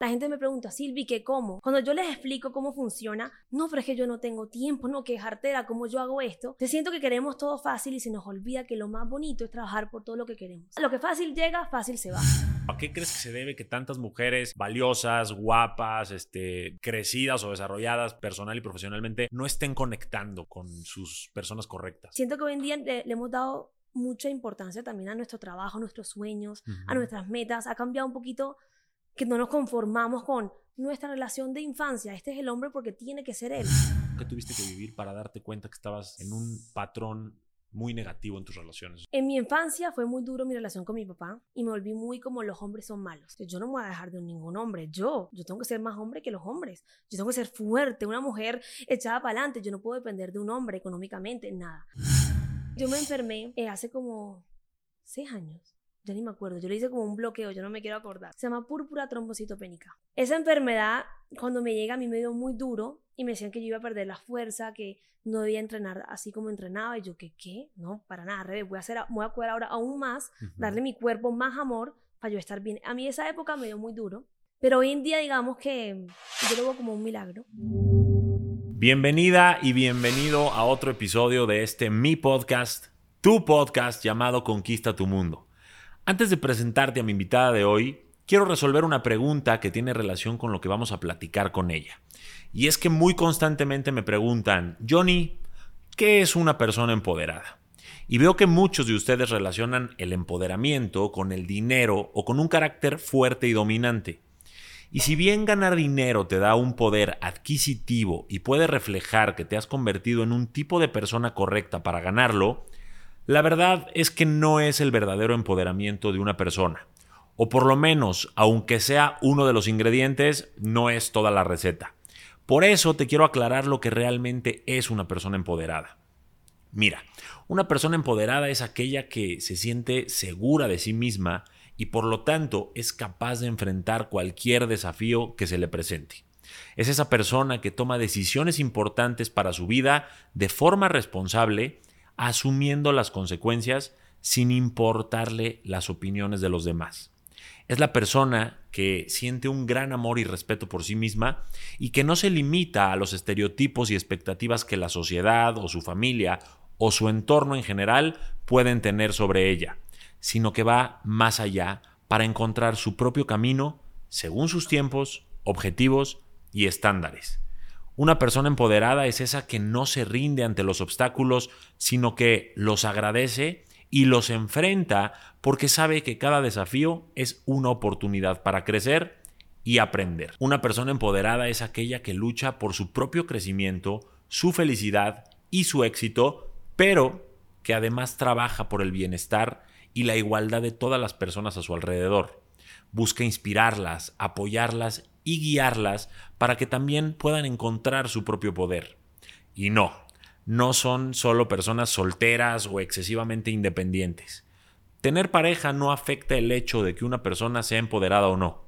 La gente me pregunta, Silvi, ¿qué cómo? Cuando yo les explico cómo funciona, no, pero es que yo no tengo tiempo, no, que jartera, ¿cómo yo hago esto? Te siento que queremos todo fácil y se nos olvida que lo más bonito es trabajar por todo lo que queremos. Lo que fácil llega, fácil se va. ¿A qué crees que se debe que tantas mujeres valiosas, guapas, este, crecidas o desarrolladas personal y profesionalmente no estén conectando con sus personas correctas? Siento que hoy en día le, le hemos dado mucha importancia también a nuestro trabajo, a nuestros sueños, a nuestras metas. Ha cambiado un poquito que no nos conformamos con nuestra relación de infancia. Este es el hombre porque tiene que ser él. ¿Qué tuviste que vivir para darte cuenta que estabas en un patrón muy negativo en tus relaciones? En mi infancia fue muy duro mi relación con mi papá y me volví muy como los hombres son malos. Yo no me voy a dejar de ningún hombre. Yo, yo tengo que ser más hombre que los hombres. Yo tengo que ser fuerte, una mujer echada para adelante. Yo no puedo depender de un hombre económicamente, nada. Yo me enfermé eh, hace como seis años. Ya ni me acuerdo. Yo le hice como un bloqueo, yo no me quiero acordar. Se llama púrpura trombocitopénica. Esa enfermedad, cuando me llega, a mí me dio muy duro y me decían que yo iba a perder la fuerza, que no debía entrenar así como entrenaba. Y yo, ¿qué? ¿Qué? No, para nada, revés. Voy a, hacer, voy a poder ahora aún más, darle a mi cuerpo más amor para yo estar bien. A mí esa época me dio muy duro. Pero hoy en día, digamos que yo lo veo como un milagro. Bienvenida y bienvenido a otro episodio de este Mi Podcast, tu podcast llamado Conquista tu Mundo. Antes de presentarte a mi invitada de hoy, quiero resolver una pregunta que tiene relación con lo que vamos a platicar con ella. Y es que muy constantemente me preguntan, Johnny, ¿qué es una persona empoderada? Y veo que muchos de ustedes relacionan el empoderamiento con el dinero o con un carácter fuerte y dominante. Y si bien ganar dinero te da un poder adquisitivo y puede reflejar que te has convertido en un tipo de persona correcta para ganarlo, la verdad es que no es el verdadero empoderamiento de una persona. O por lo menos, aunque sea uno de los ingredientes, no es toda la receta. Por eso te quiero aclarar lo que realmente es una persona empoderada. Mira, una persona empoderada es aquella que se siente segura de sí misma y por lo tanto es capaz de enfrentar cualquier desafío que se le presente. Es esa persona que toma decisiones importantes para su vida de forma responsable, asumiendo las consecuencias sin importarle las opiniones de los demás. Es la persona que siente un gran amor y respeto por sí misma y que no se limita a los estereotipos y expectativas que la sociedad o su familia o su entorno en general pueden tener sobre ella sino que va más allá para encontrar su propio camino según sus tiempos, objetivos y estándares. Una persona empoderada es esa que no se rinde ante los obstáculos, sino que los agradece y los enfrenta porque sabe que cada desafío es una oportunidad para crecer y aprender. Una persona empoderada es aquella que lucha por su propio crecimiento, su felicidad y su éxito, pero que además trabaja por el bienestar y la igualdad de todas las personas a su alrededor. Busca inspirarlas, apoyarlas y guiarlas para que también puedan encontrar su propio poder. Y no, no son solo personas solteras o excesivamente independientes. Tener pareja no afecta el hecho de que una persona sea empoderada o no.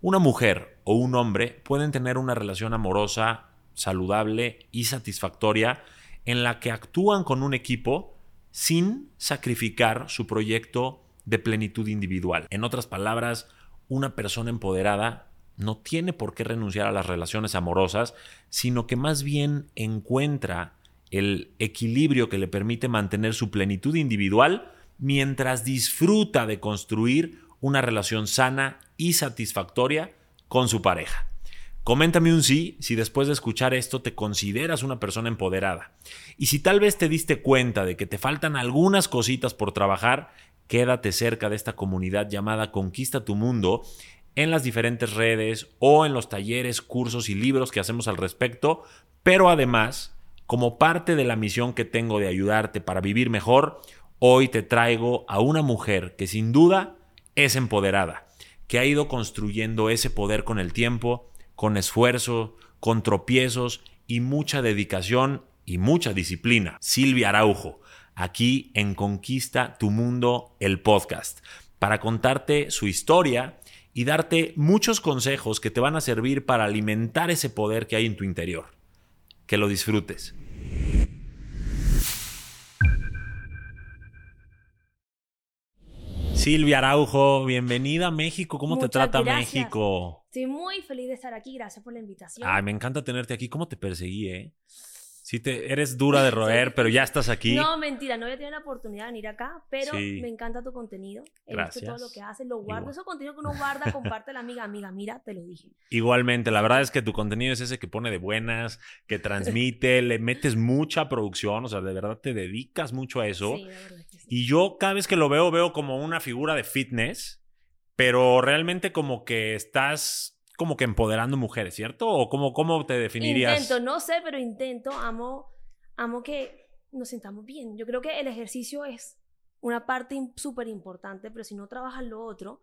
Una mujer o un hombre pueden tener una relación amorosa, saludable y satisfactoria en la que actúan con un equipo sin sacrificar su proyecto de plenitud individual. En otras palabras, una persona empoderada no tiene por qué renunciar a las relaciones amorosas, sino que más bien encuentra el equilibrio que le permite mantener su plenitud individual mientras disfruta de construir una relación sana y satisfactoria con su pareja. Coméntame un sí si después de escuchar esto te consideras una persona empoderada. Y si tal vez te diste cuenta de que te faltan algunas cositas por trabajar, quédate cerca de esta comunidad llamada Conquista tu Mundo en las diferentes redes o en los talleres, cursos y libros que hacemos al respecto, pero además, como parte de la misión que tengo de ayudarte para vivir mejor, hoy te traigo a una mujer que sin duda es empoderada, que ha ido construyendo ese poder con el tiempo, con esfuerzo, con tropiezos y mucha dedicación y mucha disciplina. Silvia Araujo, aquí en Conquista tu Mundo, el podcast, para contarte su historia y darte muchos consejos que te van a servir para alimentar ese poder que hay en tu interior. Que lo disfrutes. Silvia Araujo, bienvenida a México. ¿Cómo te trata gracias. México? Estoy muy feliz de estar aquí. Gracias por la invitación. Ay, me encanta tenerte aquí. ¿Cómo te perseguí, eh? Sí, te, eres dura de roer, pero ya estás aquí. No, mentira, no había tenido la oportunidad de venir acá, pero Sí. me encanta tu contenido. Gracias. todo lo que haces, lo guardo. Igual. Ese contenido que uno guarda, comparte la amiga, amiga, mira, te lo dije. Igualmente, la verdad es que tu contenido es ese que pone de buenas, que transmite, le metes mucha producción, o sea, de verdad te dedicas mucho a eso. Sí, la verdad es que sí. Y yo cada vez que lo veo, veo como una figura de fitness, pero realmente como que estás como que empoderando mujeres, ¿cierto? ¿O cómo, cómo te definirías? Intento, no sé, pero intento, amo, amo que nos sintamos bien. Yo creo que el ejercicio es una parte súper importante, pero si no trabajas lo otro,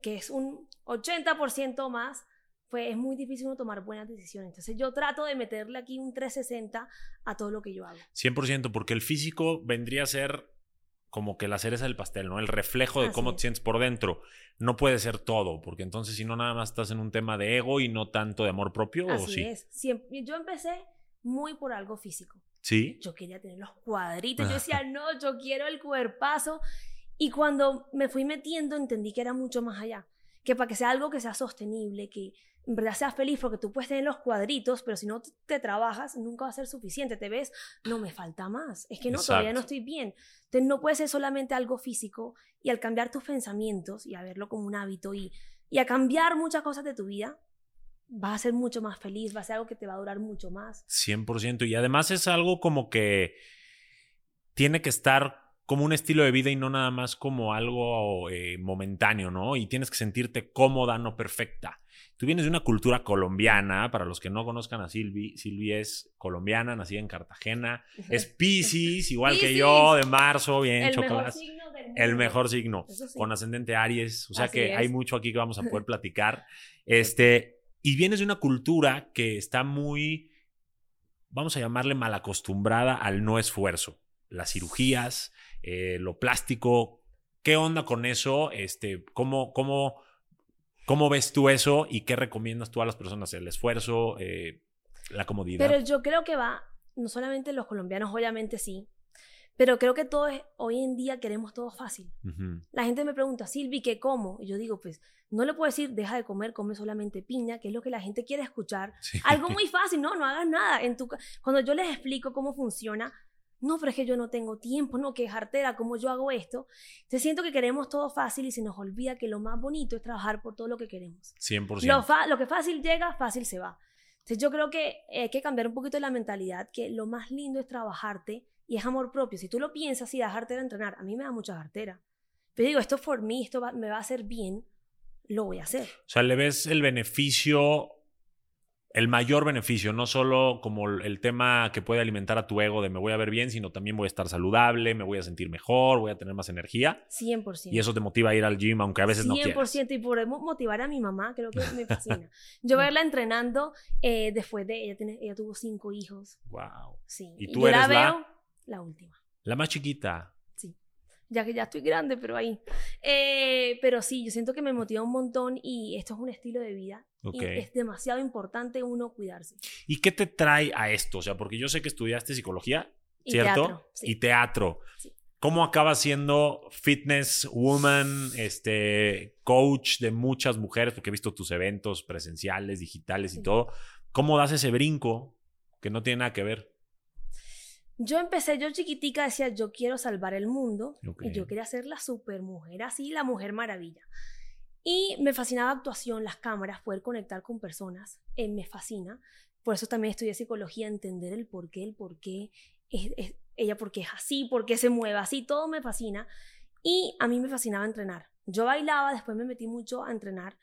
que es un 80% más, pues es muy difícil uno tomar buenas decisiones. Entonces yo trato de meterle aquí un 360 a todo lo que yo hago. 100%, porque el físico vendría a ser como que la cereza del pastel, ¿no? El reflejo de Así cómo te sientes por dentro. No puede ser todo, porque entonces si no nada más estás en un tema de ego y no tanto de amor propio, ¿o sí? es. Siempre, yo empecé muy por algo físico. Sí. yo quería tener los cuadritos. Yo decía, no, yo quiero el cuerpazo. Y cuando me fui metiendo, entendí que era mucho más allá. Que para que sea algo que sea sostenible, que en verdad seas feliz, porque tú puedes tener los cuadritos, pero si no te trabajas, nunca va a ser suficiente. Te ves, no me falta más. Es que no, todavía no estoy bien. Entonces no puede ser solamente algo físico. Y al cambiar tus pensamientos y a verlo como un hábito y, y a cambiar muchas cosas de tu vida, vas a ser mucho más feliz, va a ser algo que te va a durar mucho más. 100%. Y además es algo como que tiene que estar como un estilo de vida y no nada más como algo eh, momentáneo, ¿no? Y tienes que sentirte cómoda, no perfecta. Tú vienes de una cultura colombiana, para los que no conozcan a Silvi, Silvi es colombiana, nacida en Cartagena, es Pisces, igual que yo, de marzo, bien, el mejor chocolate. signo del mundo. El mejor signo, sí. con ascendente Aries, o sea Así que es. hay mucho aquí que vamos a poder platicar. Este, y vienes de una cultura que está muy, vamos a llamarle mal acostumbrada al no esfuerzo. Las cirugías, eh, lo plástico. ¿Qué onda con eso? Este, ¿cómo, cómo, ¿Cómo ves tú eso y qué recomiendas tú a las personas? ¿El esfuerzo, eh, la comodidad? Pero yo creo que va, no solamente los colombianos, obviamente sí, pero creo que todo es, hoy en día queremos todo fácil. La gente me pregunta, Silvi, ¿qué como? Y yo digo, pues, no le puedo decir, deja de comer, come solamente piña, que es lo que la gente quiere escuchar. Sí. Algo muy fácil, no, no hagas nada. En tu, cuando yo les explico cómo funciona, no, pero es que yo no tengo tiempo, no, que es artera, cómo yo hago esto. Entonces siento que queremos todo fácil y se nos olvida que lo más bonito es trabajar por todo lo que queremos. 100%. Lo, lo que fácil llega, fácil se va. Entonces yo creo que hay que cambiar un poquito la mentalidad, que lo más lindo es trabajarte y es amor propio. Si tú lo piensas y das artera a entrenar, a mí me da mucha artera. Pero digo, esto es por mí, esto va- me va a hacer bien, lo voy a hacer. O sea, le ves el beneficio, el mayor beneficio, no solo como el tema que puede alimentar a tu ego de me voy a ver bien, sino también voy a estar saludable, me voy a sentir mejor, voy a tener más energía. 100%. Y eso te motiva a ir al gym, aunque a veces no 100% quieras. y podemos motivar a mi mamá, creo que me fascina. Yo verla entrenando eh, después de ella, tiene- ella tuvo cinco hijos. Wow. Sí. ¿Y tú yo la eres la- veo la última. La más chiquita. Ya que ya estoy grande, pero ahí. Eh, pero sí, yo siento que me motiva un montón y esto es un estilo de vida. Ok. Y es demasiado importante uno cuidarse. ¿Y qué te trae a esto? O sea, porque yo sé que estudiaste psicología, Y ¿cierto? teatro, sí. Y teatro. Sí. ¿Cómo acabas siendo fitness woman, este, coach de muchas mujeres? Porque he visto tus eventos presenciales, digitales y Sí. todo. ¿Cómo das ese brinco que no tiene nada que ver? Yo empecé, yo chiquitica decía, yo quiero salvar el mundo. Y yo quería ser la super mujer, así, la mujer maravilla. Y me fascinaba actuación, las cámaras, poder conectar con personas. eh, me fascina. Por eso también estudié psicología, entender el por qué, el por qué, es, es- ella por qué es así, por qué se mueve así, todo me fascina. Y a mí me fascinaba entrenar. Yo bailaba, después me metí mucho a entrenar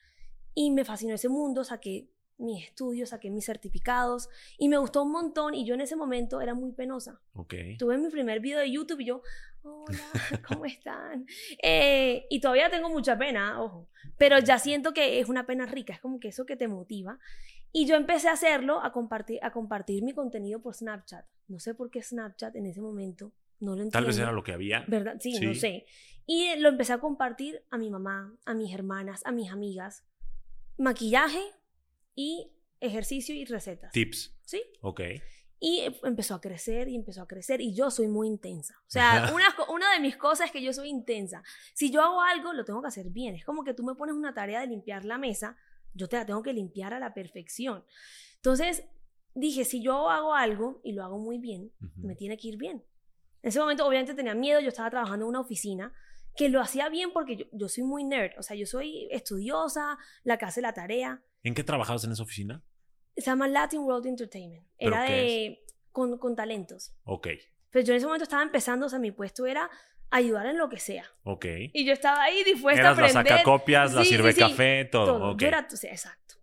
y me fascinó ese mundo, saqué mis estudios, saqué mis certificados y me gustó un montón y yo en ese momento era muy penosa. Ok. Tuve mi primer video de YouTube y yo, hola, ¿cómo están? Eh, y todavía tengo mucha pena, ojo, pero ya siento que es una pena rica, es como que eso que te motiva. Y yo empecé a hacerlo, a compartir, a compartir mi contenido por Snapchat. No sé por qué Snapchat en ese momento, no lo entiendo. Tal vez era lo que había. ¿Verdad? Sí, no Sí. sé. Y lo empecé a compartir a mi mamá, a mis hermanas, a mis amigas. Maquillaje y ejercicio y recetas. Tips. ¿Sí? Ok. Y eh, empezó a crecer y empezó a crecer. Y yo soy muy intensa. O sea, una, una de mis cosas es que yo soy intensa. Si yo hago algo, lo tengo que hacer bien. Es como que tú me pones una tarea de limpiar la mesa, yo te la tengo que limpiar a la perfección. Entonces, dije, si yo hago algo y lo hago muy bien, me tiene que ir bien. En ese momento, obviamente, tenía miedo. Yo estaba trabajando en una oficina que lo hacía bien porque yo, yo soy muy nerd. O sea, yo soy estudiosa, la que hace la tarea. ¿En qué trabajabas en esa oficina? Se llama Latin World Entertainment. ¿Pero Era de... Con, con talentos. Ok, Pero yo en ese momento estaba empezando, o sea, mi puesto era ayudar en lo que sea. ok. Y yo estaba ahí dispuesta Eras a la aprender. sacacopias, la Sí, sí, sirve sí, café, todo. todo. ok. Yo era, o sea, exacto.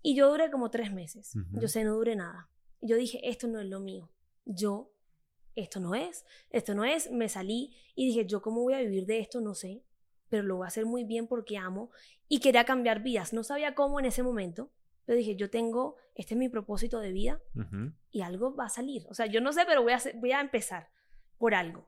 Y yo duré como tres meses. Yo sé, no duré nada. Yo dije, esto no es lo mío. Yo, esto no es, esto no es. Me salí y dije, yo cómo voy a vivir de esto, no sé. Pero lo voy a hacer muy bien porque amo. Y quería cambiar vidas. No sabía cómo en ese momento. Pero dije, yo tengo, este es mi propósito de vida Ujú. y algo va a salir. O sea, yo no sé, pero voy a, hacer- voy a empezar por algo.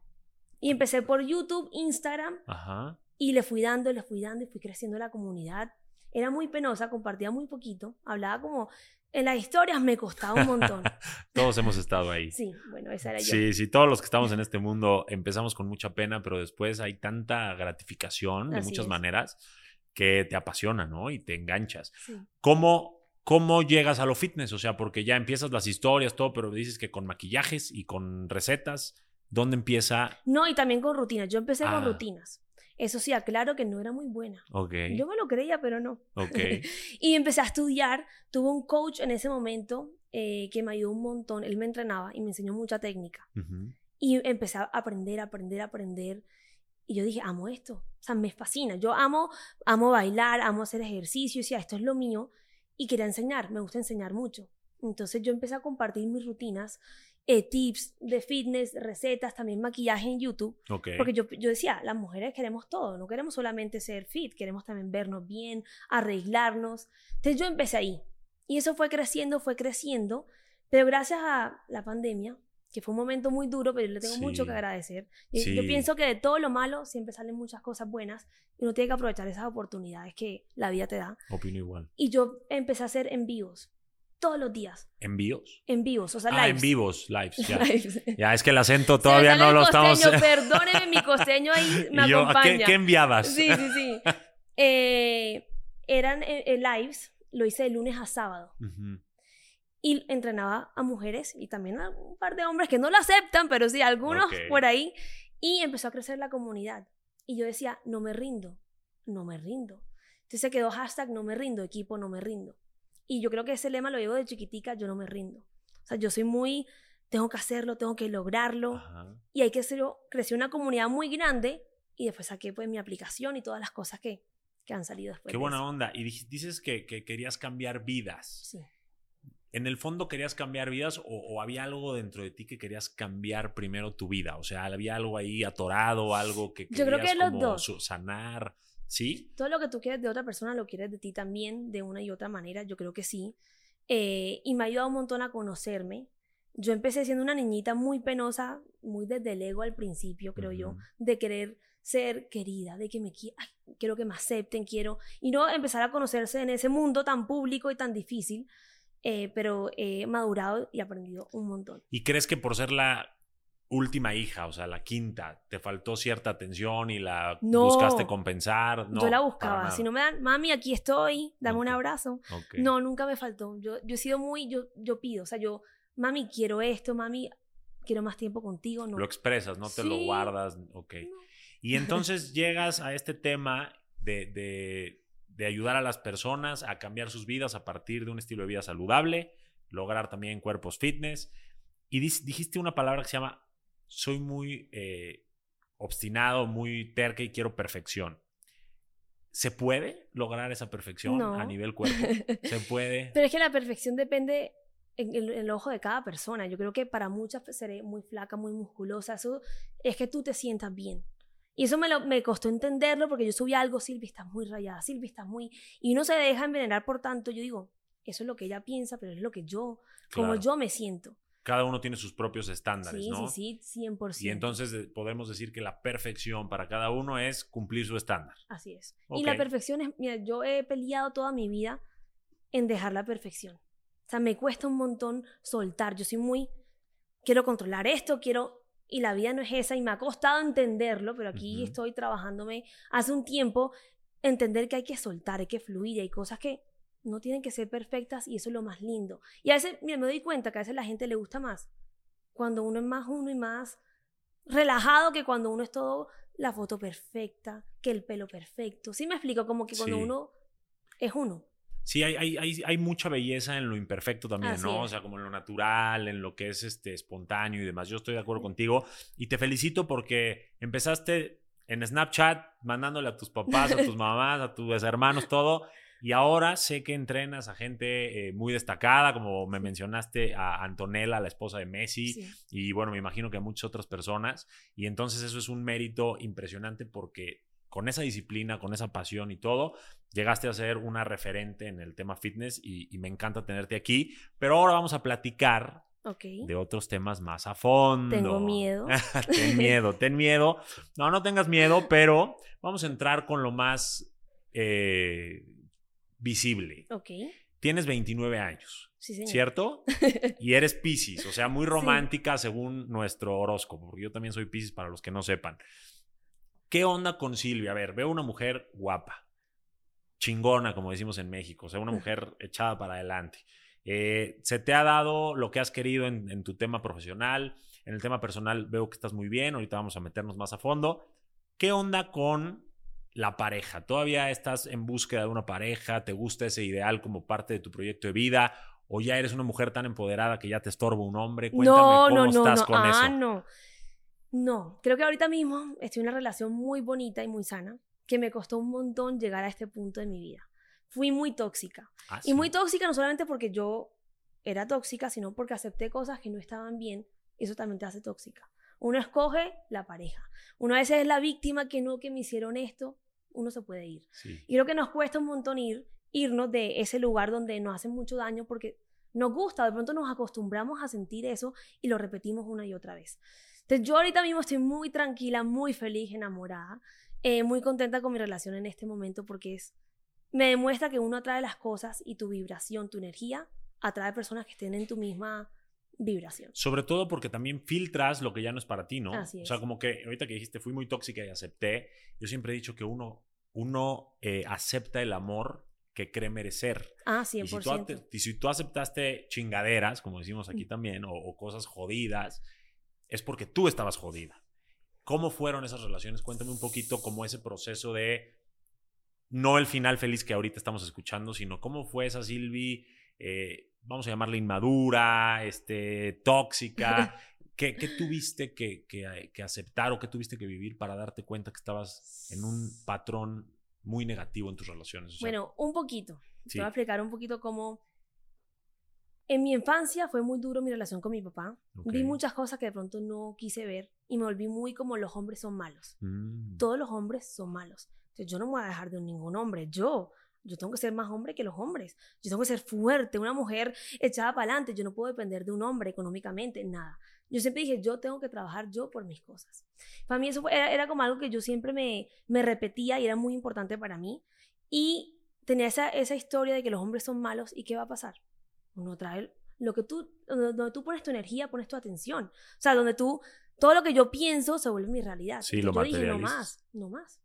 Y empecé por YouTube, Instagram, Ajá. y le fui dando, le fui dando y fui creciendo la comunidad. Era muy penosa, compartía muy poquito, hablaba como... En las historias me costaba un montón. Todos hemos estado ahí. Sí, bueno, esa era yo. Sí, sí, todos los que estamos en este mundo empezamos con mucha pena, pero después hay tanta gratificación de Así muchas es. maneras que te apasiona, ¿no? Y te enganchas. Sí. ¿Cómo, ¿Cómo llegas a lo fitness? O sea, porque ya empiezas las historias, todo, pero dices que con maquillajes y con recetas, ¿dónde empieza? No, y también con rutinas. Yo empecé Ah. con rutinas. Eso sí, aclaro que no era muy buena. Ok, Yo me lo creía, pero no. ok. y empecé a estudiar. Tuve un coach en ese momento eh, que me ayudó un montón. Él me entrenaba y me enseñó mucha técnica. Y empecé a aprender, aprender, aprender. Y yo dije, amo esto. O sea, me fascina. Yo amo, amo bailar, amo hacer ejercicio. Y decía, esto es lo mío. Y quería enseñar. Me gusta enseñar mucho. Entonces yo empecé a compartir mis rutinas, eh, tips de fitness, recetas, también maquillaje en YouTube. Ok. Porque yo, yo decía, las mujeres queremos todo. No queremos solamente ser fit. Queremos también vernos bien, arreglarnos. Entonces yo empecé ahí. Y eso fue creciendo, fue creciendo. Pero gracias a la pandemia, que fue un momento muy duro, pero yo le tengo mucho que agradecer. Y Sí. Yo pienso que de todo lo malo siempre salen muchas cosas buenas y uno tiene que aprovechar esas oportunidades que la vida te da. Opino igual. Y yo empecé a hacer en vivos, todos los días, ¿Envíos? en vivos, o sea, Ah, lives. en vivos, lives, ya. Lives. Ya, es que el acento todavía no lo estamos... costeño, Perdóneme, mi costeño ahí me yo, ¿a acompaña. ¿qué, qué enviabas? Sí, sí, sí. Eh, eran eh, eh, lives, lo hice de lunes a sábado. Ujú. Y entrenaba a mujeres y también a un par de hombres que no lo aceptan, pero sí, algunos Ok. por ahí. Y empezó a crecer la comunidad. Y yo decía, no me rindo, no me rindo. Entonces se quedó hashtag no me rindo, equipo no me rindo. Y yo creo que ese lema lo llevo de chiquitica, yo no me rindo. O sea, yo soy muy, tengo que hacerlo, tengo que lograrlo. Ajá. Y ahí que creció una comunidad muy grande y después saqué pues mi aplicación y todas las cosas que, que han salido después. Qué de buena eso. onda. Y dices que, que querías cambiar vidas. Sí. ¿En el fondo querías cambiar vidas o, o había algo dentro de ti que querías cambiar primero tu vida? O sea, había algo ahí atorado, algo que Yo creo querías que los como dos. su- sanar. ¿Sí? Todo lo que tú quieres de otra persona lo quieres de ti también, de una y otra manera, yo creo que sí. Eh, y me ha ayudado un montón a conocerme. Yo empecé siendo una niñita muy penosa, muy desde el ego al principio, creo yo, de querer ser querida, de que me ay, quiero que me acepten, quiero, y no empezar a conocerse en ese mundo tan público y tan difícil, eh, pero he madurado y aprendido un montón. ¿Y crees que por ser la última hija, o sea, la quinta, te faltó cierta atención y la No. buscaste compensar? No, yo la buscaba, si no me dan, mami, aquí estoy, dame un abrazo. No, nunca me faltó. Yo, yo he sido muy, yo, yo pido, o sea, yo, mami, quiero esto, mami, quiero más tiempo contigo, no. Lo expresas, no te lo guardas. Ok. No. Y entonces llegas a este tema de, de- de ayudar a las personas a cambiar sus vidas a partir de un estilo de vida saludable, lograr también cuerpos fitness. Y dijiste una palabra que se llama, soy muy eh, obstinado, muy terca y quiero perfección. ¿Se puede lograr esa perfección No. a nivel cuerpo? ¿Se puede? Pero es que la perfección depende en el, en el ojo de cada persona. Yo creo que para muchas seré muy flaca, muy musculosa. Eso es que tú te sientas bien. Y eso me, lo, me costó entenderlo porque yo subía algo, Silvia, estás muy rayada, Silvia, estás muy... Y uno se deja envenenar por tanto. Yo digo, eso es lo que ella piensa, pero es lo que yo, como Claro. yo me siento. Cada uno tiene sus propios estándares, Sí, ¿no? sí, sí, 100%. Y entonces eh, podemos decir que la perfección para cada uno es cumplir su estándar. Así es. Ok. Y la perfección es, mira, yo he peleado toda mi vida en dejar la perfección. O sea, me cuesta un montón soltar. Yo soy muy, quiero controlar esto, quiero... Y la vida no es esa y me ha costado entenderlo, pero aquí estoy trabajándome hace un tiempo, entender que hay que soltar, hay que fluir, y hay cosas que no tienen que ser perfectas y eso es lo más lindo. Y a veces, mira, me doy cuenta que a veces la gente le gusta más cuando uno es más uno y más relajado que cuando uno es todo la foto perfecta, que el pelo perfecto. ¿Sí me explico? Como que cuando Sí. uno es uno. Sí, hay, hay, hay, hay mucha belleza en lo imperfecto también, Así ¿no? O es. sea, como en lo natural, en lo que es este espontáneo y demás. Yo estoy de acuerdo contigo y te felicito porque empezaste en Snapchat mandándole a tus papás, a tus mamás, a tus hermanos, todo. Y ahora sé que entrenas a gente eh, muy destacada, como me mencionaste a Antonella, la esposa de Messi, Sí. y bueno, me imagino que a muchas otras personas. Y entonces eso es un mérito impresionante porque con esa disciplina, con esa pasión y todo, llegaste a ser una referente en el tema fitness y, y me encanta tenerte aquí. Pero ahora vamos a platicar Ok. de otros temas más a fondo. Tengo miedo. ten miedo, ten miedo. No, no tengas miedo, pero vamos a entrar con lo más eh, visible. Ok. Tienes 29 años. Sí, señor. ¿Cierto? Y eres Pisces, o sea, muy Sí. romántica según nuestro horóscopo, porque yo también soy Pisces para los que no sepan. ¿Qué onda con Silvia? A ver, veo una mujer guapa, chingona, como decimos en México, o sea, una mujer echada para adelante. Eh, ¿Se te ha dado lo que has querido en, en tu tema profesional? En el tema personal veo que estás muy bien, ahorita vamos a meternos más a fondo. ¿Qué onda con la pareja? ¿Todavía estás en búsqueda de una pareja? ¿Te gusta ese ideal como parte de tu proyecto de vida? ¿O ya eres una mujer tan empoderada que ya te estorba un hombre? Cuéntame no, cómo no, no, estás no. con ah, eso. no. No, creo que ahorita mismo estoy en una relación muy bonita y muy sana, que me costó un montón llegar a este punto de mi vida. Fui muy tóxica. Ah, Y sí. muy tóxica no solamente porque yo era tóxica, sino porque acepté cosas que no estaban bien. Eso también te hace tóxica. Uno escoge la pareja. Uno a veces es la víctima que no, que me hicieron esto. Uno se puede ir. Sí. Y creo que nos cuesta un montón ir, irnos de ese lugar donde nos hacen mucho daño porque nos gusta, de pronto nos acostumbramos a sentir eso y lo repetimos una y otra vez. Entonces yo ahorita mismo estoy muy tranquila, muy feliz, enamorada, eh, muy contenta con mi relación en este momento porque es, me demuestra que uno atrae las cosas y tu vibración, tu energía, atrae personas que estén en tu misma vibración. Sobre todo porque también filtras lo que ya no es para ti, ¿no? Así O sea, es. como que ahorita que dijiste, fui muy tóxica y acepté. Yo siempre he dicho que uno, uno eh, acepta el amor que cree merecer. Ah, Y si, tú, 100%. y si tú aceptaste chingaderas, como decimos aquí Mm. también, o, o cosas jodidas, es porque tú estabas jodida. ¿Cómo fueron esas relaciones? Cuéntame un poquito cómo ese proceso de no el final feliz que ahorita estamos escuchando, sino cómo fue esa Silvi, eh, vamos a llamarla inmadura, este, tóxica. ¿Qué, qué tuviste que, que, que aceptar o qué tuviste que vivir para darte cuenta que estabas en un patrón muy negativo en tus relaciones? O sea, Bueno, un poquito. sí. Te voy a explicar un poquito cómo... En mi infancia fue muy duro mi relación con mi papá. Vi Ok. muchas cosas que de pronto no quise ver y me volví muy como los hombres son malos. Mm, Todos los hombres son malos. Entonces yo no me voy a dejar de ningún hombre. Yo, yo tengo que ser más hombre que los hombres. Yo tengo que ser fuerte, una mujer echada para adelante. Yo no puedo depender de un hombre económicamente, nada. Yo siempre dije, yo tengo que trabajar yo por mis cosas. Para mí eso fue- era, era como algo que yo siempre me, me repetía y era muy importante para mí. Y tenía esa, esa historia de que los hombres son malos y qué va a pasar. Uno trae lo que tú, donde, tú pones tu energía, pones tu atención. O sea, donde tú, todo lo que yo pienso se vuelve mi realidad. Sí, lo yo dije, no más, no más.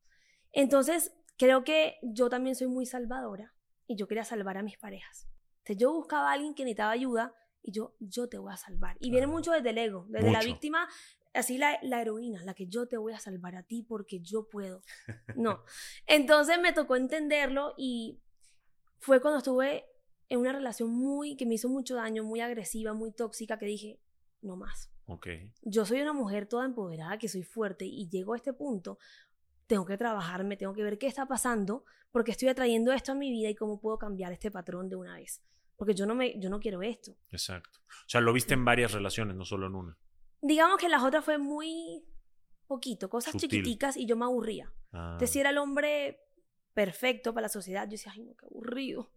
Entonces, creo que yo también soy muy salvadora y yo quería salvar a mis parejas. Entonces, yo buscaba a alguien que necesitaba ayuda y yo, yo te voy a salvar. Y viene Ah, mucho desde el ego, desde la víctima, así la, la heroína, la que yo te voy a salvar a ti porque yo puedo. No. Entonces me tocó entenderlo y fue cuando estuve en una relación muy, que me hizo mucho daño, muy agresiva, muy tóxica, que dije, no más. ok. Yo soy una mujer toda empoderada, que soy fuerte y llego a este punto, tengo que trabajarme, tengo que ver qué está pasando, porque estoy atrayendo esto a mi vida y cómo puedo cambiar este patrón de una vez. Porque yo no, me, yo no quiero esto. Exacto. O sea, lo viste en varias relaciones, no solo en una. Digamos que las otras fue muy poquito, cosas Sutil. chiquiticas y yo me aburría. Ah, Entonces, si era el hombre perfecto para la sociedad, yo decía, ay, no, qué aburrido.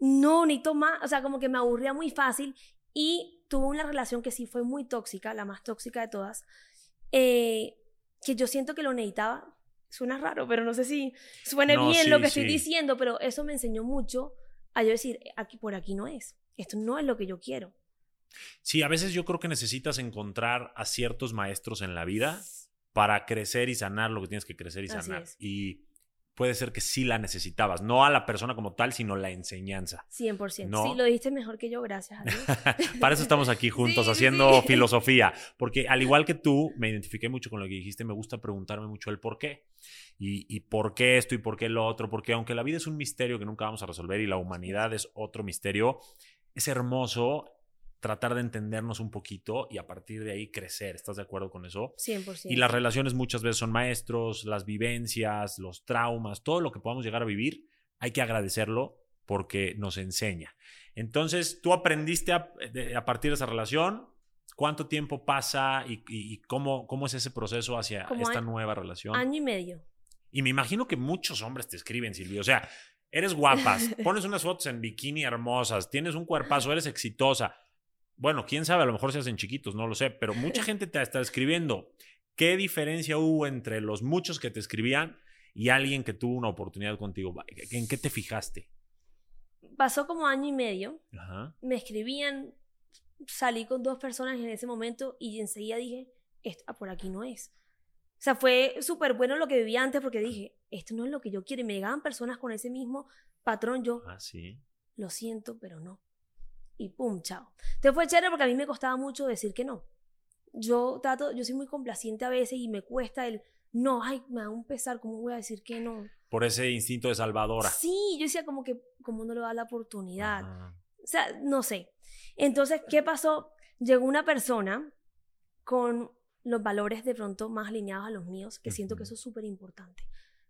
No, ni más. O sea, como que me aburría muy fácil. Y tuve una relación que sí fue muy tóxica, la más tóxica de todas, eh, que yo siento que lo necesitaba. Suena raro, pero no sé si suene No, bien sí, lo que estoy sí. diciendo, pero eso me enseñó mucho a yo decir, aquí por aquí no es. Esto no es lo que yo quiero. Sí, a veces yo creo que necesitas encontrar a ciertos maestros en la vida para crecer y sanar lo que tienes que crecer y sanar. Y puede ser que sí la necesitabas, no a la persona como tal, sino la enseñanza. 100%. No. Sí, lo dijiste mejor que yo, gracias a Dios. Para eso estamos aquí juntos Sí, haciendo sí. filosofía, porque al igual que tú, me identifiqué mucho con lo que dijiste, me gusta preguntarme mucho el por qué. Y, y por qué esto y por qué lo otro, porque aunque la vida es un misterio que nunca vamos a resolver y la humanidad es otro misterio, es hermoso tratar de entendernos un poquito y a partir de ahí crecer. ¿Estás de acuerdo con eso? 100%. Y las relaciones muchas veces son maestros, las vivencias, los traumas, todo lo que podamos llegar a vivir, hay que agradecerlo porque nos enseña. Entonces, tú aprendiste a, de- a partir de esa relación, cuánto tiempo pasa y, cómo, cómo es ese proceso hacia Como esta año- nueva relación. Año y medio. Y me imagino que muchos hombres te escriben, Silvio. O sea, eres guapas, pones unas fotos en bikini hermosas, tienes un cuerpazo, eres exitosa. Bueno, quién sabe, a lo mejor se hacen chiquitos, no lo sé, pero mucha gente te está escribiendo. ¿Qué diferencia hubo entre los muchos que te escribían y alguien que tuvo una oportunidad contigo? ¿En qué te fijaste? Pasó como año y medio. Ajá. Me escribían, salí con dos personas en ese momento y enseguida dije, esto ah, por aquí no es. O sea, fue súper bueno lo que vivía antes porque dije, esto no es lo que yo quiero. Y me llegaban personas con ese mismo patrón. Yo, Ah, sí. lo siento, pero no. Y pum, chao. Entonces fue chévere porque a mí me costaba mucho decir que no. Yo trato, yo soy muy complaciente a veces y me cuesta el no, ay, me da un pesar, ¿cómo voy a decir que no? Por ese instinto de salvadora. Sí, yo decía como que, ¿cómo no le da la oportunidad? O sea, no sé. Entonces, ¿qué pasó? Llegó una persona con los valores de pronto más alineados a los míos, que siento que eso es súper importante.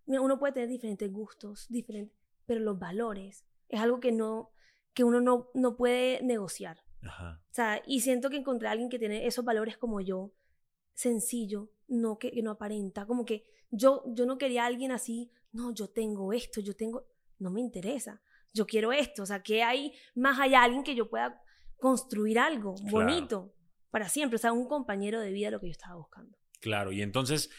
Uno puede tener diferentes gustos, diferentes, pero los valores es algo que no que uno no, no puede negociar. Ajá. O sea, y siento que encontré a alguien que tiene esos valores como yo, sencillo, no que, que no aparenta, como que yo, yo no quería a alguien así, no, yo tengo esto, yo tengo, no me interesa, yo quiero esto, o sea, que hay más allá alguien que yo pueda construir algo Claro. bonito para siempre, o sea, un compañero de vida lo que yo estaba buscando. Claro. Y entonces,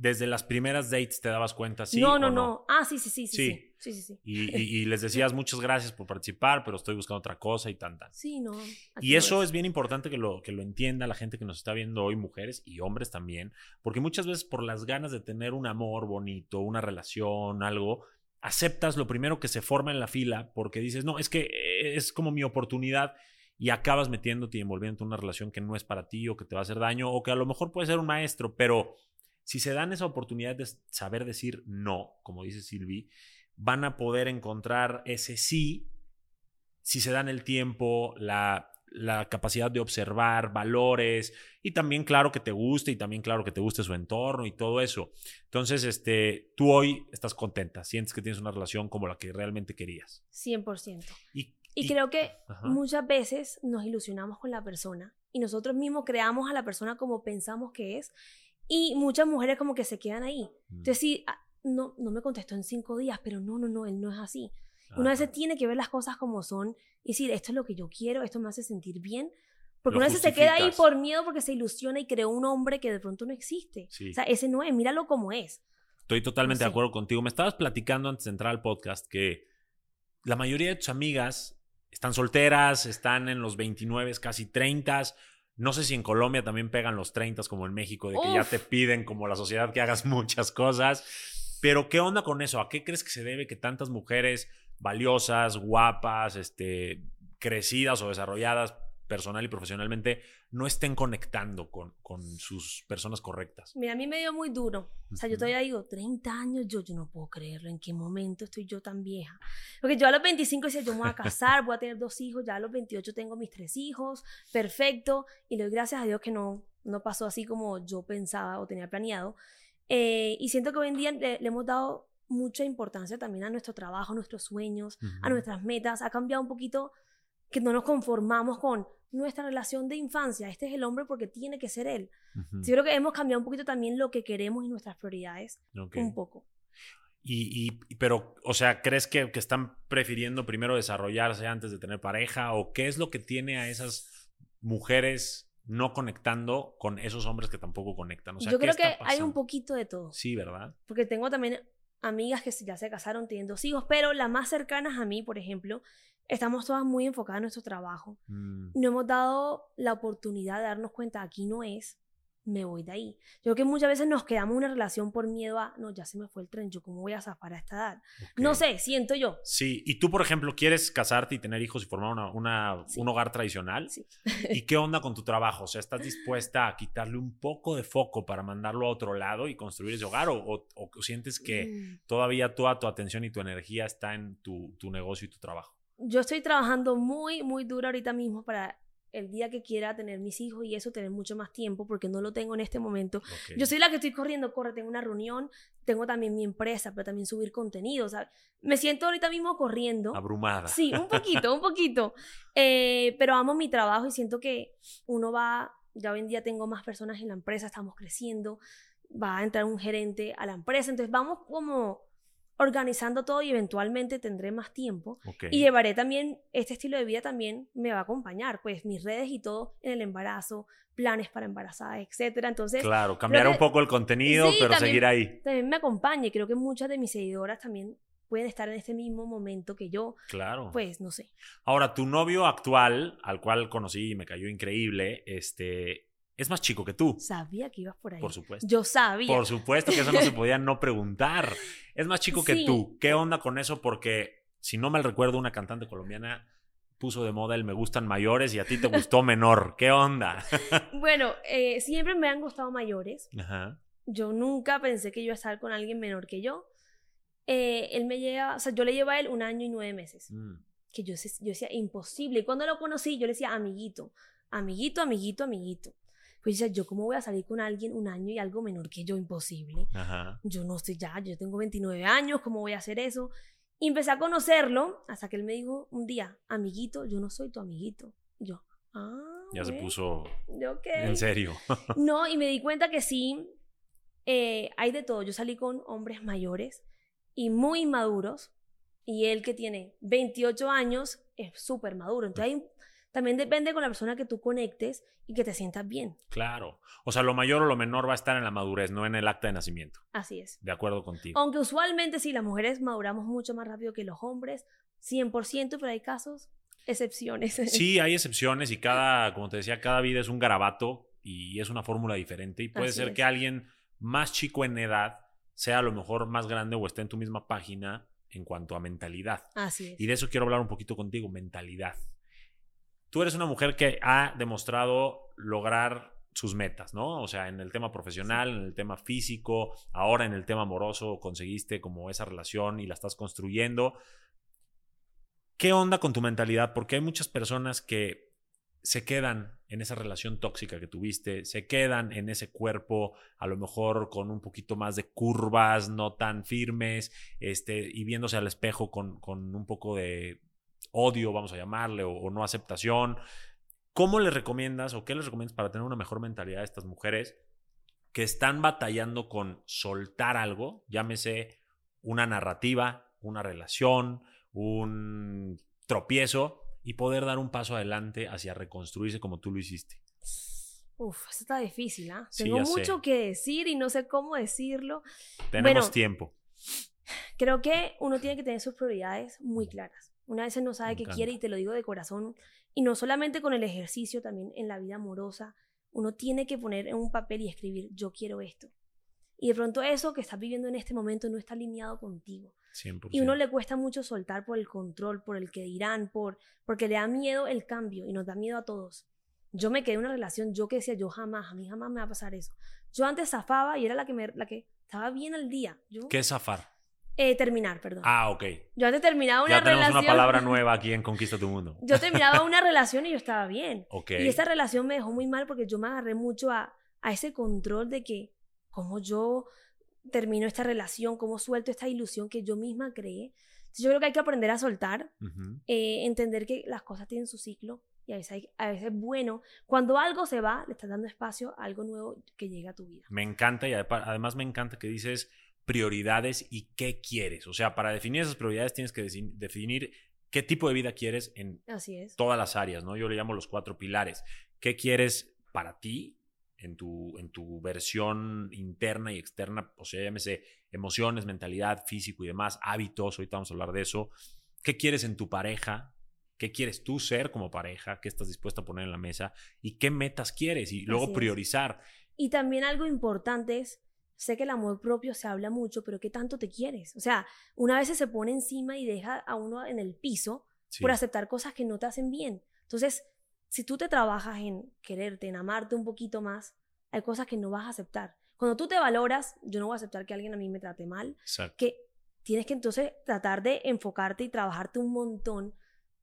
desde las primeras dates te dabas cuenta, sí. no, o no, no, ah, sí, sí, sí, sí, Sí. sí, sí, sí, sí. Y, y- y les decías muchas gracias por participar, pero estoy buscando otra cosa y tan, tan. Sí, no. Y no eso es bien importante que lo, que lo entienda la gente que nos está viendo hoy, mujeres y hombres también, porque muchas veces por las ganas de tener un amor bonito, una relación, algo, aceptas lo primero que se forma en la fila porque dices, no, es que eh, es como mi oportunidad y acabas metiéndote y envolviéndote en una relación que no es para ti o que te va a hacer daño o que a lo mejor puede ser un maestro, pero si se dan esa oportunidad de saber decir no, como dice Silvi, van a poder encontrar ese sí si se dan el tiempo, la, la capacidad de observar valores y también claro que te guste y también claro que te guste su entorno y todo eso. Entonces, este, tú hoy estás contenta, sientes que tienes una relación como la que realmente querías. 100%. Y, Y creo que Ajá. muchas veces nos ilusionamos con la persona y nosotros mismos creamos a la persona como pensamos que es y muchas mujeres como que se quedan ahí. Mm, Entonces sí, ah, no, no me contestó en cinco días, pero no, no, no, él no es así. Ajá. veces tiene que ver las cosas como son y decir, esto es lo que yo quiero, esto me hace sentir bien. Porque Lo uno a veces se queda ahí por miedo porque se ilusiona y creó un hombre que de pronto no existe. Sí. O sea, ese no es, míralo como es. Estoy totalmente de Sí. acuerdo contigo. Me estabas platicando antes de entrar al podcast que la mayoría de tus amigas están solteras, están en los 29, casi 30. No sé si en Colombia también pegan los 30 como en México, de que ya te piden como la sociedad que hagas muchas cosas. Pero ¿qué onda con eso? ¿A qué crees que se debe que tantas mujeres valiosas, guapas, este, crecidas o desarrolladas personal y profesionalmente no estén conectando con, con sus personas correctas? Mira, a mí me dio muy duro. O sea, yo todavía digo, 30 años, yo, yo no puedo creerlo. ¿En qué momento estoy yo tan vieja? Porque yo a los 25 decía, yo me voy a casar, voy a tener dos hijos. Ya a los 28 tengo mis tres hijos. Perfecto. Y le doy gracias a Dios que no, no pasó así como yo pensaba o tenía planeado. Eh, y siento que hoy en día le, le hemos dado mucha importancia también a nuestro trabajo, a nuestros sueños, a Ujú. nuestras metas. Ha cambiado un poquito que no nos conformamos con nuestra relación de infancia. Este es el hombre porque tiene que ser él. Ujú. Sí, yo creo que hemos cambiado un poquito también lo que queremos y nuestras prioridades. Ok. Un poco. Y, y- pero, o sea, ¿crees que, que están prefiriendo primero desarrollarse antes de tener pareja? ¿O qué es lo que tiene a esas mujeres no conectando con esos hombres que tampoco conectan? O sea, yo ¿qué creo que hay un poquito de todo. Sí, ¿verdad? Porque tengo también amigas que ya se casaron, tienen dos hijos, pero las más cercanas a mí, por ejemplo, estamos todas muy enfocadas en nuestro trabajo. Mm, No hemos dado la oportunidad de darnos cuenta, aquí no es, me voy de ahí. Yo creo que muchas veces nos quedamos en una relación por miedo a, no, ya se me fue el tren, yo cómo voy a zafar a esta edad. No sé, siento yo. Sí, y tú, por ejemplo, quieres casarte y tener hijos y formar una, una- Sí. un hogar tradicional. Sí. ¿Y qué onda con tu trabajo? O sea, ¿estás dispuesta a quitarle un poco de foco para mandarlo a otro lado y construir ese hogar? ¿O, o- o sientes que Mm. todavía toda tu atención y tu energía está en tu, tu negocio y tu trabajo? Yo estoy trabajando muy, muy duro ahorita mismo para el día que quiera tener mis hijos y eso tener mucho más tiempo porque no lo tengo en este momento. Yo soy la que estoy corriendo, corre, tengo una reunión, tengo también mi empresa, pero también subir contenido, o sea, me siento ahorita mismo corriendo. Abrumada. Sí, un poquito, un poquito. Eh, pero amo mi trabajo y siento que uno va, ya hoy en día tengo más personas en la empresa, estamos creciendo, va a entrar un gerente a la empresa, entonces vamos como organizando todo y eventualmente tendré más tiempo. Y llevaré también, este estilo de vida también me va a acompañar, pues mis redes y todo en el embarazo, planes para embarazadas, etcétera. Entonces, Claro, cambiar que- un poco el contenido, Sí, pero también- seguir ahí. también me acompaña y creo que muchas de mis seguidoras también pueden estar en este mismo momento que yo, Claro. pues no sé. Ahora, tu novio actual, al cual conocí y me cayó increíble, este, es más chico que tú, Sabía que ibas por ahí. por supuesto. Yo sabía. Por supuesto que eso no se podía no preguntar. Es más chico que Sí. tú. ¿Qué onda con eso? Porque, si no mal recuerdo, una cantante colombiana puso de moda el me gustan mayores y a ti te gustó menor. ¿Qué onda? Bueno, eh, siempre me han gustado mayores. Ajá. Yo nunca pensé que iba a estar con alguien menor que yo. Eh, él me lleva, o sea, yo le llevo a él un año y nueve meses. Mm, Que yo, yo decía, imposible. Y cuando lo conocí, yo le decía, amiguito, amiguito, amiguito, amiguito. Pues yo decía, ¿yo cómo voy a salir con alguien un año y algo menor que yo? Imposible. Ajá. Yo no sé ya, yo tengo 29 años, ¿cómo voy a hacer eso? Y empecé a conocerlo hasta que él me dijo un día, amiguito, yo no soy tu amiguito. Y yo, ah. Ya se bueno, puso yo, ok. en serio. No, y me di cuenta que sí, eh, hay de todo. Yo salí con hombres mayores y muy maduros, y él que tiene 28 años es súper maduro. Entonces hay- también depende con la persona que tú conectes y que te sientas bien. Claro. O sea, lo mayor o lo menor va a estar en la madurez, no en el acta de nacimiento. Así es. De acuerdo contigo. Aunque usualmente sí, las mujeres maduramos mucho más rápido que los hombres, 100%, pero hay casos, excepciones. Sí, hay excepciones y cada, como te decía, cada vida es un garabato y es una fórmula diferente. Y puede Así ser es. que alguien más chico en edad sea a lo mejor más grande o esté en tu misma página en cuanto a mentalidad. Así es. Y de eso quiero hablar un poquito contigo, mentalidad. Tú eres una mujer que ha demostrado lograr sus metas, ¿no? O sea, en el tema profesional, en el tema físico, ahora en el tema amoroso, conseguiste como esa relación y la estás construyendo. ¿Qué onda con tu mentalidad? Porque hay muchas personas que se quedan en esa relación tóxica que tuviste, se quedan en ese cuerpo, a lo mejor con un poquito más de curvas, no tan firmes, este, y viéndose al espejo con, con un poco de odio, vamos a llamarle, o, o no aceptación. ¿Cómo les recomiendas o qué les recomiendas para tener una mejor mentalidad a estas mujeres que están batallando con soltar algo, llámese una narrativa, una relación, un tropiezo y poder dar un paso adelante hacia reconstruirse como tú lo hiciste? Uf, eso está difícil, ¿ah? Sí, Tengo ya sé. mucho que decir y no sé cómo decirlo. Tenemos Bueno, tiempo. Creo que uno tiene que tener sus prioridades muy claras. Una vez no sabe qué quiere y te lo digo de corazón. Y no solamente con el ejercicio, también en la vida amorosa. Uno tiene que poner en un papel y escribir, yo quiero esto. Y de pronto eso que estás viviendo en este momento no está alineado contigo. 100%. Y uno le cuesta mucho soltar por el control, por el que dirán, por porque le da miedo el cambio y nos da miedo a todos. Yo me quedé en una relación, yo que decía, yo jamás, a mí jamás me va a pasar eso. Yo antes zafaba y era la que, me, la que estaba bien al día. Yo, ¿Qué es zafar? Eh, terminar, perdón. Ah, ok. Yo antes terminaba una Ya tenemos relación. una palabra nueva aquí en Conquista tu Mundo. Yo terminaba una relación y yo estaba bien. Ok. Y esa relación me dejó muy mal porque yo me agarré mucho a, a ese control de que, como yo termino esta relación, cómo suelto esta ilusión que yo misma creé. Entonces, yo creo que hay que aprender a soltar, eh, entender que las cosas tienen su ciclo y a veces, hay- a veces es bueno. Cuando algo se va, le estás dando espacio a algo nuevo que llega a tu vida. Me encanta y además me encanta que dices prioridades y qué quieres. O sea, para definir esas prioridades tienes que definir qué tipo de vida quieres en Así es. todas las áreas, ¿no? Yo le llamo los cuatro pilares. ¿Qué quieres para ti en tu, en tu versión interna y externa? O sea, llámese emociones, mentalidad, físico y demás, hábitos, ahorita vamos a hablar de eso. ¿Qué quieres en tu pareja? ¿Qué quieres tú ser como pareja? ¿Qué estás dispuesta a poner en la mesa? ¿Y qué metas quieres? Y luego Así es. priorizar. Y también algo importante es, sé que el amor propio se habla mucho, pero ¿qué tanto te quieres? O sea, una vez se pone encima y deja a uno en el piso Sí. por aceptar cosas que no te hacen bien. Entonces, si tú te trabajas en quererte, en amarte un poquito más, hay cosas que no vas a aceptar. Cuando tú te valoras, yo no voy a aceptar que alguien a mí me trate mal, Exacto. que tienes que entonces tratar de enfocarte y trabajarte un montón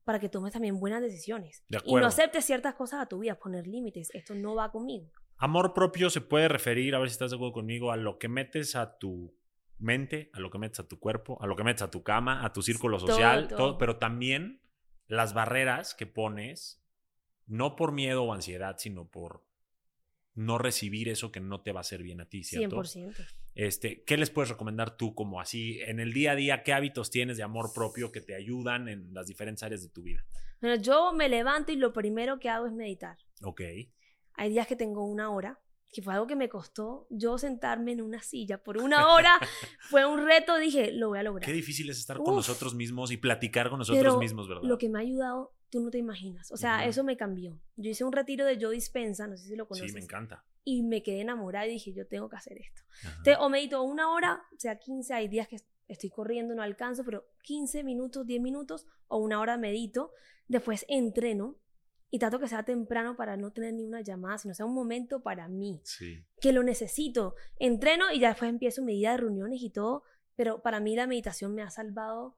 para que tomes también buenas decisiones. De Y no aceptes ciertas cosas a tu vida, poner límites. Esto no va conmigo. Amor propio se puede referir, a ver si estás de acuerdo conmigo, a lo que metes a tu mente, a lo que metes a tu cuerpo, a lo que metes a tu cama, a tu círculo Todo, social, todo. todo, pero también las barreras que pones, no por miedo o ansiedad, sino por no recibir eso que no te va a hacer bien a ti, ¿cierto? 100%. Este, ¿Qué les puedes recomendar tú como así en el día a día? ¿Qué hábitos tienes de amor propio que te ayudan en las diferentes áreas de tu vida? Bueno, yo me levanto y lo primero que hago es meditar. Ok. Hay días que tengo una hora, que fue algo que me costó. Yo sentarme en una silla por una hora fue un reto. Dije, lo voy a lograr. Qué difícil es estar con nosotros mismos y platicar con nosotros Pero mismos, ¿verdad? Lo que me ha ayudado, tú no te imaginas. O sea, eso me cambió. Yo hice un retiro de Yo Dispensa, no sé si lo conoces. Sí, me encanta. Y me quedé enamorada y dije, yo tengo que hacer esto. Ajá. Entonces, o medito una hora, o sea, 15, hay días que estoy corriendo, no alcanzo, pero 15 minutos, 10 minutos o una hora medito. Después entreno y trato que sea temprano para no tener ni una llamada, sino sea un momento para mí, Sí. que lo necesito. Entreno y ya después empiezo mi día de reuniones y todo, pero para mí la meditación me ha salvado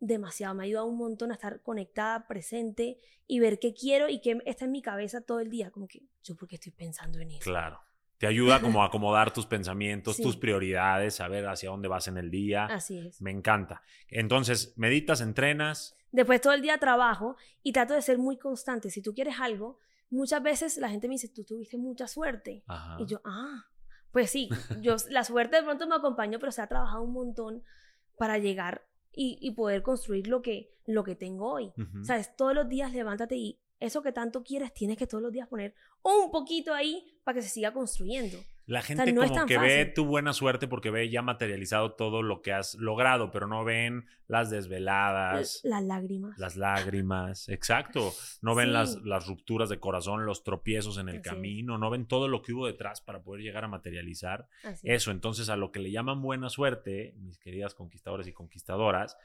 demasiado, me ha ayudado un montón a estar conectada, presente y ver qué quiero y qué está en mi cabeza todo el día, como que yo porque estoy pensando en eso. Claro. Te ayuda como a acomodar tus pensamientos, Sí. tus prioridades, saber hacia dónde vas en el día. Así es. Me encanta. Entonces, meditas, entrenas. Después todo el día trabajo y trato de ser muy constante. Si tú quieres algo, muchas veces la gente me dice, tú tuviste mucha suerte. Ajá. Y yo, ah, pues sí, yo, la suerte de pronto me acompañó, pero se ha trabajado un montón para llegar y, y poder construir lo que, lo que tengo hoy. ¿Sabes? Todos los días levántate y eso que tanto quieres, tienes que todos los días poner un poquito ahí para que se siga construyendo. La gente no es como tan que ve tu buena suerte porque ve ya materializado todo lo que has logrado, pero no ven las desveladas, Las lágrimas. las lágrimas, exacto. No ven las, Sí. las rupturas de corazón, los tropiezos en el Así es. camino, no ven todo lo que hubo detrás para poder llegar a materializar Así es. eso. Entonces, a lo que le llaman buena suerte, mis queridas conquistadores y conquistadoras,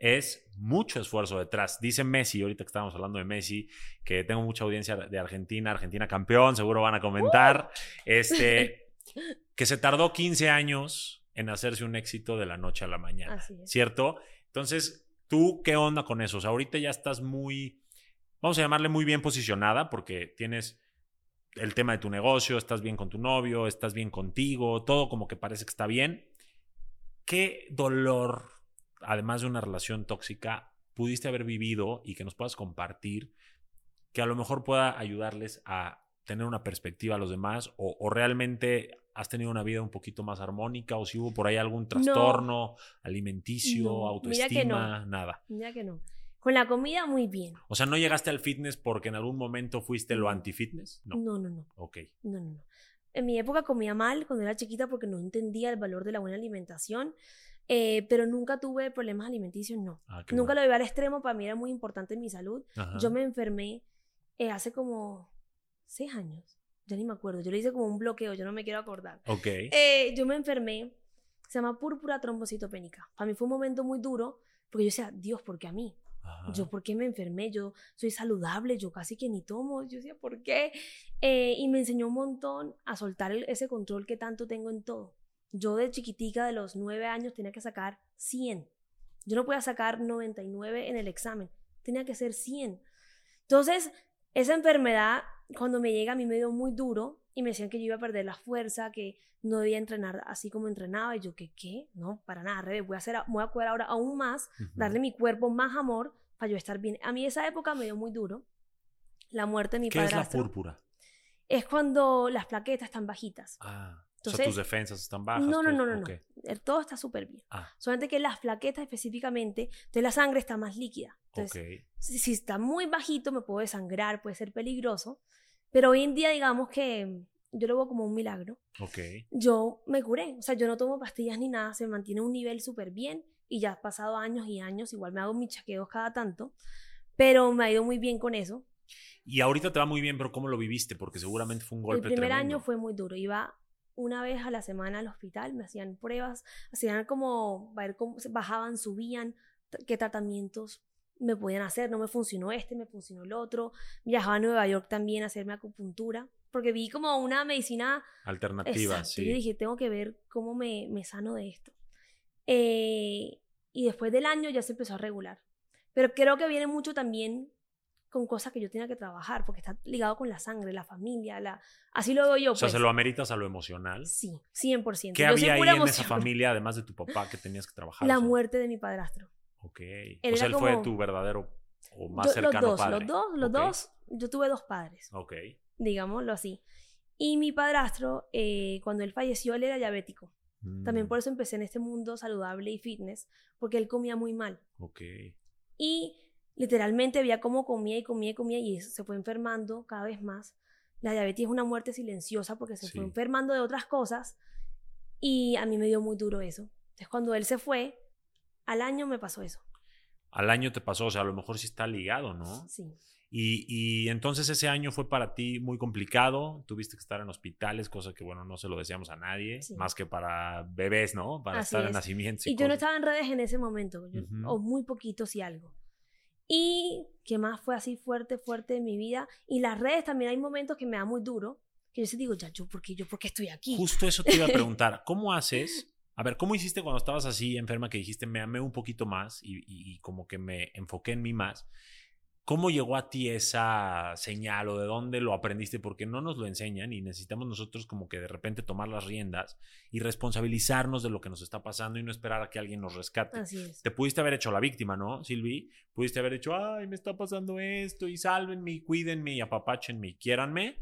es mucho esfuerzo detrás. Dice Messi, ahorita que estábamos hablando de Messi, que tengo mucha audiencia de Argentina, Argentina campeón, seguro van a comentar, este, que se tardó 15 años en hacerse un éxito de la noche a la mañana, Así es. ¿cierto? Entonces, ¿tú qué onda con eso? O sea, ahorita ya estás muy, vamos a llamarle muy bien posicionada porque tienes el tema de tu negocio, estás bien con tu novio, estás bien contigo, todo como que parece que está bien. ¿Qué dolor, además de una relación tóxica, pudiste haber vivido y que nos puedas compartir que a lo mejor pueda ayudarles a tener una perspectiva a los demás o, o realmente has tenido una vida un poquito más armónica o si hubo por ahí algún trastorno alimenticio, No, mira que no. autoestima, nada. Mira que no. Con la comida muy bien. O sea, ¿no llegaste al fitness porque en algún momento fuiste lo No. anti-fitness? No. No, no, no. Ok. No, no, no. En mi época comía mal cuando era chiquita porque no entendía el valor de la buena alimentación, eh, pero nunca tuve problemas alimenticios, no. Ah, Nunca bueno. lo llevé al extremo, para mí era muy importante en mi salud. Ajá. Yo me enfermé eh, hace como seis años, ya ni me acuerdo, yo le hice como un bloqueo, yo no me quiero acordar. Ok. Eh, yo me enfermé, se llama púrpura trombocitopénica. Para mí fue un momento muy duro porque yo decía, Dios, ¿por qué a mí? Ajá. Yo, ¿por qué me enfermé? Yo soy saludable, yo casi que ni tomo. Yo decía, ¿por qué? Eh, y me enseñó un montón a soltar el- ese control que tanto tengo en todo. Yo de chiquitica, de los nueve años, tenía que sacar 100. Yo no podía sacar 99 en el examen. Tenía que ser 100. Entonces, esa enfermedad, cuando me llega, a mí me dio muy duro y me decían que yo iba a perder la fuerza, que no debía entrenar así como entrenaba. Y yo, ¿qué? ¿Qué? No, para nada, revés. Voy a, hacer, voy a cuidar ahora aún más darle a mi cuerpo más amor para yo estar bien. A mí esa época me dio muy duro. La muerte de mi ¿Qué es la púrpura? Es cuando las plaquetas están bajitas. Ah, o sea, Entonces- tus defensas están bajas. no, no, no, no, no. ok. El- Todo está súper bien. Ah, Solamente que las plaquetas específicamente, entonces la sangre está más líquida. Entonces, ok. si, si está muy bajito me puedo desangrar, puede ser peligroso. Pero hoy en día digamos que yo lo veo como un milagro. Ok. Yo me curé, o sea, yo no tomo pastillas ni nada, se mantiene un nivel súper bien y ya ha pasado años y años, igual me hago mis chequeos cada tanto, pero me ha ido muy bien con eso. Y ahorita te va muy bien, pero ¿cómo lo viviste? Porque seguramente fue un golpe El primer tremendo. año fue muy duro, iba una vez a la semana al hospital, me hacían pruebas, hacían como ver cómo bajaban, subían, qué tratamientos me podían hacer, no me funcionó este, me funcionó el otro. Viajaba a Nueva York también a hacerme acupuntura, porque vi como una medicina Alternativa, Exacto. sí. Yo dije, tengo que ver cómo me, me sano de esto. Eh, y después del año ya se empezó a regular. Pero creo que viene mucho también con cosas que yo tenía que trabajar, porque está ligado con la sangre, la familia, la... así lo veo yo. o sea, pues. se lo ameritas a lo emocional. Sí, 100%. ¿Qué Yo había ahí en esa familia, además de tu papá, que tenías que trabajar? La O sea, muerte de mi padrastro. Ok. Él o sea, fue tu verdadero o más Yo- cercano los dos, padre. los dos, los dos. Yo tuve dos padres, Ok. digámoslo así. Y mi padrastro, eh, cuando él falleció, él era diabético. También Mm, por eso empecé en este mundo saludable y fitness, porque él comía muy mal. Ok. Y literalmente veía cómo comía y comía y comía y eso se fue enfermando cada vez más. La diabetes es una muerte silenciosa porque se fue enfermando de otras cosas y a mí me dio muy duro eso. Entonces cuando él se fue, al año me pasó eso. Al año te pasó, o sea, a lo mejor sí está ligado, ¿no? Sí. Y, y entonces ese año fue para ti muy complicado, tuviste que estar en hospitales, cosa que, bueno, no se lo deseamos a nadie, Sí. más que para bebés, ¿no? Para Así estar en nacimientos. Y yo no estaba en redes en ese momento, yo- Ujú. o muy poquito si algo. Y que más fue así fuerte, fuerte en mi vida. Y las redes también hay momentos que me da muy duro, que yo sí digo, ya, yo, ¿por qué, yo, ¿por qué estoy aquí? Justo eso te iba a preguntar. ¿Cómo haces? A ver, ¿cómo hiciste cuando estabas así enferma que dijiste me amé un poquito más y, y- y como que me enfoqué en mí más? ¿Cómo llegó a ti esa señal o de dónde lo aprendiste? Porque no nos lo enseñan y necesitamos nosotros como que de repente tomar las riendas y responsabilizarnos de lo que nos está pasando y no esperar a que alguien nos rescate. Así es. Te pudiste haber hecho la víctima, ¿no, Silvi? Pudiste haber hecho, ay, me está pasando esto y sálvenme y cuídenme y apapáchenme y quiéranme.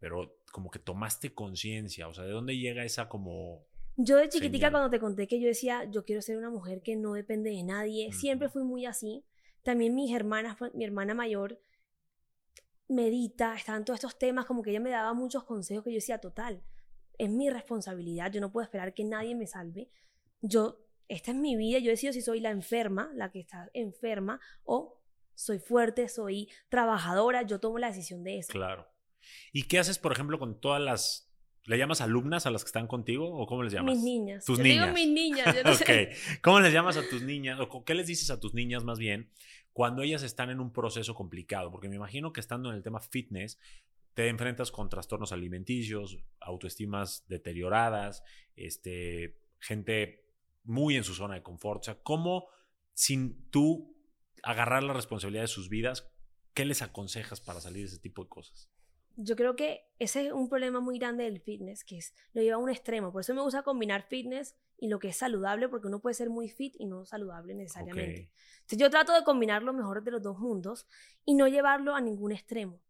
Pero como que tomaste conciencia, o sea, ¿de dónde llega esa como... Yo de chiquitica Señal. cuando te conté que yo decía, yo quiero ser una mujer que no depende de nadie, siempre Ujú. fui muy así. También mis hermanas, mi hermana mayor medita, estaban todos estos temas, como que ella me daba muchos consejos que yo decía, total, es mi responsabilidad, yo no puedo esperar que nadie me salve. Yo, esta es mi vida, yo decido si soy la enferma, la que está enferma, o soy fuerte, soy trabajadora, yo tomo la decisión de eso. Claro. ¿Y qué haces, por ejemplo, con todas las... ¿Le llamas alumnas a las que están contigo o cómo les llamas? Mis niñas. Tus Yo digo niñas. mis niñas. yo no sé. ¿Cómo les llamas a tus niñas? ¿O qué les dices a tus niñas más bien cuando ellas están en un proceso complicado? Porque me imagino que estando en el tema fitness, te enfrentas con trastornos alimenticios, autoestimas deterioradas, este, gente muy en su zona de confort. O sea, ¿cómo sin tú agarrar la responsabilidad de sus vidas, qué les aconsejas para salir de ese tipo de cosas? Yo creo que ese es un problema muy grande del fitness, que es lo lleva a un extremo. Por eso me gusta combinar fitness y lo que es saludable, porque uno puede ser muy fit y no saludable necesariamente. Ok. Entonces yo trato de combinar lo mejor de los dos mundos y no llevarlo a ningún extremo.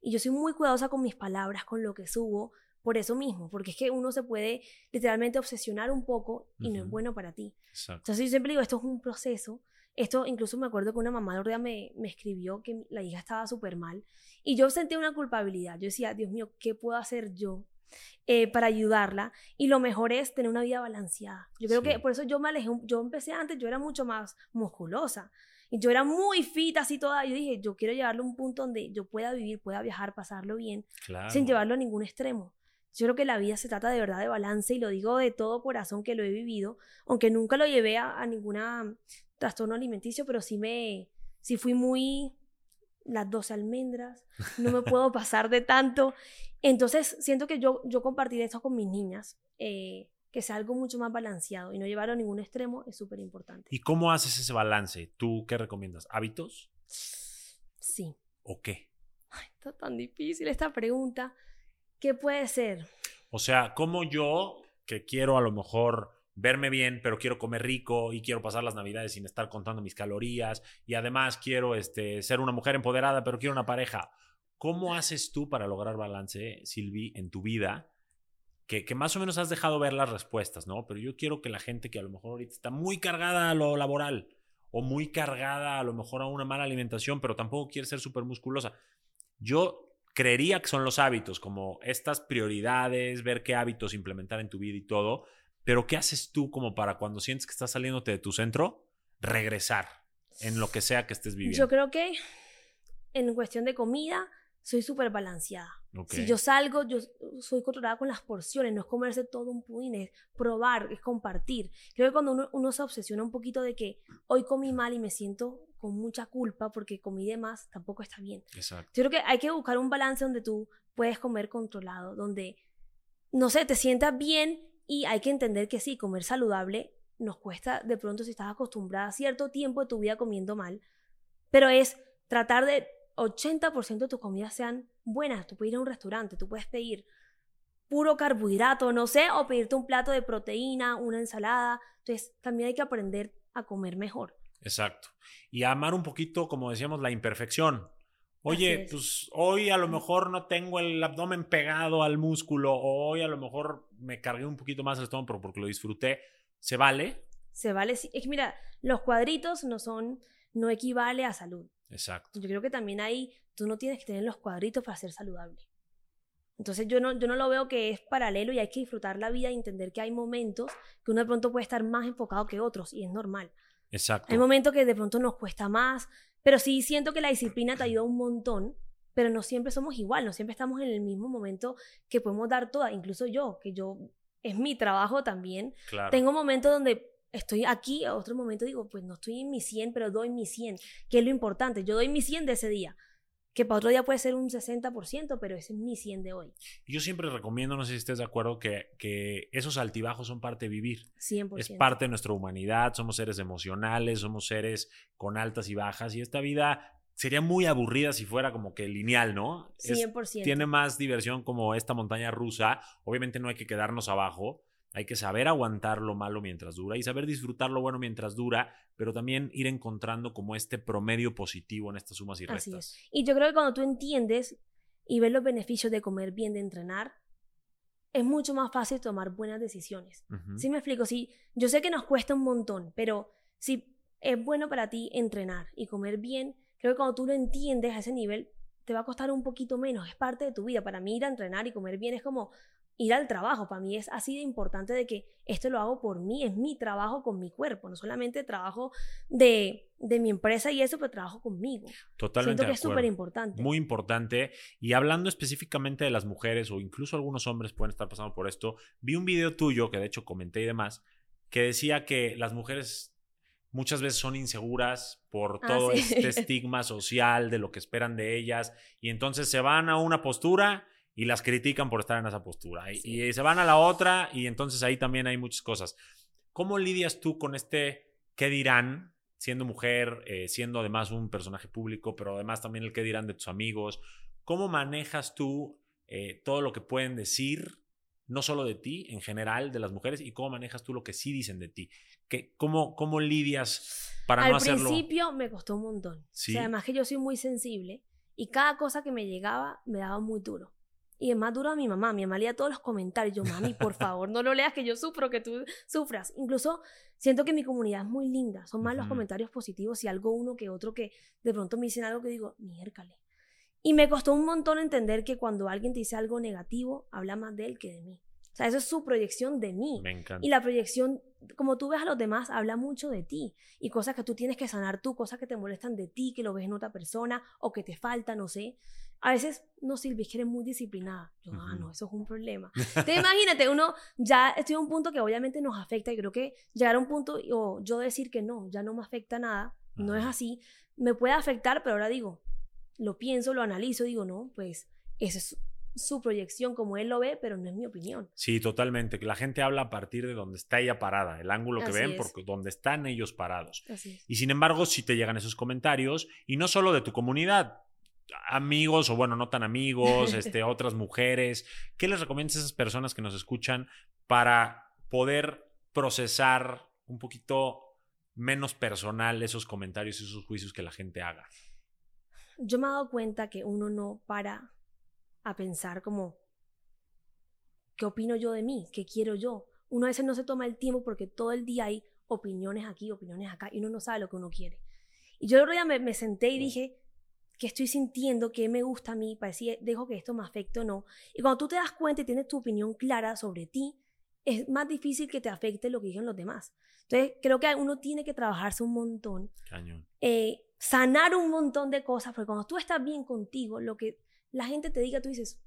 Y yo soy muy cuidadosa con mis palabras, con lo que subo, por eso mismo, porque es que uno se puede literalmente obsesionar un poco y no es bueno para ti. Exacto. Entonces yo siempre digo, esto es un proceso. Esto incluso me acuerdo que una mamá de otro día me, me escribió que la hija estaba súper mal y yo sentía una culpabilidad. Yo decía, Dios mío, ¿qué puedo hacer yo eh, para ayudarla? Y lo mejor es tener una vida balanceada. Yo creo Sí. que por eso yo me alejé, yo empecé antes, yo era mucho más musculosa y yo era muy fit así toda. Yo dije, yo quiero llevarlo a un punto donde yo pueda vivir, pueda viajar, pasarlo bien Claro. sin llevarlo a ningún extremo. Yo creo que la vida se trata de verdad de balance y lo digo de todo corazón que lo he vivido, aunque nunca lo llevé a, a ninguna trastorno alimenticio, pero sí me, sí fui muy las 12 almendras, no me puedo pasar de tanto. Entonces siento que yo, yo compartir esto con mis niñas, eh, que sea algo mucho más balanceado y no llevarlo a ningún extremo es súper importante. ¿Y cómo haces ese balance? ¿Tú qué recomiendas? ¿Hábitos Sí. o qué? Ay, está tan difícil esta pregunta. ¿Qué puede ser? O sea, ¿cómo yo, que quiero a lo mejor verme bien, pero quiero comer rico y quiero pasar las navidades sin estar contando mis calorías y además quiero este, ser una mujer empoderada, pero quiero una pareja? ¿Cómo haces tú para lograr balance, Silvi, en tu vida? Que, que más o menos has dejado ver las respuestas, ¿no? Pero yo quiero que la gente que a lo mejor ahorita está muy cargada a lo laboral o muy cargada a lo mejor a una mala alimentación, pero tampoco quiere ser súper musculosa. Yo creería que son los hábitos, como estas prioridades, ver qué hábitos implementar en tu vida y todo, pero ¿qué haces tú como para cuando sientes que estás saliéndote de tu centro, regresar en lo que sea que estés viviendo? Yo creo que en cuestión de comida, soy súper balanceada. Si yo salgo, yo soy controlada con las porciones, no es comerse todo un pudín, es probar, es compartir. Creo que cuando uno, se obsesiona un poquito de que hoy comí mal y me siento con mucha culpa porque comí de más, tampoco está bien. Exacto. Yo creo que hay que buscar un balance donde tú puedes comer controlado, donde, no sé, te sientas bien y hay que entender que sí, comer saludable nos cuesta de pronto si estás acostumbrada a cierto tiempo de tu vida comiendo mal, pero es tratar de 80% de tus comidas sean buenas. Tú puedes ir a un restaurante, tú puedes pedir puro carbohidrato, no sé, o pedirte un plato de proteína, una ensalada. Entonces, también hay que aprender a comer mejor. Exacto. Y amar un poquito, como decíamos, la imperfección. Oye, pues hoy a lo mejor no tengo el abdomen pegado al músculo, o hoy a lo mejor me cargué un poquito más el estómago porque lo disfruté. ¿Se vale? Se vale. Es que mira, los cuadritos no son, no equivale a salud. Exacto. Yo creo que también ahí tú no tienes que tener los cuadritos para ser saludable. Entonces yo no, yo no lo veo que es paralelo y hay que disfrutar la vida y entender que hay momentos que uno de pronto puede estar más enfocado que otros y es normal. Exacto. Hay momentos que de pronto nos cuesta más, pero sí siento que la disciplina te ayuda un montón, pero no siempre somos igual, no siempre estamos en el mismo momento que podemos dar toda, incluso yo, que yo es mi trabajo también. Tengo momentos donde estoy aquí, a otro momento digo, pues no estoy en mi 100, pero doy mi 100, que es lo importante. Yo doy mi 100 de ese día, que para otro día puede ser un 60%, pero ese es mi 100 de hoy. Yo siempre recomiendo, no sé si estés de acuerdo, que, que esos altibajos son parte de vivir. 100%. Es parte de nuestra humanidad, somos seres emocionales, somos seres con altas y bajas, y esta vida sería muy aburrida si fuera como que lineal, ¿no? 100%. tiene más diversión como esta montaña rusa. Obviamente no hay que quedarnos abajo, hay que saber aguantar lo malo mientras dura y saber disfrutar lo bueno mientras dura, pero también ir encontrando como este promedio positivo en estas sumas y restas. Así es. Y yo creo que cuando tú entiendes y ves los beneficios de comer bien, de entrenar, es mucho más fácil tomar buenas decisiones. ¿Sí me explico? Sí, yo sé que nos cuesta un montón, pero si es bueno para ti entrenar y comer bien, creo que cuando tú lo entiendes a ese nivel, te va a costar un poquito menos, es parte de tu vida. Para mí ir a entrenar y comer bien es como, ir al trabajo. Para mí es así de importante de que esto lo hago por mí, es mi trabajo con mi cuerpo, no solamente trabajo de, de mi empresa y eso, pero trabajo conmigo. Totalmente. Siento que es súper importante. Muy importante. Y hablando específicamente de las mujeres o incluso algunos hombres pueden estar pasando por esto, vi un video tuyo que de hecho comenté y demás, que decía que las mujeres muchas veces son inseguras por ah, todo este estigma social de lo que esperan de ellas y entonces se van a una postura y las critican por estar en esa postura. Y, se van a la otra y entonces ahí también hay muchas cosas. ¿Cómo lidias tú con este qué dirán, siendo mujer, eh, siendo además un personaje público, pero además también el qué dirán de tus amigos? ¿Cómo manejas tú eh, todo lo que pueden decir, no solo de ti, en general, de las mujeres, y cómo manejas tú lo que sí dicen de ti? ¿Qué, cómo, ¿Cómo lidias para no hacerlo? Al principio me costó un montón. además que yo soy muy sensible y cada cosa que me llegaba me daba muy duro. Y es más duro a mi mamá. Mi mamá leía todos los comentarios. Yo, mami, por favor, no lo leas que yo sufro, que tú sufras. Incluso siento que mi comunidad es muy linda. Son más los comentarios positivos y algo uno que otro que de pronto me dicen algo que digo, miércale. Y me costó un montón entender que cuando alguien te dice algo negativo, habla más de él que de mí. O sea, eso es su proyección de mí. Me encanta. Y la proyección, como tú ves a los demás, habla mucho de ti. Y cosas que tú tienes que sanar tú, cosas que te molestan de ti, que lo ves en otra persona o que te falta, no sé a veces, no, Silvia, es que eres muy disciplinada. Yo, ah, no, eso es un problema. Te imagínate, uno ya estoy a un punto que obviamente nos afecta y creo que llegar a un punto, o yo decir que no, ya no me afecta nada, no es así, me puede afectar, pero ahora digo, lo pienso, lo analizo, digo, no, pues esa es su proyección como él lo ve, pero no es mi opinión. Sí, totalmente. La gente habla a partir de donde está ella parada, el ángulo que ven, porque donde están ellos parados. Y sin embargo, si te llegan esos comentarios, y no solo de tu comunidad, amigos o bueno, no tan amigos, este, otras mujeres? ¿Qué les recomiendas a esas personas que nos escuchan para poder procesar un poquito menos personal esos comentarios y esos juicios que la gente haga? Yo me he dado cuenta que uno no para a pensar como, ¿qué opino yo de mí? ¿Qué quiero yo? Uno a veces no se toma el tiempo porque todo el día hay opiniones aquí, opiniones acá, y uno no sabe lo que uno quiere. Y yo el otro día me senté y dije, qué estoy sintiendo, qué me gusta a mí, para decir, dejo que esto me afecte o no. Y cuando tú te das cuenta y tienes tu opinión clara sobre ti, es más difícil que te afecte lo que digan los demás. Entonces, creo que uno tiene que trabajarse un montón. Cañón. Eh, sanar un montón de cosas, porque cuando tú estás bien contigo, lo que la gente te diga, tú dices,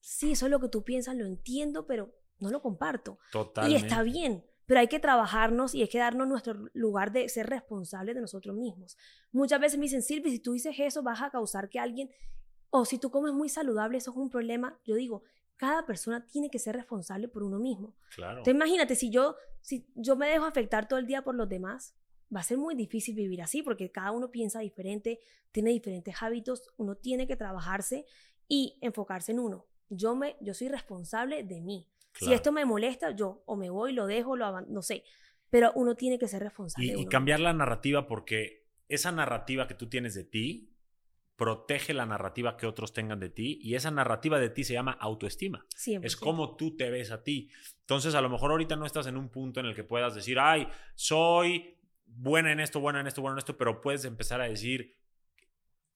sí, eso es lo que tú piensas, lo entiendo, pero no lo comparto. Totalmente. Y está bien, pero hay que trabajarnos y hay que darnos nuestro lugar de ser responsables de nosotros mismos. Muchas veces me dicen, Silvia, si tú dices eso, vas a causar que alguien, o si tú comes muy saludable, eso es un problema. Yo digo, cada persona tiene que ser responsable por uno mismo. Claro. Entonces imagínate, si yo, si yo me dejo afectar todo el día por los demás, va a ser muy difícil vivir así porque cada uno piensa diferente, tiene diferentes hábitos, uno tiene que trabajarse y enfocarse en uno. Yo, me, yo soy responsable de mí. Si esto me molesta, yo o me voy, lo dejo, lo no sé. Pero uno tiene que ser responsable. Y, y cambiar la narrativa porque esa narrativa que tú tienes de ti protege la narrativa que otros tengan de ti y esa narrativa de ti se llama autoestima. Es como tú te ves a ti. Entonces, a lo mejor ahorita no estás en un punto en el que puedas decir, ay, soy buena en esto, buena en esto, buena en esto, pero puedes empezar a decir,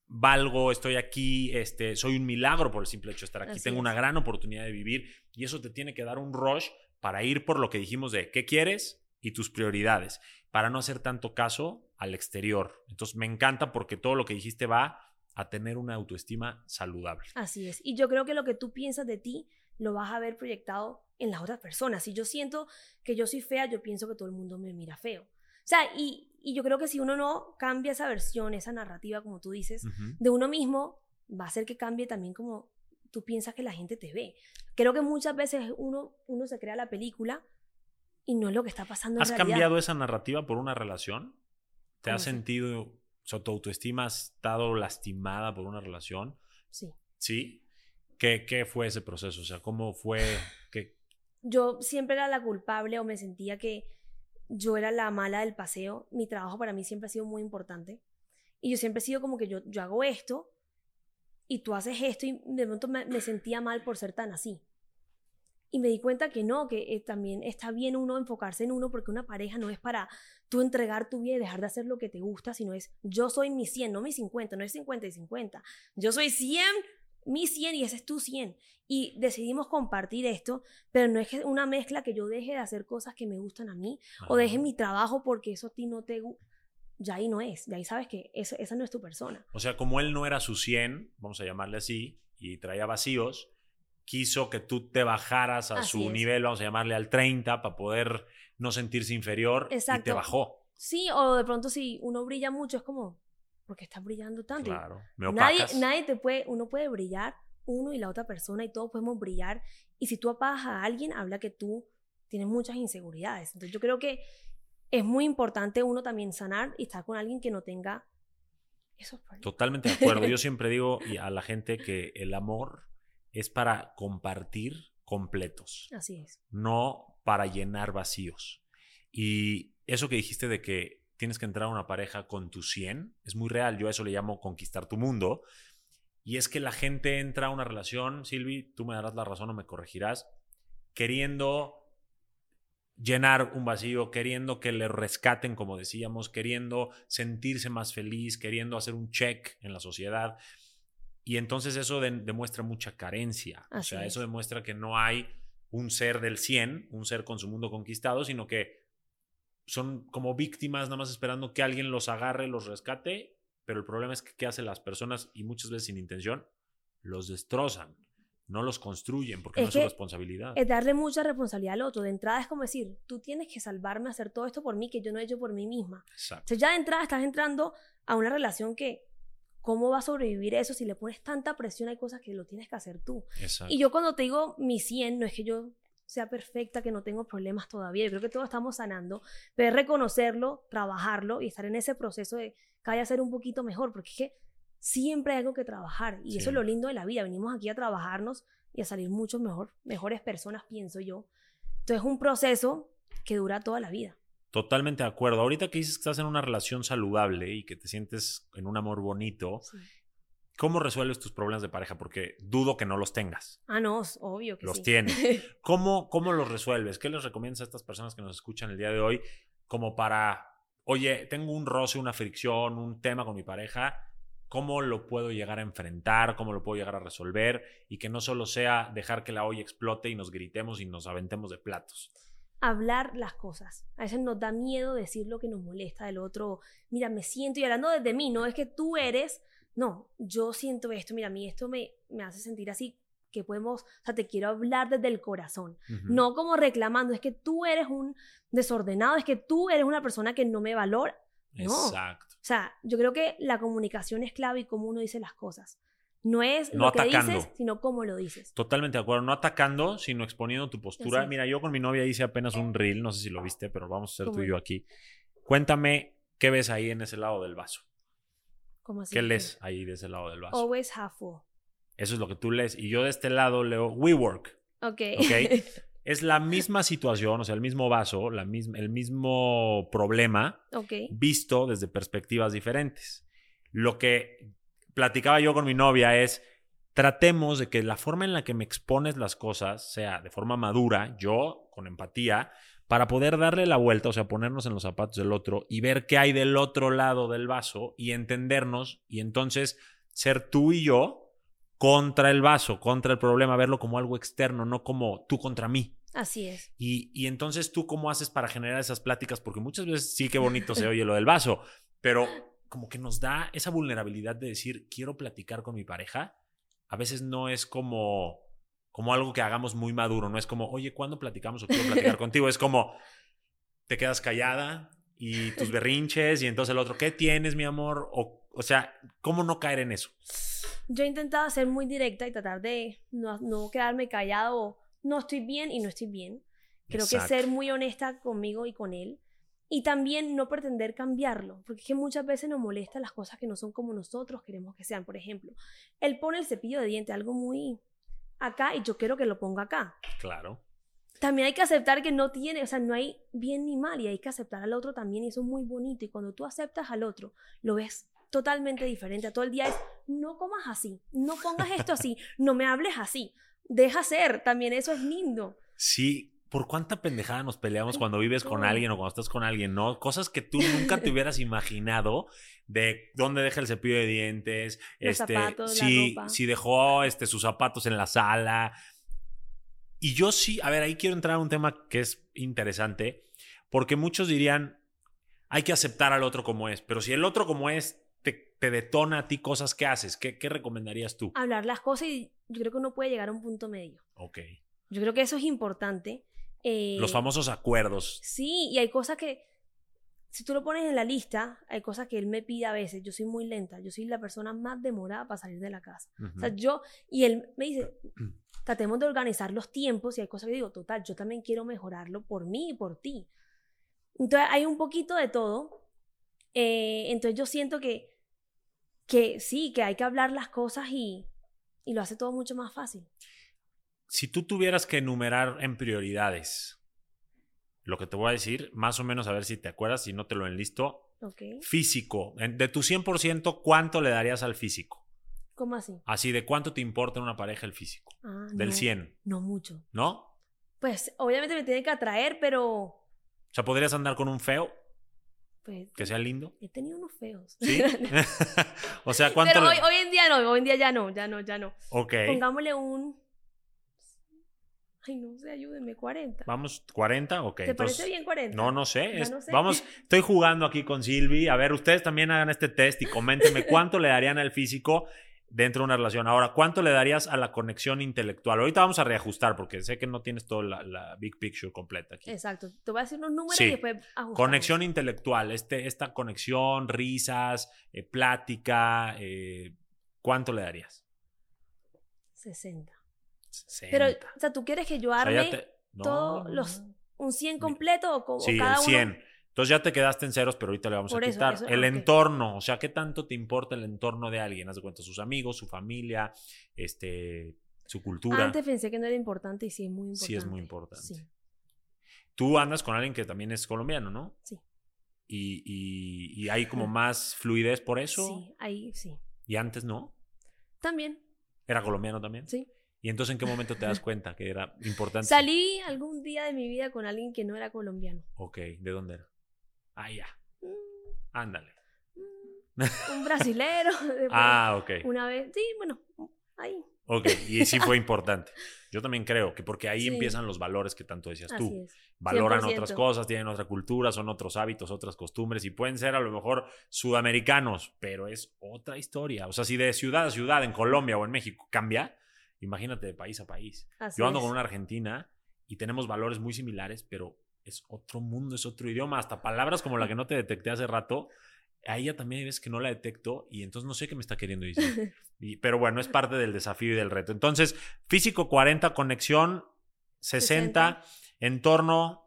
valgo, estoy aquí, este, soy un milagro por el simple hecho de estar aquí, tengo una gran oportunidad de vivir y eso te tiene que dar un rush para ir por lo que dijimos de qué quieres y tus prioridades, para no hacer tanto caso al exterior. Entonces me encanta porque todo lo que dijiste va a tener una autoestima saludable. Así es. Y yo creo que lo que tú piensas de ti lo vas a ver proyectado en las otras personas. Si yo siento que yo soy fea, yo pienso que todo el mundo me mira feo. O sea, y, y yo creo que si uno no cambia esa versión, esa narrativa, como tú dices, de uno mismo, va a hacer que cambie también como tú piensas que la gente te ve. Creo que muchas veces uno, uno se crea la película y no es lo que está pasando. ¿Has cambiado esa narrativa por una relación? ¿Te has sentido, o sea, tu autoestima ha estado lastimada por una relación? Sí. ¿Sí? ¿Qué, ¿Qué fue ese proceso? O sea, ¿cómo fue? que Yo siempre era la culpable o me sentía que yo era la mala del paseo. Mi trabajo para mí siempre ha sido muy importante. Y yo siempre he sido como que yo, yo hago esto y tú haces esto y de pronto me, sentía mal por ser tan así. Y me di cuenta que no, que eh, también está bien uno enfocarse en uno porque una pareja no es para tú entregar tu vida y dejar de hacer lo que te gusta, sino es yo soy mi 100, no mi 50, no es 50 y 50. Yo soy 100 mi 100 y ese es tu 100. Y decidimos compartir esto, pero no es una mezcla que yo deje de hacer cosas que me gustan a mí o deje mi trabajo porque eso a ti no te gusta. Ya ahí no es, ya ahí sabes que eso, esa no es tu persona. O sea, como él no era su 100, vamos a llamarle así, y traía vacíos, quiso que tú te bajaras a su nivel, vamos a llamarle al 30, para poder no sentirse inferior y te bajó. Sí, o de pronto si uno brilla mucho es como, porque estás brillando tanto. Claro, nadie, nadie te puede, uno puede brillar, uno y la otra persona, y todos podemos brillar. Y si tú apagas a alguien, habla que tú tienes muchas inseguridades. Entonces yo creo que es muy importante uno también sanar y estar con alguien que no tenga esos problemas. Totalmente de acuerdo. Yo siempre digo a la gente que el amor es para compartir completos. Así es. No para llenar vacíos. Y eso que dijiste de que tienes que entrar a una pareja con tu 100. Es muy real, yo a eso le llamo conquistar tu mundo. Y es que la gente entra a una relación, Silvi, tú me darás la razón o me corregirás, queriendo llenar un vacío, queriendo que le rescaten, como decíamos, queriendo sentirse más feliz, queriendo hacer un check en la sociedad. Y entonces eso demuestra mucha carencia. o sea, eso demuestra que no hay un ser del 100, un ser con su mundo conquistado, sino que son como víctimas nada más esperando que alguien los agarre, los rescate, pero el problema es que ¿qué hacen las personas y muchas veces sin intención? Los destrozan, no los construyen porque no es su responsabilidad. Es darle mucha responsabilidad al otro. De entrada es como decir, tú tienes que salvarme, hacer todo esto por mí que yo no he hecho por mí misma. Exacto. Entonces ya de entrada estás entrando a una relación que, ¿cómo va a sobrevivir eso si le pones tanta presión? Hay cosas que lo tienes que hacer tú. Exacto. Y yo cuando te digo mi 100, no es que yo sea perfecta, que no tengo problemas todavía. Yo creo que todos estamos sanando, pero es reconocerlo, trabajarlo y estar en ese proceso de cada día ser un poquito mejor, porque es que siempre hay algo que trabajar y eso es lo lindo de la vida. Venimos aquí a trabajarnos y a salir mucho mejor, mejores personas, pienso yo. Entonces es un proceso que dura toda la vida. Totalmente de acuerdo. Ahorita que dices que estás en una relación saludable y que te sientes en un amor bonito, ¿Cómo resuelves tus problemas de pareja? Porque dudo que no los tengas. Ah, no, obvio que los sí. tienes. ¿Cómo, ¿Cómo los resuelves? ¿Qué les recomiendas a estas personas que nos escuchan el día de hoy como para, oye, tengo un roce, una fricción, un tema con mi pareja? cómo lo puedo llegar a enfrentar, cómo lo puedo llegar a resolver y que no solo sea dejar que la olla explote y nos gritemos y nos aventemos de platos. Hablar las cosas. A veces nos da miedo decir lo que nos molesta del otro. Mira, me siento y hablando desde mí, no es que tú eres, no, yo siento esto, mira, a mí esto me, me hace sentir así que podemos, o sea, te quiero hablar desde el corazón, no como reclamando, es que tú eres un desordenado, es que tú eres una persona que no me valora. No. Exacto. O sea, yo creo que la comunicación es clave y cómo uno dice las cosas. No es No lo que dices, sino cómo lo dices. Totalmente de acuerdo, no atacando, sino exponiendo tu postura. Mira, yo con mi novia hice apenas un reel, no sé si lo viste, pero vamos a hacer tú ¿Cómo y yo aquí. Cuéntame, ¿qué ves ahí en ese lado del vaso? ¿Cómo así? ¿Qué lees ahí de ese lado del vaso? Always half full. Eso es lo que tú lees. Y yo de este lado leo WeWork. Ok. Ok. Es la misma situación, o sea, el mismo vaso, la misma, el mismo problema, visto desde perspectivas diferentes. Lo que platicaba yo con mi novia es, tratemos de que la forma en la que me expones las cosas sea de forma madura, yo con empatía, para poder darle la vuelta, o sea, ponernos en los zapatos del otro y ver qué hay del otro lado del vaso y entendernos y entonces ser tú y yo contra el vaso, contra el problema, verlo como algo externo, no como tú contra mí. Así es. Y, y entonces tú cómo haces para generar esas pláticas, porque muchas veces sí que bonito se oye lo del vaso, pero como que nos da esa vulnerabilidad de decir, quiero platicar con mi pareja. A veces no es como, como algo que hagamos muy maduro, no es como, oye, ¿cuándo platicamos o quiero platicar contigo? Es como, te quedas callada y tus berrinches y entonces el otro, ¿qué tienes, mi amor? O, o sea, ¿cómo no caer en eso? Yo he intentado ser muy directa y tratar de no, no quedarme callado no estoy bien y no estoy bien. Creo que ser muy honesta conmigo y con él. Y también no pretender cambiarlo, porque es que muchas veces nos molestan las cosas que no son como nosotros queremos que sean. Por ejemplo, él pone el cepillo de diente, algo muy acá, y yo quiero que lo ponga acá. Claro. También hay que aceptar que no tiene, o sea, no hay bien ni mal, y hay que aceptar al otro también, y eso es muy bonito. Y cuando tú aceptas al otro, lo ves totalmente diferente. A todo el día es, no comas así, no pongas esto así, no me hables así. Deja ser, también eso es lindo. Sí, ¿por cuánta pendejada nos peleamos cuando vives con alguien o cuando estás con alguien, no? Cosas que tú nunca te hubieras imaginado de dónde deja el cepillo de dientes, Los este, zapatos, la si, ropa. si dejó este, sus zapatos en la sala. Y yo sí, a ver, ahí quiero entrar a un tema que es interesante, porque muchos dirían, hay que aceptar al otro como es, pero si el otro como es te, te detona a ti cosas que haces, ¿qué, qué recomendarías tú? Hablar las cosas y yo creo que uno puede llegar a un punto medio. Ok. Yo creo que eso es importante. Eh, Los famosos acuerdos. Sí, y hay cosas que, si tú lo pones en la lista, hay cosas que él me pide a veces. Yo soy muy lenta, yo soy la persona más demorada para salir de la casa. O sea, yo, y él me dice, tratemos de organizar los tiempos y hay cosas que digo, total, yo también quiero mejorarlo por mí y por ti. Entonces hay un poquito de todo. Eh, entonces yo siento que, que sí, que hay que hablar las cosas y, y lo hace todo mucho más fácil. Si tú tuvieras que enumerar en prioridades lo que te voy a decir, más o menos a ver si te acuerdas, si no te lo enlisto. ¿Ok? Físico, de tu 100%, ¿cuánto le darías al físico? ¿Cómo así? Así, ¿de cuánto te importa en una pareja el físico? Ah, Del no, 100, No mucho. ¿no? Pues obviamente me tiene que atraer, pero O sea, ¿podrías andar con un feo pues que sea lindo? he tenido unos feos. ¿Sí? o sea, ¿cuánto pero le- hoy, hoy en día no, hoy en día ya no, ya no, ya no. Ok. Pongámosle un... Ay, no sé, ayúdenme, 40. Vamos, 40, ok. ¿Te entonces- parece bien 40? No, no sé. Es- no sé. Vamos, estoy jugando aquí con Silvi. A ver, ustedes también hagan este test y coméntenme cuánto le darían al físico dentro de una relación. Ahora, ¿cuánto le darías a la conexión intelectual? Ahorita vamos a reajustar porque sé que no tienes toda la, la big picture completa aquí. Exacto. Te voy a decir unos números Sí. y después ajustamos. Conexión intelectual, este, esta conexión, risas, eh, plática, eh, ¿cuánto le darías? 60. 60. Pero, o sea, ¿tú quieres que yo O sea, arme ya te- no, todos los- un 100 completo o, co- o Sí, cada el uno? 100. Entonces ya te quedaste en ceros, pero ahorita le vamos Por a eso, quitar. eso- el entorno, o sea, ¿qué tanto te importa el entorno de alguien? Haz de cuenta, sus amigos, su familia, este, su cultura. Antes pensé que no era importante y sí es muy importante. Sí es muy importante. Sí. Tú andas con alguien que también es colombiano, ¿no? Sí. Y, y- y hay como más fluidez por eso. Sí, ahí sí. Y antes no. También, Era colombiano también. sí. ¿Y entonces en qué momento te das cuenta que era importante? Salí algún día de mi vida con alguien que no era colombiano. Ok, ¿de dónde era? Ah, ya. Mm, Ándale. mm, un brasilero. Ah, ok. Una vez, sí, bueno, ahí. Ok, y sí fue importante. Yo también creo que porque ahí Sí. empiezan los valores que tanto decías tú. Así es. Valoran otras 100%. cosas, tienen otra cultura, son otros hábitos, otras costumbres y pueden ser a lo mejor sudamericanos, pero es otra historia. O sea, si de ciudad a ciudad en Colombia o en México cambia, imagínate de país a país. Así Yo ando es. con una argentina y tenemos valores muy similares, pero es otro mundo, es otro idioma. Hasta palabras como la que no te detecté hace rato, a ella también hay veces que no la detecto y entonces no sé qué me está queriendo decir. Y- pero bueno, es parte del desafío y del reto. Entonces, físico 40, conexión 60, entorno,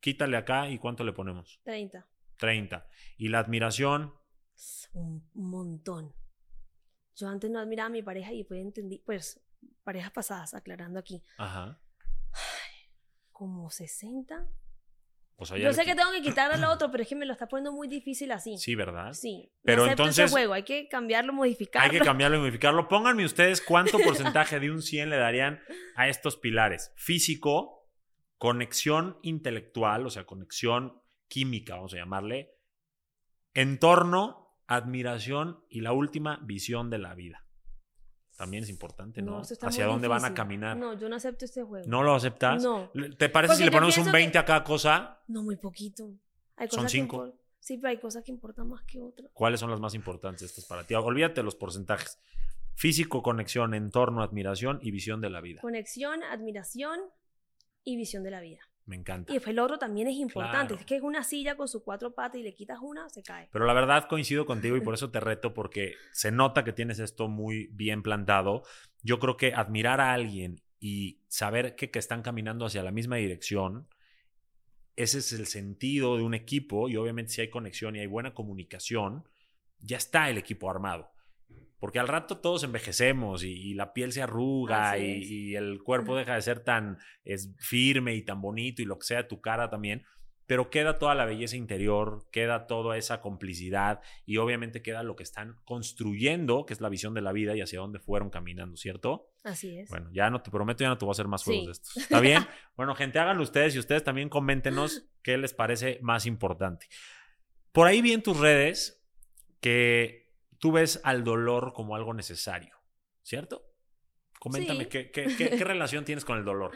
quítale acá y cuánto le ponemos? 30. 30. Y la admiración, Un montón. Yo antes no admiraba a mi pareja y después entendí, pues, parejas pasadas, aclarando aquí, ajá. como 60. O sea, ya Yo sé que tengo que quitarle lo otro, pero es que me lo está poniendo muy difícil así. Sí, ¿verdad? Sí. Pero entonces- Ese juego, hay que cambiarlo, modificarlo. Hay que cambiarlo y modificarlo. Pónganme ustedes cuánto porcentaje de un 100 le darían a estos pilares. Físico, conexión intelectual, o sea, conexión química, vamos a llamarle. Entorno, admiración y la última, visión de la vida. También es importante, ¿no? eso está Hacia dónde van a caminar. No, No, yo no acepto este juego. lo aceptas? No. ¿Te parece si le ponemos un pienso que- 20 a cada cosa? No, muy poquito. Hay Son cosas que cinco. impor- Sí, pero hay cosas que importan más que otras. ¿Cuáles son las más importantes estas para ti? Olvídate de los porcentajes. Físico, conexión, entorno, admiración y visión de la vida. Conexión, admiración y visión de la vida. Me encanta. Y lo otro también es importante. Claro. Es que es una silla con sus cuatro patas y le quitas una, se cae. Pero la verdad coincido contigo y por eso te reto porque se nota que tienes esto muy bien plantado. Yo creo que admirar a alguien y saber que, que están caminando hacia la misma dirección, ese es el sentido de un equipo y obviamente si hay conexión y hay buena comunicación, ya está el equipo armado. Porque al rato todos envejecemos y, y la piel se arruga y, el cuerpo deja de ser tan es, firme y tan bonito y lo que sea, tu cara también. Pero queda toda la belleza interior, queda toda esa complicidad y obviamente queda lo que están construyendo, que es la visión de la vida y hacia dónde fueron caminando, ¿cierto? Así es. Bueno, ya no te prometo, ya no te voy a hacer más juegos Sí. de estos. ¿Está bien? bueno, gente, háganlo ustedes y ustedes también coméntenos qué les parece más importante. Por ahí vi en tus redes que tú ves al dolor como algo necesario, ¿cierto? Coméntame Sí. ¿qué, qué, qué- qué relación tienes con el dolor.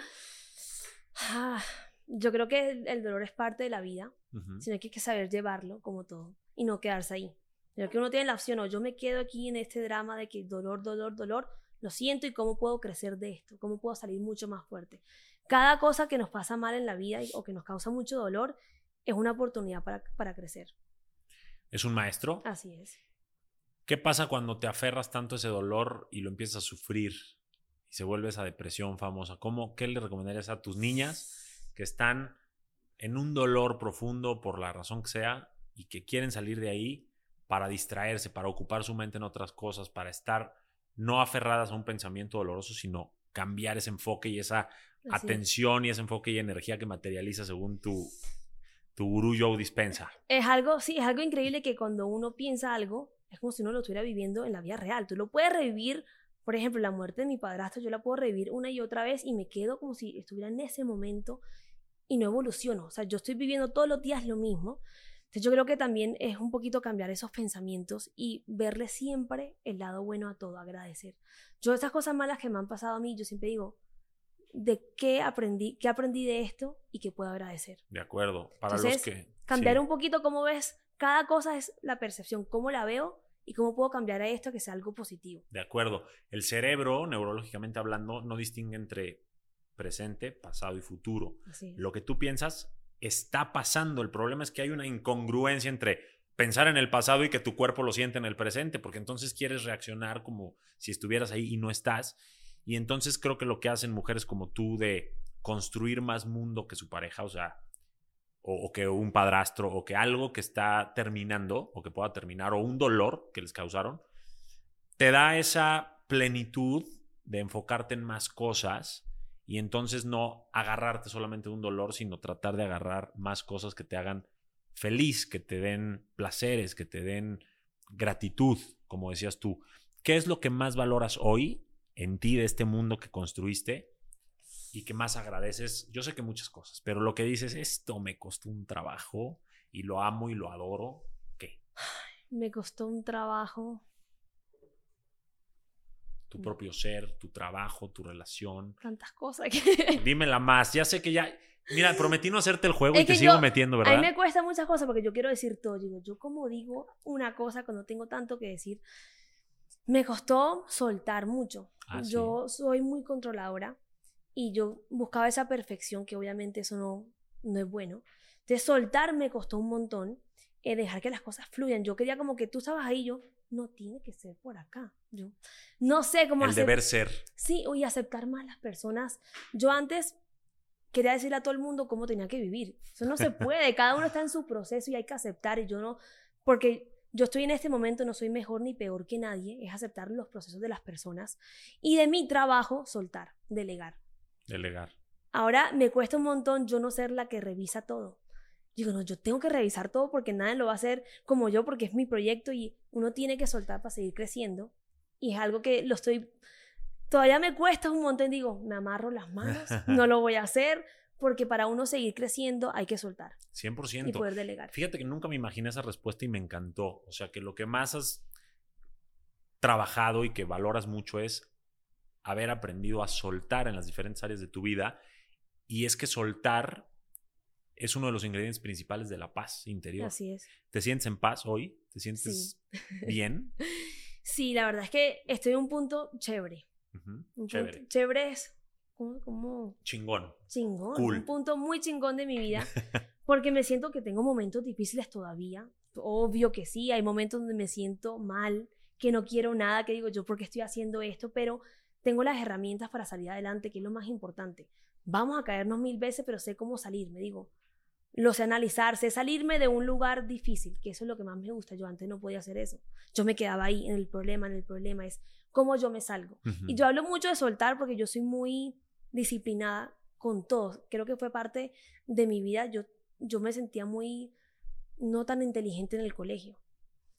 Ah, yo creo que el, el dolor es parte de la vida, Ujú. sino que hay que saber llevarlo como todo y no quedarse ahí. Pero que uno tiene la opción, o yo me quedo aquí en este drama de que dolor, dolor, dolor, lo siento y cómo puedo crecer de esto, cómo puedo salir mucho más fuerte. Cada cosa que nos pasa mal en la vida y- o que nos causa mucho dolor es una oportunidad para, para crecer. ¿Es un maestro? Así es. ¿Qué pasa cuando te aferras tanto a ese dolor y lo empiezas a sufrir y se vuelve esa depresión famosa? ¿Cómo, ¿Qué le recomendarías a tus niñas que están en un dolor profundo por la razón que sea y que quieren salir de ahí para distraerse, para ocupar su mente en otras cosas, para estar no aferradas a un pensamiento doloroso, sino cambiar ese enfoque y esa Así atención y ese enfoque y energía que materializa según tu, tu gurú Joe dispensa? Es algo, sí, es algo increíble que cuando uno piensa algo, es como si uno lo estuviera viviendo en la vida real. Tú lo puedes revivir, por ejemplo, la muerte de mi padrastro, yo la puedo revivir una y otra vez y me quedo como si estuviera en ese momento y no evoluciono. O sea, yo estoy viviendo todos los días lo mismo. Entonces yo creo que también es un poquito cambiar esos pensamientos y verle siempre el lado bueno a todo, agradecer. Yo esas cosas malas que me han pasado a mí, yo siempre digo, ¿de qué aprendí? ¿Qué aprendí de esto y qué puedo agradecer? De acuerdo. Para los Entonces, que... cambiar sí. un poquito cómo ves, cada cosa es la percepción, cómo la veo y cómo puedo cambiar a esto que sea algo positivo. De acuerdo. El cerebro, neurológicamente hablando, no distingue entre presente, pasado y futuro. Lo que tú piensas está pasando. El problema es que hay una incongruencia entre pensar en el pasado y que tu cuerpo lo siente en el presente, porque entonces quieres reaccionar como si estuvieras ahí y no estás. Y entonces creo que lo que hacen mujeres como tú de construir más mundo que su pareja, o sea, o, que un padrastro, o que algo que está terminando, o que pueda terminar, o un dolor que les causaron, te da esa plenitud de enfocarte en más cosas y entonces no agarrarte solamente un dolor, sino tratar de agarrar más cosas que te hagan feliz, que te den placeres, que te den gratitud, como decías tú. ¿Qué es lo que más valoras hoy en ti de este mundo que construiste y que más agradeces? Yo sé que muchas cosas, pero lo que dices, esto me costó un trabajo y lo amo y lo adoro, ¿qué? Me costó un trabajo. Tu propio ser, tu trabajo, tu relación. Tantas cosas que... Dímela más. Ya sé que ya... Mira, prometí no hacerte el juego y Es te que sigo yo- metiendo, A ¿verdad? mí me cuesta muchas cosas porque yo quiero decir todo. Digo, yo como digo una cosa cuando tengo tanto que decir, me costó soltar mucho. Ah, sí. Yo soy muy controladora y yo buscaba esa perfección que obviamente eso no, no es bueno. Entonces soltar me costó un montón, eh, dejar que las cosas fluyan. Yo quería como que tú estabas ahí, yo, no tiene que ser por acá. Yo no sé cómo El hacer. deber ser. Sí, y aceptar más las personas. Yo antes quería decirle a todo el mundo cómo tenía que vivir. Eso no se puede. Cada uno está en su proceso y hay que aceptar. Y yo no, porque yo estoy en este momento, no soy mejor ni peor que nadie. Es aceptar los procesos de las personas. Y de mi trabajo, soltar, delegar. Delegar. Ahora me cuesta un montón yo no ser la que revisa todo. Digo, no, yo tengo que revisar todo porque nadie lo va a hacer como yo porque es mi proyecto y uno tiene que soltar para seguir creciendo. Y es algo que lo estoy... Todavía me cuesta un montón. Digo, me amarro las manos, no lo voy a hacer porque para uno seguir creciendo hay que soltar y 100%. poder delegar. Fíjate que nunca me imaginé esa respuesta y me encantó. O sea, que lo que más has trabajado y que valoras mucho es haber aprendido a soltar en las diferentes áreas de tu vida. Y es que soltar es uno de los ingredientes principales de la paz interior. Así es. ¿Te sientes en paz hoy? ¿Te sientes bien? Sí, la verdad es que estoy en un punto chévere. Ujú, Un punto- Chévere. chévere es como, como Chingón. chingón, Cool. un punto muy chingón de mi vida, porque me siento que tengo momentos difíciles todavía. Obvio que sí, hay momentos donde me siento mal, que no quiero nada, que digo yo, ¿por qué estoy haciendo esto? Pero tengo las herramientas para salir adelante, que es lo más importante. Vamos a caernos mil veces, pero sé cómo salir, me digo. Lo sé analizar, sé salirme de un lugar difícil, que eso es lo que más me gusta. Yo antes no podía hacer eso. Yo me quedaba ahí en el problema, en el problema, es cómo yo me salgo. Y yo hablo mucho de soltar porque yo soy muy disciplinada con todo. Creo que fue parte de mi vida. Yo, yo me sentía muy no tan inteligente en el colegio.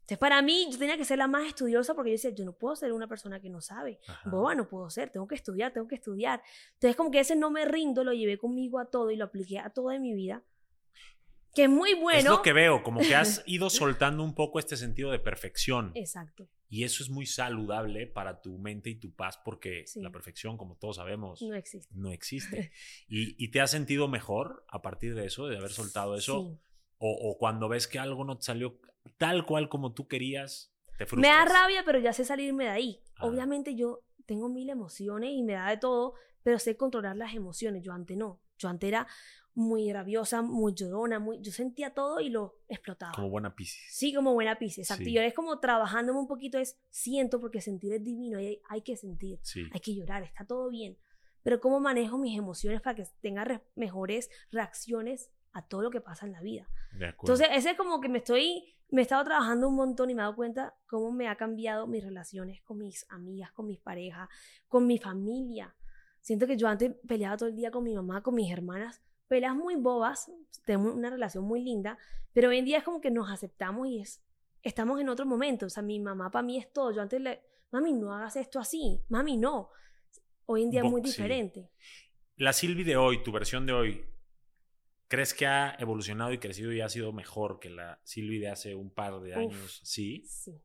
Entonces, para mí, yo tenía que ser la más estudiosa porque yo decía, yo no puedo ser una persona que no sabe. Ajá. Boba no puedo ser, tengo que estudiar, tengo que estudiar. Entonces, como que ese no me rindo, lo llevé conmigo a todo y lo apliqué a todo de mi vida. Que es muy bueno. Es lo que veo, como que has ido soltando un poco este sentido de perfección. Exacto. Y eso es muy saludable para tu mente y tu paz porque Sí. la perfección, como todos sabemos, No existe. no existe. ¿Y, y te has sentido mejor a partir de eso, de haber soltado eso? Sí. O, o cuando ves que algo no te salió tal cual como tú querías, te frustras. Me da rabia, pero ya sé salirme de ahí. Ah. Obviamente yo tengo mil emociones y me da de todo, pero sé controlar las emociones. Yo antes no. Yo antes era muy rabiosa, muy llorona, muy... yo sentía todo y lo explotaba. Como buena piscis. Sí, como buena pizza, exacto. Sí. Y ahora es como trabajándome un poquito, es siento, porque sentir es divino, hay, hay que sentir, Sí. hay que llorar, está todo bien. Pero cómo manejo mis emociones para que tenga re- mejores reacciones a todo lo que pasa en la vida. De acuerdo. Entonces, ese es como que me estoy, me he estado trabajando un montón y me he dado cuenta cómo me ha cambiado mis relaciones con mis amigas, con mis parejas, con mi familia. Siento que yo antes peleaba todo el día con mi mamá, con mis hermanas, peleas muy bobas, tenemos una relación muy linda, pero hoy en día es como que nos aceptamos y es, estamos en otro momento. O sea, mi mamá para mí es todo. Yo antes le, mami, no hagas esto así, mami, no. Hoy en día es muy sí. diferente. La Silvi de hoy, tu versión de hoy, ¿crees que ha evolucionado y crecido y ha sido mejor que la Silvi de hace un par de Uf. años? Sí. Sí.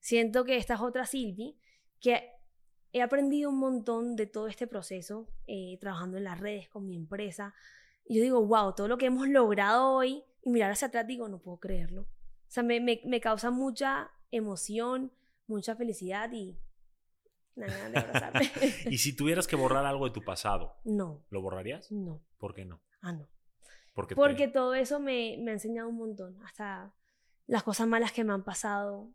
Siento que esta es otra Silvi, que he aprendido un montón de todo este proceso, eh, trabajando en las redes con mi empresa. Y yo digo, wow, todo lo que hemos logrado hoy, y mirar hacia atrás digo, no puedo creerlo. O sea, me, me, me causa mucha emoción, mucha felicidad y... Nada, de abrazarme. Y si tuvieras que borrar algo de tu pasado, no, ¿lo borrarías? no, ¿Por qué no? ah, no. Porque, te- todo eso me, me ha enseñado un montón, hasta las cosas malas que me han pasado,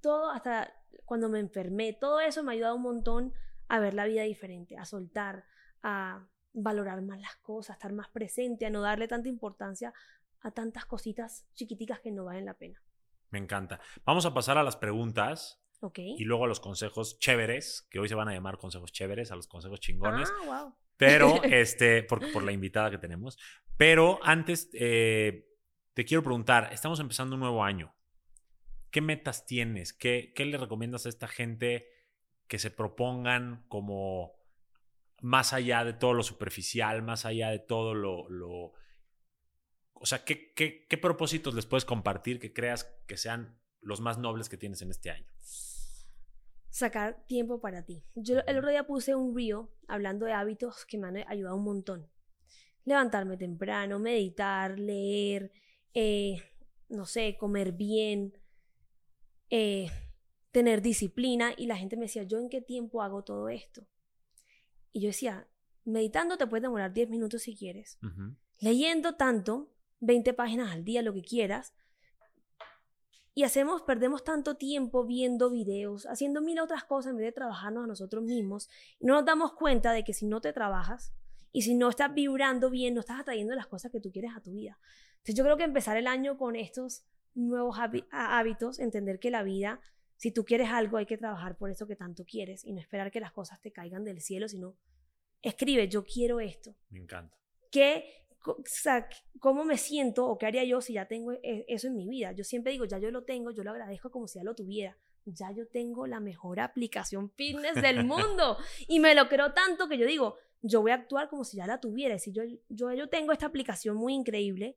todo, hasta cuando me enfermé, todo eso me ha ayudado un montón a ver la vida diferente, a soltar, a valorar más las cosas, a estar más presente, a no darle tanta importancia a tantas cositas chiquiticas que no valen la pena. me encanta. Vamos a pasar a las preguntas ¿Ok? y luego a los consejos chéveres, que hoy se van a llamar consejos chéveres, a los consejos chingones. Ah, wow. Pero, este, por, por la invitada que tenemos. Pero antes, eh, te quiero preguntar, estamos empezando un nuevo año. ¿Qué metas tienes? ¿Qué, ¿Qué le recomiendas a esta gente que se propongan como más allá de todo lo superficial, más allá de todo lo... lo- o sea, ¿qué, qué, qué propósitos les puedes compartir que creas que sean los más nobles que tienes en este año? Sacar tiempo para ti. Yo el otro día puse un río hablando de hábitos que me han ayudado un montón. Levantarme temprano, meditar, leer, eh, no sé, comer bien, eh, tener disciplina. Y la gente me decía, ¿yo en qué tiempo hago todo esto? Y yo decía, meditando te puedes demorar 10 minutos si quieres. Leyendo tanto, 20 páginas al día, lo que quieras. Y hacemos, perdemos tanto tiempo viendo videos, haciendo mil otras cosas en vez de trabajarnos a nosotros mismos. Y no nos damos cuenta de que si no te trabajas y si no estás vibrando bien, no estás atrayendo las cosas que tú quieres a tu vida. Entonces yo creo que empezar el año con estos nuevos hábitos, entender que la vida, si tú quieres algo, hay que trabajar por eso que tanto quieres y no esperar que las cosas te caigan del cielo, sino escribe, yo quiero esto. Me encanta. ¿Qué, o sea, ¿Cómo me siento o qué haría yo si ya tengo e, eso en mi vida? Yo siempre digo, ya yo lo tengo, yo lo agradezco como si ya lo tuviera. Ya yo tengo la mejor aplicación fitness del mundo. y me lo creo tanto que yo digo, yo voy a actuar como si ya la tuviera. Si yo, yo, yo tengo esta aplicación muy increíble,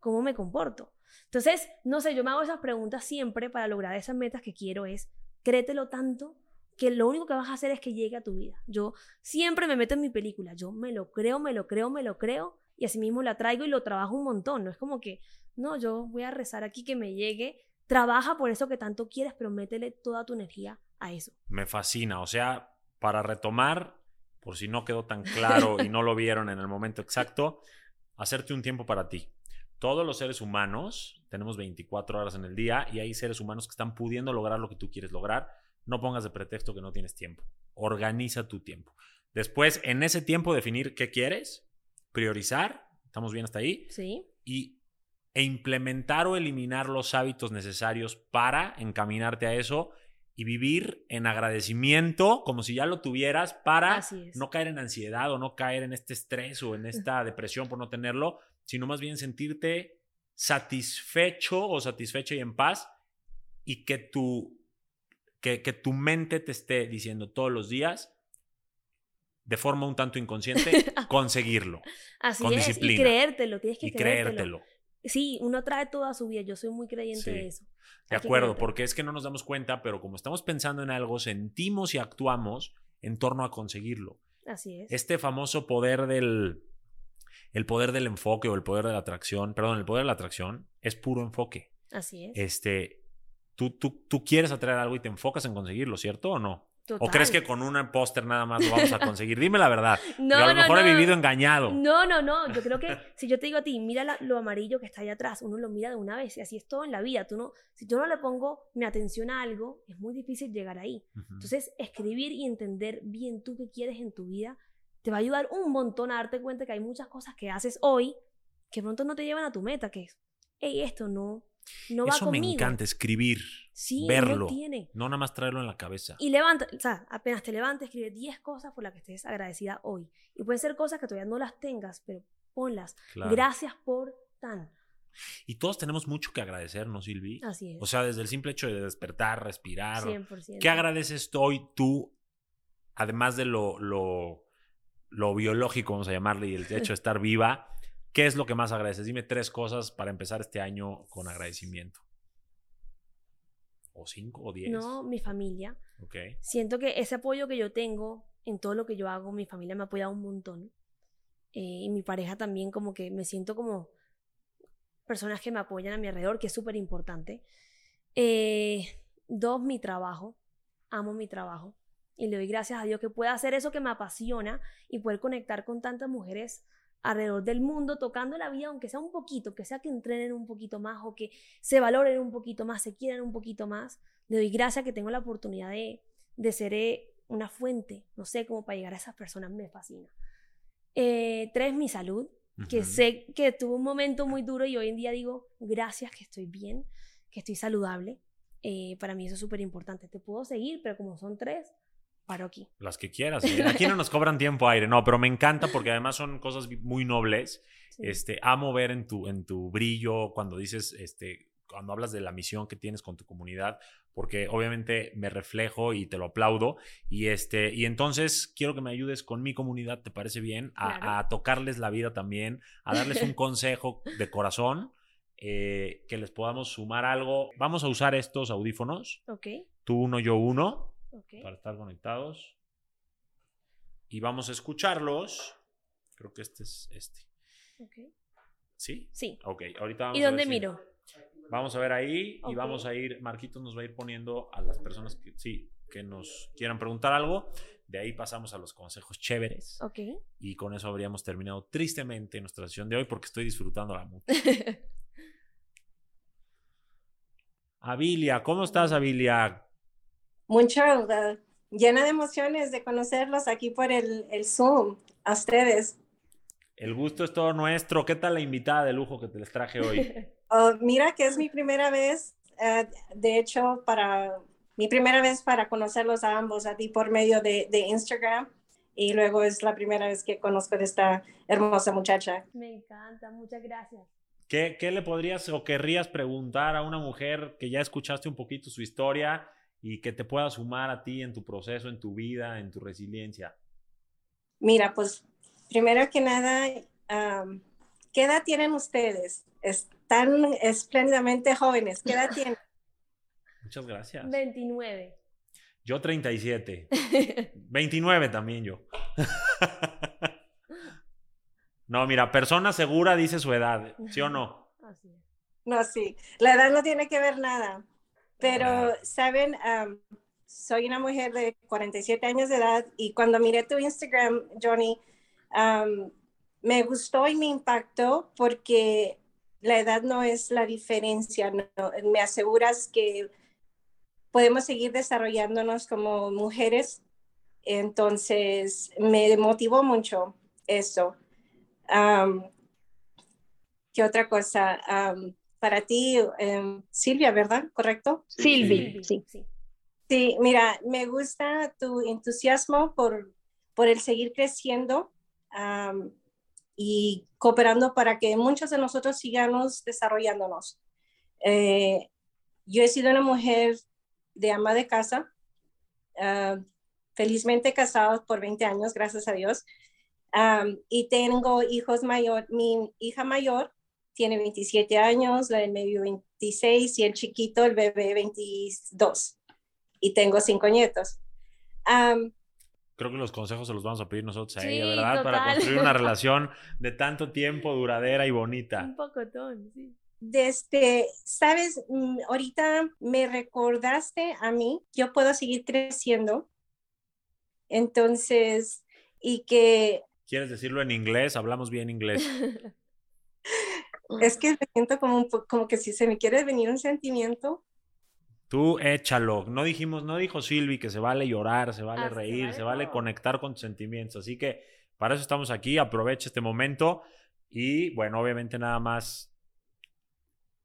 ¿cómo me comporto? Entonces, no sé, yo me hago esas preguntas siempre para lograr esas metas que quiero es, créetelo tanto que lo único que vas a hacer es que llegue a tu vida. Yo siempre me meto en mi película, yo me lo creo, me lo creo, me lo creo y así mismo la traigo y lo trabajo un montón. No es como que, no, yo voy a rezar aquí que me llegue. Trabaja por eso que tanto quieres, pero métele toda tu energía a eso. Me fascina. O sea, para retomar, por si no quedó tan claro y no lo vieron en el momento exacto, hacerte un tiempo para ti. Todos los seres humanos tenemos 24 horas en el día y hay seres humanos que están pudiendo lograr lo que tú quieres lograr. No pongas de pretexto que no tienes tiempo. Organiza tu tiempo. Después, en ese tiempo, definir qué quieres, priorizar, estamos bien hasta ahí. Sí. Y, e implementar o eliminar los hábitos necesarios para encaminarte a eso y vivir en agradecimiento como si ya lo tuvieras para no caer en ansiedad o no caer en este estrés o en esta depresión por no tenerlo, sino más bien sentirte satisfecho o satisfecha y en paz y que tu, que, que tu mente te esté diciendo todos los días, de forma un tanto inconsciente, conseguirlo. Así es, y creértelo, tienes que y creértelo. Sí, uno trae toda su vida, yo soy muy creyente de eso. De acuerdo, porque es que no nos damos cuenta, pero como estamos pensando en algo, sentimos y actuamos en torno a conseguirlo. Así es. Este famoso poder del, el poder del enfoque o el poder de la atracción, perdón, el poder de la atracción es puro enfoque. Así es. Este, tú, tú, tú quieres atraer algo y te enfocas en conseguirlo, ¿cierto o no? ¿O crees que con un póster nada más lo vamos a conseguir? Dime la verdad. No, a lo mejor he vivido engañado. No, no, no. Yo creo que si yo te digo a ti, mira lo amarillo que está ahí atrás, uno lo mira de una vez y así es todo en la vida. Tú no, si yo no le pongo mi atención a algo, es muy difícil llegar ahí. Entonces, escribir y entender bien tú qué quieres en tu vida te va a ayudar un montón a darte cuenta que hay muchas cosas que haces hoy que pronto no te llevan a tu meta, que es, hey, esto no, no Eso me encanta, escribir, verlo, no nada más traerlo en la cabeza. Y levanta, o sea, apenas te levantes, escribe 10 cosas por las que estés agradecida hoy. Y pueden ser cosas que todavía no las tengas, pero ponlas. Gracias por tan. Y todos tenemos mucho que agradecer, ¿no, Silvi? Así es. O sea, desde el simple hecho de despertar, respirar. 100%. ¿Qué agradeces hoy tú, además de lo, lo, lo biológico, vamos a llamarle, y el hecho de estar viva? ¿Qué es lo que más agradeces? Dime tres cosas para empezar este año con agradecimiento. ¿O cinco o diez? No, mi familia. Ok. Siento que ese apoyo que yo tengo en todo lo que yo hago, mi familia me apoya un montón. Eh, y mi pareja también, como que me siento como personas que me apoyan a mi alrededor, que es súper importante. Eh, dos, mi trabajo. Amo mi trabajo. Y le doy gracias a Dios que pueda hacer eso que me apasiona y poder conectar con tantas mujeres alrededor del mundo tocando la vida, aunque sea un poquito, que sea que entrenen un poquito más o que se valoren un poquito más, se quieran un poquito más. Le doy gracias que tengo la oportunidad de, de ser eh, una fuente, no sé, cómo para llegar a esas personas, me fascina. Eh, tres, mi salud, que sé que tuve un momento muy duro y hoy en día digo, gracias que estoy bien, que estoy saludable. Eh, para mí eso es súper importante. Te puedo seguir, pero como son tres, paro aquí. Las que quieras. Aquí no nos cobran tiempo aire, no, pero me encanta porque además son cosas muy nobles. Este, amo ver en tu, en tu brillo cuando dices, este, cuando hablas de la misión que tienes con tu comunidad, porque obviamente me reflejo y te lo aplaudo. Y, este, y entonces quiero que me ayudes con mi comunidad, ¿te parece bien? A, a tocarles la vida también, a darles un consejo de corazón eh, que les podamos sumar algo. Vamos a usar estos audífonos. Ok, Tú uno, yo uno, para estar conectados. Y vamos a escucharlos. Creo que este es este. ok. ¿Sí? Sí. Ok, ahorita vamos ¿Y a dónde ver si- miro? Vamos a ver ahí y vamos a ir, Marquitos nos va a ir poniendo a las personas que sí, que nos quieran preguntar algo. De ahí pasamos a los consejos chéveres. Ok. Y con eso habríamos terminado tristemente nuestra sesión de hoy porque estoy disfrutando la mucho. Avilia, ¿cómo estás, Avilia? Mucho, uh, llena de emociones de conocerlos aquí por el, el Zoom, a ustedes. El gusto es todo nuestro. ¿Qué tal la invitada de lujo que te les traje hoy? Oh, mira que es mi primera vez, eh, de hecho, para mi primera vez para conocerlos a ambos, a ti por medio de, de Instagram, y luego es la primera vez que conozco de esta hermosa muchacha. Me encanta, muchas gracias. ¿Qué, ¿Qué le podrías o querrías preguntar a una mujer que ya escuchaste un poquito su historia y que te pueda sumar a ti en tu proceso, en tu vida, en tu resiliencia? Mira, pues primero que nada, um, ¿qué edad tienen ustedes? Están espléndidamente jóvenes. ¿Qué edad tienen? Muchas gracias. 29. Yo 37. 29 también yo. No, mira, persona segura dice su edad, ¿sí o no? No, sí, la edad no tiene que ver nada. Pero. ¿saben? Soy una mujer de 47 años de edad y cuando miré tu Instagram, Johnny, me gustó y me impactó porque la edad no es la diferencia. no- me aseguras que podemos seguir desarrollándonos como mujeres. Entonces, me motivó mucho eso. ¿Qué otra cosa? Para ti, em, Silvia, ¿verdad? ¿Correcto? Silvi, sí. Sí. Sí, mira, me gusta tu entusiasmo por, por el seguir creciendo am, y cooperando para que muchos de nosotros sigamos desarrollándonos. Eh, yo he sido una mujer de ama de casa, ah, felizmente casada por 20 años, gracias a Dios, Am, y tengo hijos mayor, mi hija mayor tiene 27 años, la del medio 26 y el chiquito, el bebé 22 y tengo cinco nietos. Am, Creo que los consejos se los vamos a pedir nosotros a Sí, ella, ¿verdad? Para total. construir una relación de tanto tiempo, duradera y bonita. Un pocotón, sí. desde, sabes, Mm, ahorita me recordaste a mí, yo puedo seguir creciendo. Entonces, y que ¿Quieres decirlo en inglés? Hablamos bien inglés. es que me siento como, un po- como que si se me quiere venir un sentimiento, Tú échalo. No dijimos, no dijo Silvi que se vale llorar, se vale Ah, se reír, vale se vale conectar con tus sentimientos. Así que para eso estamos aquí. Aprovecha este momento y bueno, obviamente nada más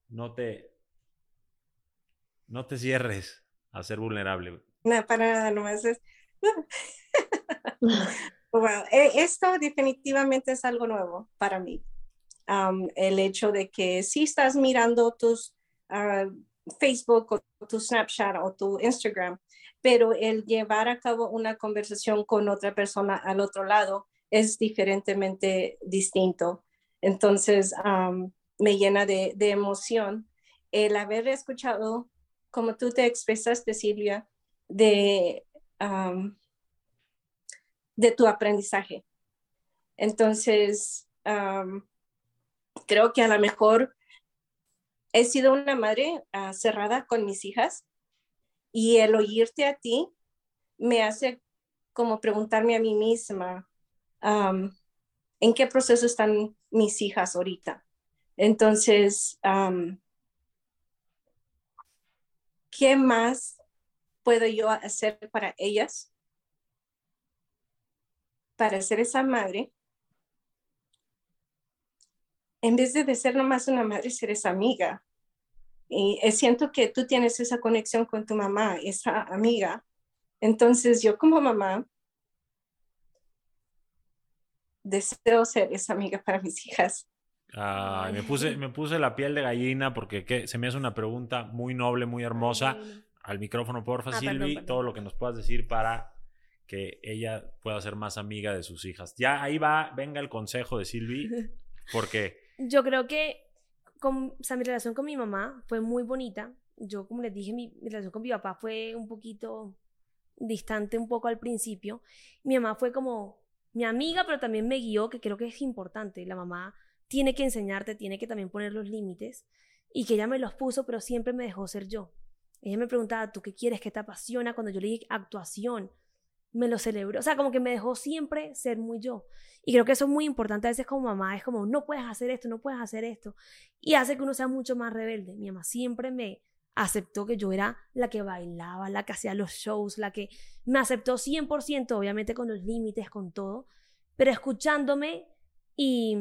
no te no te cierres a ser vulnerable. no, para nada, nomás es... Wow, e- esto definitivamente es algo nuevo para mí. El hecho de que si estás mirando tus ah, Facebook o tu Snapchat o tu Instagram, pero el llevar a cabo una conversación con otra persona al otro lado es diferentemente distinto. Entonces, me llena de, emoción el haber escuchado, como tú te expresaste, Silvia, de, am, de tu aprendizaje. Entonces, creo que a lo mejor he sido una madre ah, cerrada con mis hijas y el oírte a ti me hace como preguntarme a mí misma, ¿en qué proceso están mis hijas ahorita? Entonces, ¿qué más puedo yo hacer para ellas? Para ser esa madre en vez de, de ser nomás una madre, ser esa amiga. Y eh, siento que tú tienes esa conexión con tu mamá, esa amiga. Entonces yo como mamá deseo ser esa amiga para mis hijas. Ay, me puse me puse la piel de gallina porque que- se me hace una pregunta muy noble, muy hermosa. Al micrófono, porfa, Ah, perdón, Silvi, perdón. todo lo que nos puedas decir para que ella pueda ser más amiga de sus hijas. Ya ahí va, venga el consejo de Silvi, porque Yo creo que con, o sea, mi relación con mi mamá fue muy bonita. Yo, como les dije, mi, relación con mi papá fue un poquito distante un poco al principio. Mi mamá fue como mi amiga, pero también me guió, que creo que es importante. La mamá tiene que enseñarte, tiene que también poner los límites y que ella me los puso, pero siempre me dejó ser yo. Ella me preguntaba, ¿tú qué quieres? ¿Qué te apasiona? Cuando yo le dije actuación, me lo celebró. O sea, como que me dejó siempre ser muy yo. Y creo que eso es muy importante a veces como mamá. Es como, no puedes hacer esto, no puedes hacer esto. Y hace que uno sea mucho más rebelde. Mi mamá siempre me aceptó que yo era la que bailaba, la que hacía los shows, la que me aceptó 100%, obviamente con los límites, con todo, pero escuchándome y,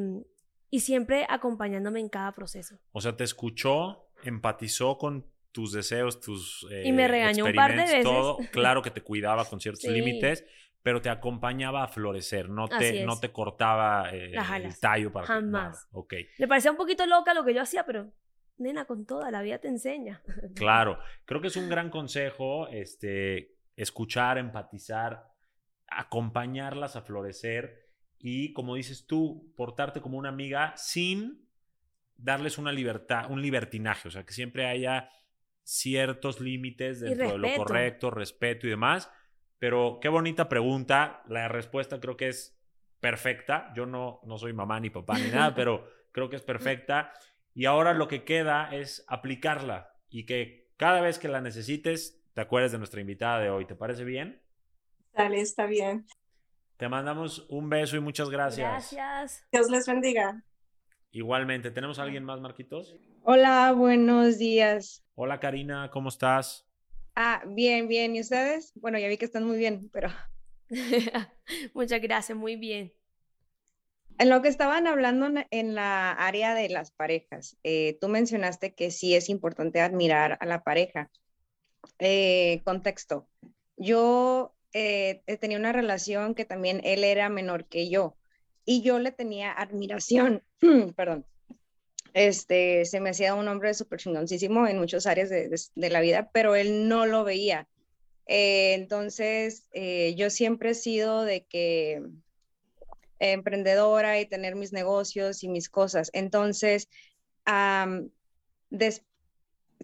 siempre acompañándome en cada proceso. O sea, te escuchó, empatizó con tus deseos, tus... y me regañó un par de veces. Todo. Claro que te cuidaba con ciertos límites, pero te acompañaba a florecer, no te, no te cortaba eh, el tallo para Jamás. Que, okay. Le parecía un poquito loca lo que yo hacía, pero nena, con toda la vida te enseña. Claro, creo que es un gran consejo este, escuchar, empatizar, acompañarlas a florecer y, como dices tú, portarte como una amiga sin darles una libertad, un libertinaje, o sea, que siempre haya ciertos límites dentro de lo correcto, respeto y demás. Pero qué bonita pregunta. La respuesta creo que es perfecta. Yo no, no soy mamá ni papá ni nada, pero creo que es perfecta. Y ahora lo que queda es aplicarla y que cada vez que la necesites te acuerdes de nuestra invitada de hoy. ¿Te parece bien? Dale, está bien. Te mandamos un beso y muchas gracias. Gracias. Dios les bendiga. Igualmente. ¿Tenemos a alguien más, Marquitos? Hola, buenos días. Hola, Karina, ¿cómo estás? Ah, bien, bien. ¿Y ustedes? Bueno, ya vi que están muy bien, pero... Muchas gracias, muy bien. En lo que estaban hablando en la área de las parejas, eh, tú mencionaste que sí es importante admirar a la pareja. Eh, contexto. Yo eh, tenía una relación que también él era menor que yo y yo le tenía admiración, perdón, este, se me hacía un hombre súper chingoncísimo en muchas áreas de, la vida, pero él no lo veía. Eh, entonces, eh, yo siempre he sido de que emprendedora y tener mis negocios y mis cosas. Entonces,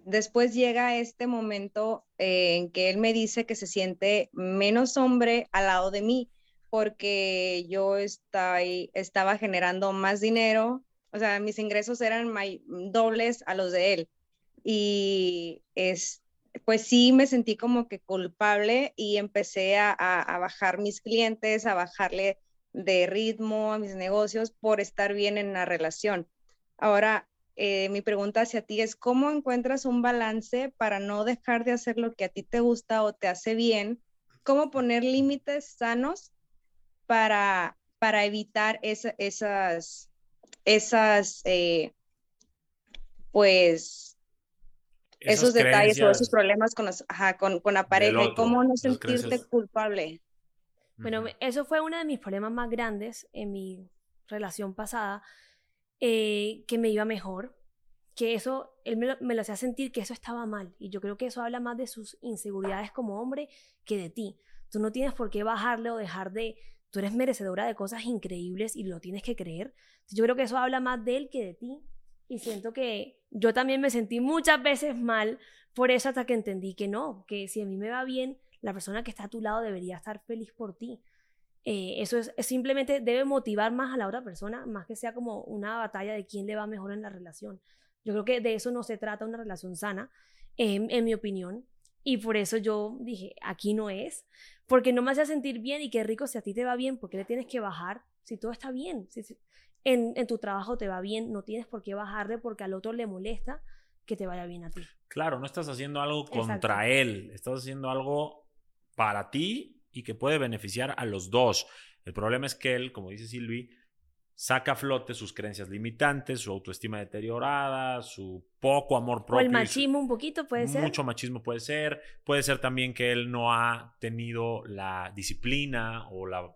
después llega este momento en que él me dice que se siente menos hombre al lado de mí porque yo estaba generando más dinero, o sea, mis ingresos eran dobles a los de él. Y es, pues sí me sentí como que culpable y empecé a, bajar mis clientes, a bajarle de ritmo a mis negocios por estar bien en la relación. Ahora, eh, mi pregunta hacia ti es, ¿cómo encuentras un balance para no dejar de hacer lo que a ti te gusta o te hace bien? ¿Cómo poner límites sanos para, para evitar esas, esas eh, pues, esos detalles o esos problemas con, con, la pareja y cómo no sentirte culpable. Bueno, eso fue uno de mis problemas más grandes en mi relación pasada, eh, que me iba mejor, que eso, él me lo, me lo, hacía sentir que eso estaba mal. Y yo creo que eso habla más de sus inseguridades como hombre que de ti. Tú no tienes por qué bajarle o dejar de, tú eres merecedora de cosas increíbles y lo tienes que creer. Yo creo que eso habla más de él que de ti. Y siento que yo también me sentí muchas veces mal por eso hasta que entendí que no, que si a mí me va bien, la persona que está a tu lado debería estar feliz por ti. Eh, eso es, simplemente debe motivar más a la otra persona, más que sea como una batalla de quién le va mejor en la relación. Yo creo que de eso no se trata una relación sana, en mi opinión. Y por eso yo dije, aquí no es, porque no me hacía sentir bien y qué rico si a ti te va bien, porque le tienes que bajar si todo está bien. Si, en, en, tu trabajo te va bien, no tienes por qué bajarle porque al otro le molesta que te vaya bien a ti. Claro, no estás haciendo algo contra él, estás haciendo algo para ti y que puede beneficiar a los dos. El problema es que él, como dice Silvi, saca a flote sus creencias limitantes, su autoestima deteriorada, su poco amor propio. O el machismo un poquito puede ser. Mucho machismo puede ser. Puede ser también que él no ha tenido la disciplina o la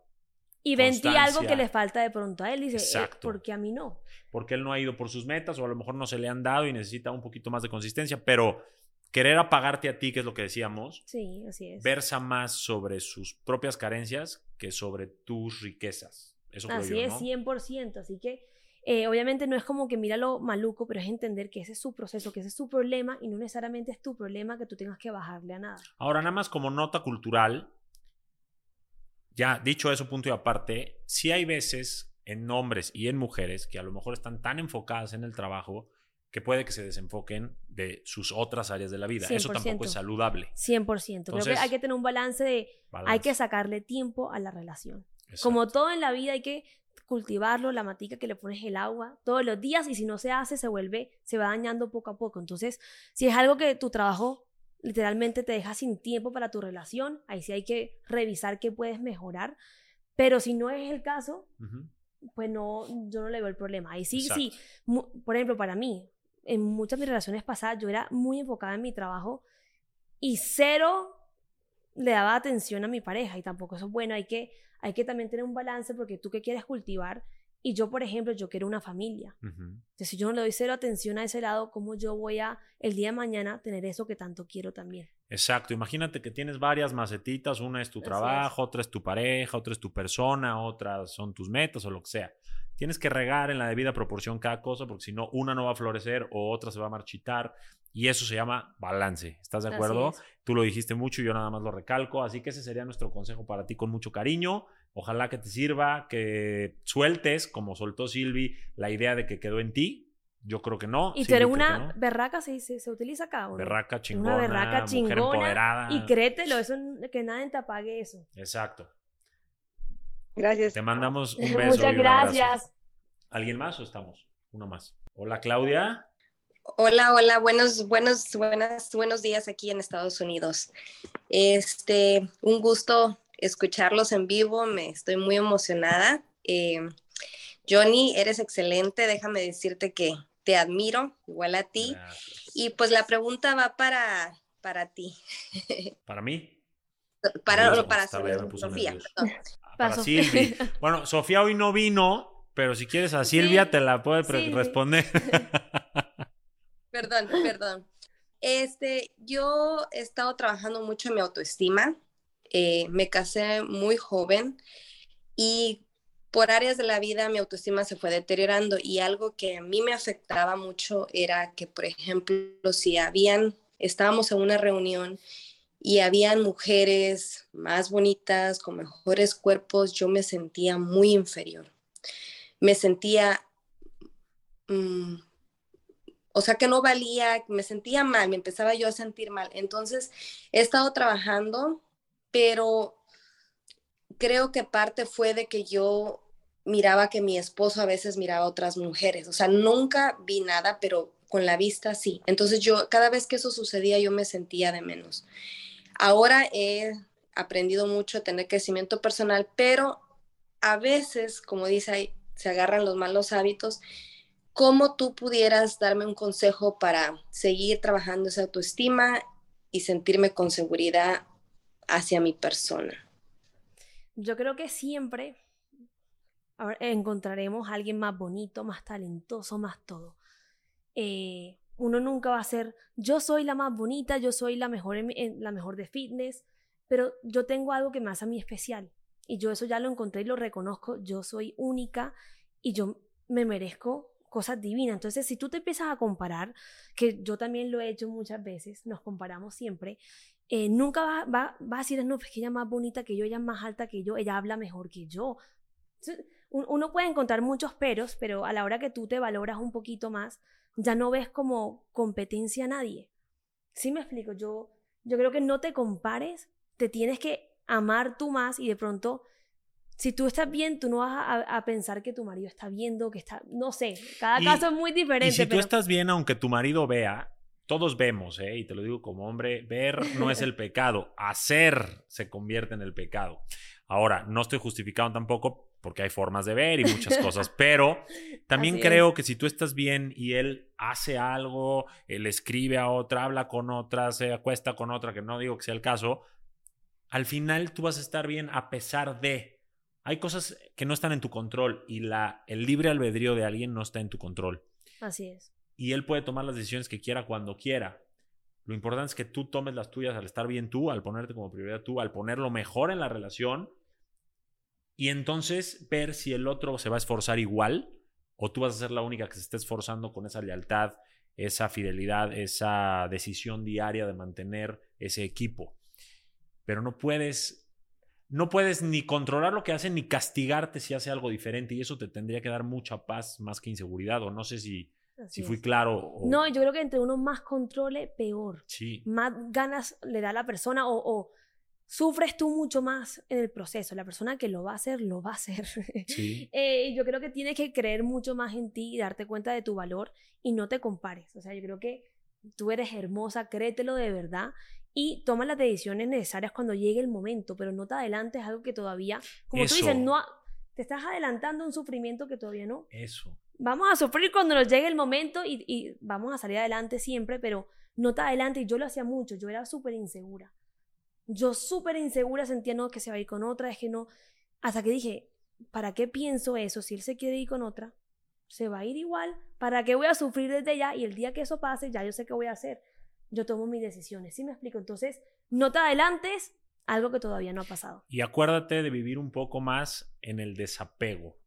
y ventí algo que le falta de pronto a él. Dice, eh, Exacto. porque a mí no? Porque él no ha ido por sus metas o a lo mejor no se le han dado y necesita un poquito más de consistencia, pero querer apagarte a ti, que es lo que decíamos, sí, así es. versa más sobre sus propias carencias que sobre tus riquezas. Así es, 100%. Así que Eh, obviamente no es como que mira lo maluco, pero es entender que ese es su proceso, que ese es su problema y no necesariamente es tu problema que tú tengas que bajarle a nada. Ahora, nada más como nota cultural, ya dicho eso, punto y aparte, sí hay veces en hombres y en mujeres que a lo mejor están tan enfocadas en el trabajo que puede que se desenfoquen de sus otras áreas de la vida. Eso tampoco es 100%. saludable. 100%. Creo que Entonces, hay que tener un balance de, hay balance. que sacarle tiempo a la relación. Exacto. Como todo en la vida hay que cultivarlo, la matica que le pones el agua todos los días y si no se hace se vuelve, se va dañando poco a poco. Entonces, si es algo que tu trabajo literalmente te deja sin tiempo para tu relación, ahí sí hay que revisar qué puedes mejorar. Pero si no es el caso, Ujú. pues no, yo no le veo el problema. Ahí sí, Exacto. sí. Por ejemplo, para mí, en muchas de mis relaciones pasadas, yo era muy enfocada en mi trabajo y cero le daba atención a mi pareja y tampoco eso es bueno. Hay que, hay que también tener un balance porque tú que quieres cultivar y yo, por ejemplo, yo quiero una familia. Entonces, si yo no le doy cero atención a ese lado, ¿cómo yo voy a el día de mañana tener eso que tanto quiero también? Exacto, imagínate que tienes varias macetitas, una es tu Así trabajo, otra es tu pareja, otra es tu persona, otras son tus metas o lo que sea. Tienes que regar en la debida proporción cada cosa porque si no, una no va a florecer o otra se va a marchitar y eso se llama balance. ¿Estás de acuerdo? es. Tú lo dijiste mucho y yo nada más lo recalco, así que ese sería nuestro consejo para ti con mucho cariño. Ojalá que te sirva, que sueltes, como soltó Silvi, la idea de que quedó en ti. Yo creo que no. Y tú Silvi eres creo que una no. berraca, ¿se, dice? ¿Se utiliza acá? ¿o berraca Una chingona, berraca mujer chingona empoderada. Y créetelo, eso, que nadie te apague eso. Exacto. Gracias. Te mandamos un beso. y Muchas abrazo. gracias. ¿Alguien más o estamos? Uno más. Hola, Claudia. Hola, hola, buenos, buenos, buenas, buenos días aquí en Estados Unidos. Este, un gusto escucharlos en vivo, me estoy muy emocionada. Eh, Johnny, eres excelente, déjame decirte que te admiro, igual a ti. Gracias. Y pues la pregunta va para, para ti, ¿Para mí? para, no, para Sofía, Para Para Sofía. Silvi. Bueno, Sofía hoy no vino, pero si quieres a Sí, Silvia te la puede responder. Perdón, perdón. Este, yo he estado trabajando mucho en mi autoestima. Eh, me casé muy joven y por áreas de la vida mi autoestima se fue deteriorando y algo que a mí me afectaba mucho era que, por ejemplo, si habían, estábamos en una reunión y habían mujeres más bonitas, con mejores cuerpos, yo me sentía muy inferior. Me sentía mm, o sea que no valía, me sentía mal, me empezaba yo a sentir mal. Entonces, he estado trabajando, pero creo que parte fue de que yo miraba que mi esposo a veces miraba a otras mujeres. O sea, nunca vi nada, pero con la vista sí. Entonces, yo, cada vez que eso sucedía, yo me sentía de menos. Ahora he aprendido mucho a tener crecimiento personal, pero a veces, como dice ahí, se agarran los malos hábitos ¿Cómo tú pudieras darme un consejo para seguir trabajando esa autoestima y sentirme con seguridad hacia mi persona? Yo creo que siempre encontraremos a alguien más bonito, más talentoso, más todo. Eh, uno nunca va a ser, yo soy la más bonita, yo soy la mejor, la mejor de fitness, pero yo tengo algo que me hace a mí especial. Y yo eso ya lo encontré y lo reconozco, yo soy única y yo me merezco cosas divinas. Entonces, si tú te empiezas a comparar, que yo también lo he hecho muchas veces, nos comparamos siempre, eh, nunca va, va, va a decir, no, es que ella es más bonita que yo, ella es más alta que yo, ella habla mejor que yo. Entonces, un- Uno puede encontrar muchos peros, pero a la hora que tú te valoras un poquito más, ya no ves como competencia a nadie. ¿Sí me explico? Yo, yo creo que no te compares, te tienes que amar tú más y de pronto, si tú estás bien, tú no vas a, a pensar que tu marido está viendo, que está, no sé, cada Y- caso es muy diferente. Y si tú estás bien, aunque tu marido vea, todos vemos, ¿eh? y te lo digo como hombre, ver no es el pecado, hacer se convierte en el pecado. Ahora, no estoy justificado tampoco porque hay formas de ver y muchas cosas, pero también creo que si tú estás bien y él hace algo, él escribe a otra, habla con otra, se acuesta con otra, que no digo que sea el caso, al final tú vas a estar bien a pesar de... Hay cosas que no están en tu control y la, el libre albedrío de alguien no está en tu control Así es. y él puede tomar las decisiones que quiera cuando quiera. Lo importante es que tú tomes las tuyas al estar bien tú, al ponerte como prioridad tú, al poner lo mejor en la relación y entonces ver si el otro se va a esforzar igual o tú vas a ser la única que se esté esforzando con esa lealtad, esa fidelidad, esa decisión diaria de mantener ese equipo. Pero no puedes no puedes ni controlar lo que hacen ni castigarte si hace algo diferente y eso te tendría que dar mucha paz más que inseguridad o no sé si, si fui claro. No, yo creo que entre uno más controle, peor. Sí. Más ganas le da a la persona o, sufres tú mucho más en el proceso. La persona que lo va a hacer, lo va a hacer. Sí. Eh, yo creo que tienes que creer mucho más en ti y darte cuenta de tu valor y no te compares. O sea, yo creo que tú eres hermosa, créetelo de verdad y toma las decisiones necesarias cuando llegue el momento, pero no te adelantes algo que todavía, como tú dices, no te estás adelantando un sufrimiento que todavía no. Eso. Vamos a sufrir cuando nos llegue el momento y, vamos a salir adelante siempre, pero no te adelantes. Y yo lo hacía mucho, yo era súper insegura. Yo súper insegura sentía, no, que se va a ir con otra, es que no. Hasta que dije, ¿para qué pienso eso? Si él se quiere ir con otra, se va a ir igual. ¿Para qué voy a sufrir desde ya? Y el día que eso pase, ya yo sé qué voy a hacer yo tomo mis decisiones. ¿Sí me explico? Entonces, no te adelantes algo que todavía no ha pasado. Y acuérdate de vivir un poco más en el desapego,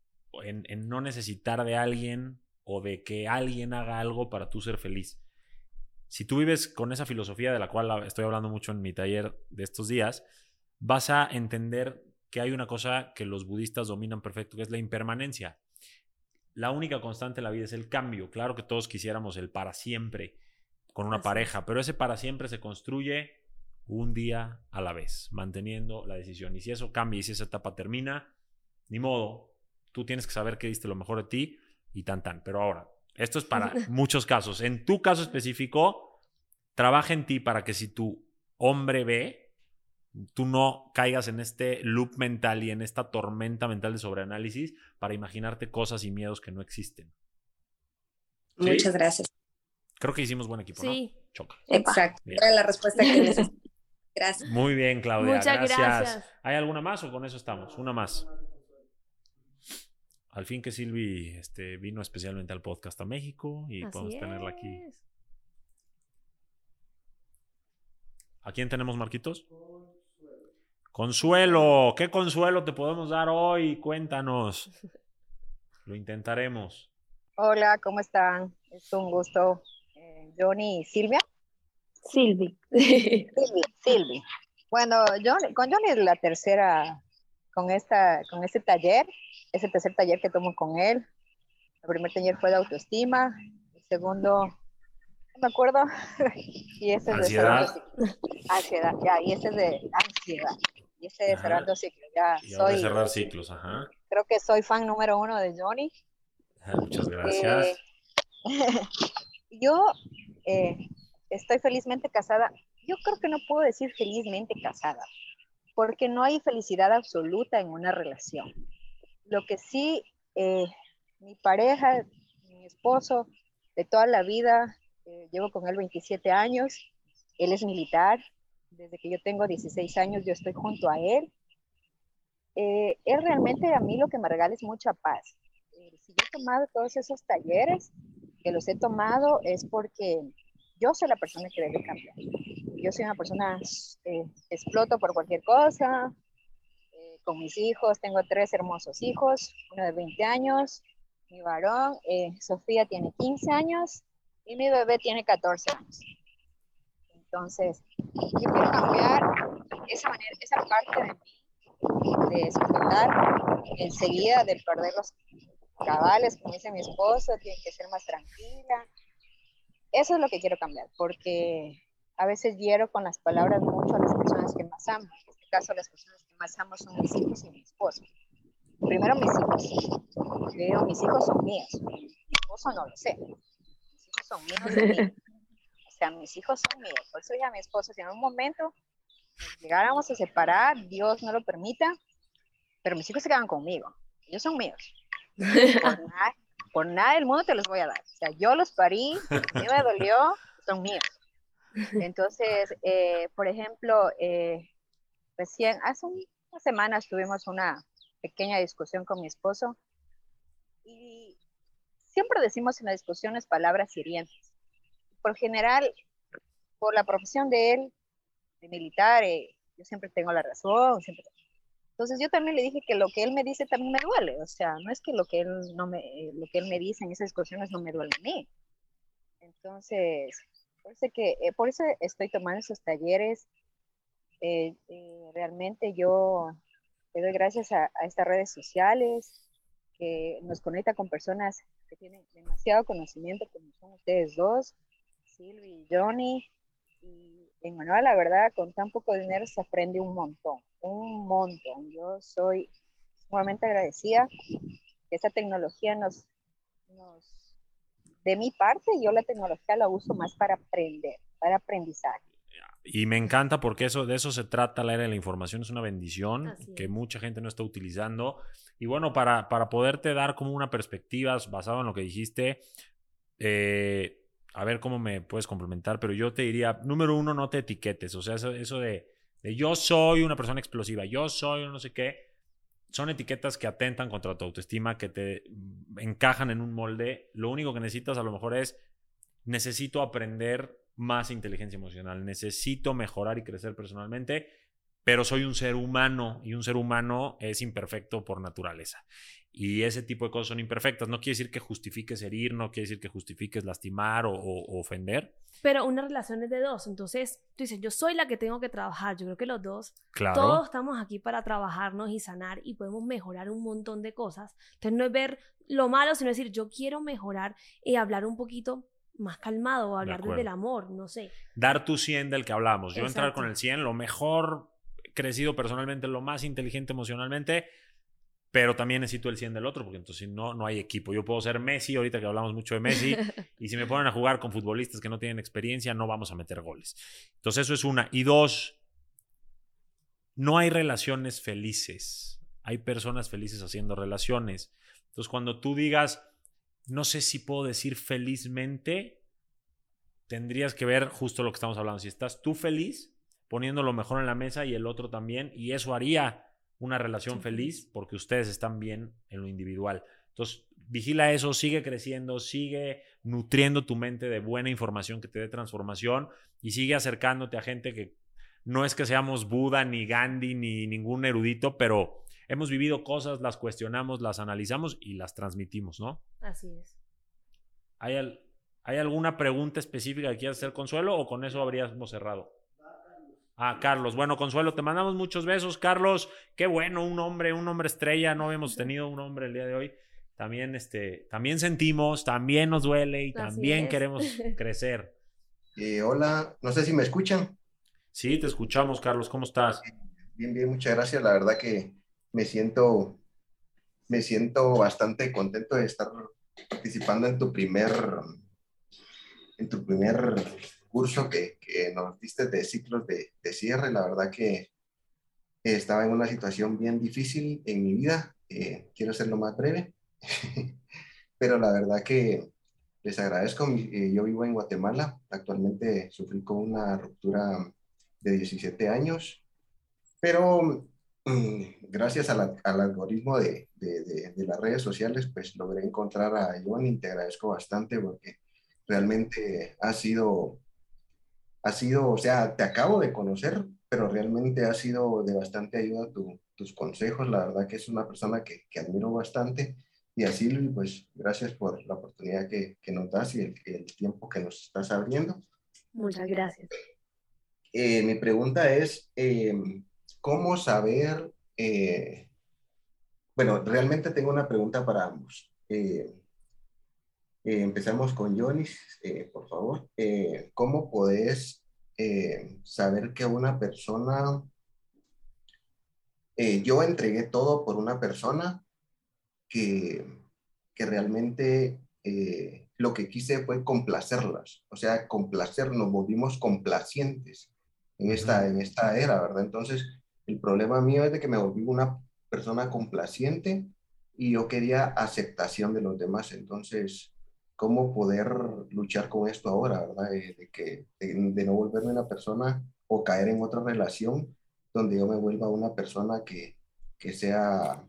en, no necesitar de alguien o de que alguien haga algo para tú ser feliz. Si tú vives con esa filosofía de la cual estoy hablando mucho en mi taller de estos días, vas a entender que hay una cosa que los budistas dominan perfecto, que es la impermanencia. La única constante en la vida es el cambio. Claro que todos quisiéramos el para siempre, con una pareja, pero ese para siempre se construye un día a la vez, manteniendo la decisión. Y si eso cambia y si esa etapa termina, ni modo, tú tienes que saber que diste lo mejor de ti y tan tan. Pero ahora, esto es para muchos casos. En tu caso específico, trabaja en ti para que si tu hombre ve, tú no caigas en este loop mental y en esta tormenta mental de sobreanálisis para imaginarte cosas y miedos que no existen. Muchas gracias. Creo que hicimos buen equipo, sí. ¿no? Choca. Exacto. Era la respuesta que necesitaba. Gracias. Muy bien, Claudia. Muchas gracias. ¿Hay alguna más o con eso estamos? Una más. Al fin que Silvi este, vino especialmente al podcast a México y podemos tenerla aquí. ¿A quién tenemos, Marquitos? Consuelo. ¿Qué consuelo te podemos dar hoy? Cuéntanos. Lo intentaremos. Hola, ¿cómo están? Es un gusto Johnny y Silvia. Silvi. Silvi, Silvi. Bueno, con Johnny es la tercera, con, esta, con este taller, es el tercer taller que tomo con él. El primer taller fue de autoestima, el segundo, no me acuerdo, y ese es ansiedad. de ansiedad, ya, y ese es de ansiedad, y ese es cerrando ciclos, ya y soy. cerrar ciclos, ajá. Creo que soy fan número uno de Johnny. Ah, muchas gracias. Eh, yo eh, estoy felizmente casada. Yo creo que no puedo decir felizmente casada, porque no hay felicidad absoluta en una relación. Lo que sí, eh, mi pareja, mi esposo de toda la vida, eh, llevo con él 27 años, él es militar, desde que yo tengo 16 años yo estoy junto a él. él realmente a mí lo que me regala es mucha paz. si yo he tomado todos esos talleres, que los he tomado es porque yo soy la persona que debe cambiar. Yo soy una persona, eh, exploto por cualquier cosa, eh, con mis hijos, tengo tres hermosos hijos, uno de 20 años, mi varón, eh, Sofía tiene 15 años y mi bebé tiene 14 años. Entonces, yo quiero cambiar esa, manera, esa parte de mí, de explotar enseguida, de perder los cabales, como dice mi esposo, tiene que ser más tranquila. Eso es lo que quiero cambiar, porque a veces hiero con las palabras mucho a las personas que más amo. En este caso, las personas que más amo son mis hijos y mi esposo. Primero mis hijos. Pero mis hijos son míos. Mi esposo no lo sé. Mis hijos son míos O sea, mis hijos son míos. Por eso dije a mi esposo, si en un momento llegáramos a separar, Dios no lo permita, pero mis hijos se quedan conmigo. Ellos son míos. Por nada, del mundo te los voy a dar. O sea, yo los parí, a mí me dolió, son míos. Entonces, eh, por ejemplo, eh, recién, hace unas semanas tuvimos una pequeña discusión con mi esposo y siempre decimos en las discusiones palabras hirientes. Por general, por la profesión de él, de militar, eh, yo siempre tengo la razón, siempre Entonces yo también le dije que lo que él me dice también me duele, o sea, no es que lo que él no me, lo que él me dice en esas discusiones no me duele a mí. Entonces, por eso, que, eh, por eso estoy tomando esos talleres. Eh, eh, realmente yo le doy gracias a, a, estas redes sociales que nos conecta con personas que tienen demasiado conocimiento, como son ustedes dos, Silvi y Johnny. Y en Manuel, la verdad, con tan poco dinero se aprende un montón, un montón. Yo soy sumamente agradecida que esta tecnología nos, nos de mi parte, yo la tecnología la uso más para aprender, para aprendizaje. Y me encanta porque eso, de eso se trata la era de la información, es una bendición que mucha gente no está utilizando. Y bueno, para, para poderte dar como una perspectiva basado en lo que dijiste, eh, a ver cómo me puedes complementar, pero yo te diría, número uno, no te etiquetes, o sea, eso, eso de, de yo soy una persona explosiva, yo soy no sé qué, son etiquetas que atentan contra tu autoestima, que te encajan en un molde. Lo único que necesitas a lo mejor es, necesito aprender más inteligencia emocional, necesito mejorar y crecer personalmente, pero soy un ser humano y un ser humano es imperfecto por naturaleza. Y ese tipo de cosas son imperfectas. No quiere decir que justifiques herir, no quiere decir que justifiques lastimar o, ofender. Pero una relación es de dos. Entonces, tú dices, yo soy la que tengo que trabajar. Yo creo que los dos, todos estamos aquí para trabajarnos y sanar y podemos mejorar un montón de cosas. Entonces, no es ver lo malo, sino decir, yo quiero mejorar y hablar un poquito más calmado, o hablar desde el amor, no sé. Dar tu 100 del que hablamos. Yo entrar con el 100, lo mejor crecido personalmente, lo más inteligente emocionalmente, pero también necesito el 100 del otro, porque entonces no, no hay equipo. Yo puedo ser Messi, ahorita que hablamos mucho de Messi, y si me ponen a jugar con futbolistas que no tienen experiencia, no vamos a meter goles. Entonces eso es una. Y dos, no hay relaciones felices. Hay personas felices haciendo relaciones. Entonces cuando tú digas, no sé si puedo decir felizmente, tendrías que ver justo lo que estamos hablando. Si estás tú feliz, poniendo lo mejor en la mesa y el otro también, y eso haría una relación feliz porque ustedes están bien en lo individual. Entonces, vigila eso, sigue creciendo, sigue nutriendo tu mente de buena información que te dé transformación y sigue acercándote a gente que no es que seamos Buda, ni Gandhi, ni ningún erudito, pero hemos vivido cosas, las cuestionamos, las analizamos y las transmitimos, ¿no? Así es. ¿Hay, ¿hay alguna pregunta específica que quieras hacer, Consuelo, o con eso habríamos cerrado? Ah, Carlos. Bueno, Consuelo, te mandamos muchos besos, Carlos. Qué bueno, un hombre, un hombre estrella. No habíamos tenido un hombre el día de hoy. También, este, también sentimos, también nos duele y también queremos crecer. Eh, hola, no sé si me escuchan. Sí, te escuchamos, Carlos. ¿Cómo estás? Bien, bien, muchas gracias. La verdad que me siento, me siento bastante contento de estar participando en tu primer, en tu primer curso que, que nos diste de ciclos de, de, cierre. La verdad que estaba en una situación bien difícil en mi vida. Eh, quiero hacerlo más breve, pero la verdad que les agradezco. Eh, yo vivo en Guatemala. Actualmente sufrí con una ruptura de 17 años, pero mm, gracias al algoritmo de, de, de, las redes sociales, pues logré encontrar a Iván y te agradezco bastante porque realmente ha sido ha sido, o sea, te acabo de conocer, pero realmente ha sido de bastante ayuda tus consejos. La verdad que es una persona que, que admiro bastante. Y a Silvi, pues gracias por la oportunidad que, que nos das y el, tiempo que nos estás abriendo. Muchas gracias. Eh, mi pregunta es, eh, ¿cómo saber? Eh, bueno, realmente tengo una pregunta para ambos. Eh, empezamos con Jonis, eh, por favor. Eh, ¿Cómo podés saber que una persona, yo entregué todo por una persona que, que realmente lo que quise fue complacerlas, o sea, complacer, nos volvimos complacientes en esta, en esta era, ¿verdad? Entonces, el problema mío es de que me volví una persona complaciente y yo quería aceptación de los demás, entonces cómo poder luchar con esto ahora, ¿verdad? De, que, de, no volverme una persona o caer en otra relación donde yo me vuelva una persona que, que sea...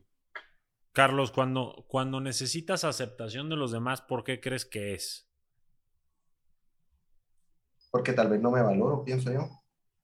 Carlos, cuando, cuando necesitas aceptación de los demás, ¿por qué crees que es? Porque tal vez no me valoro, pienso yo.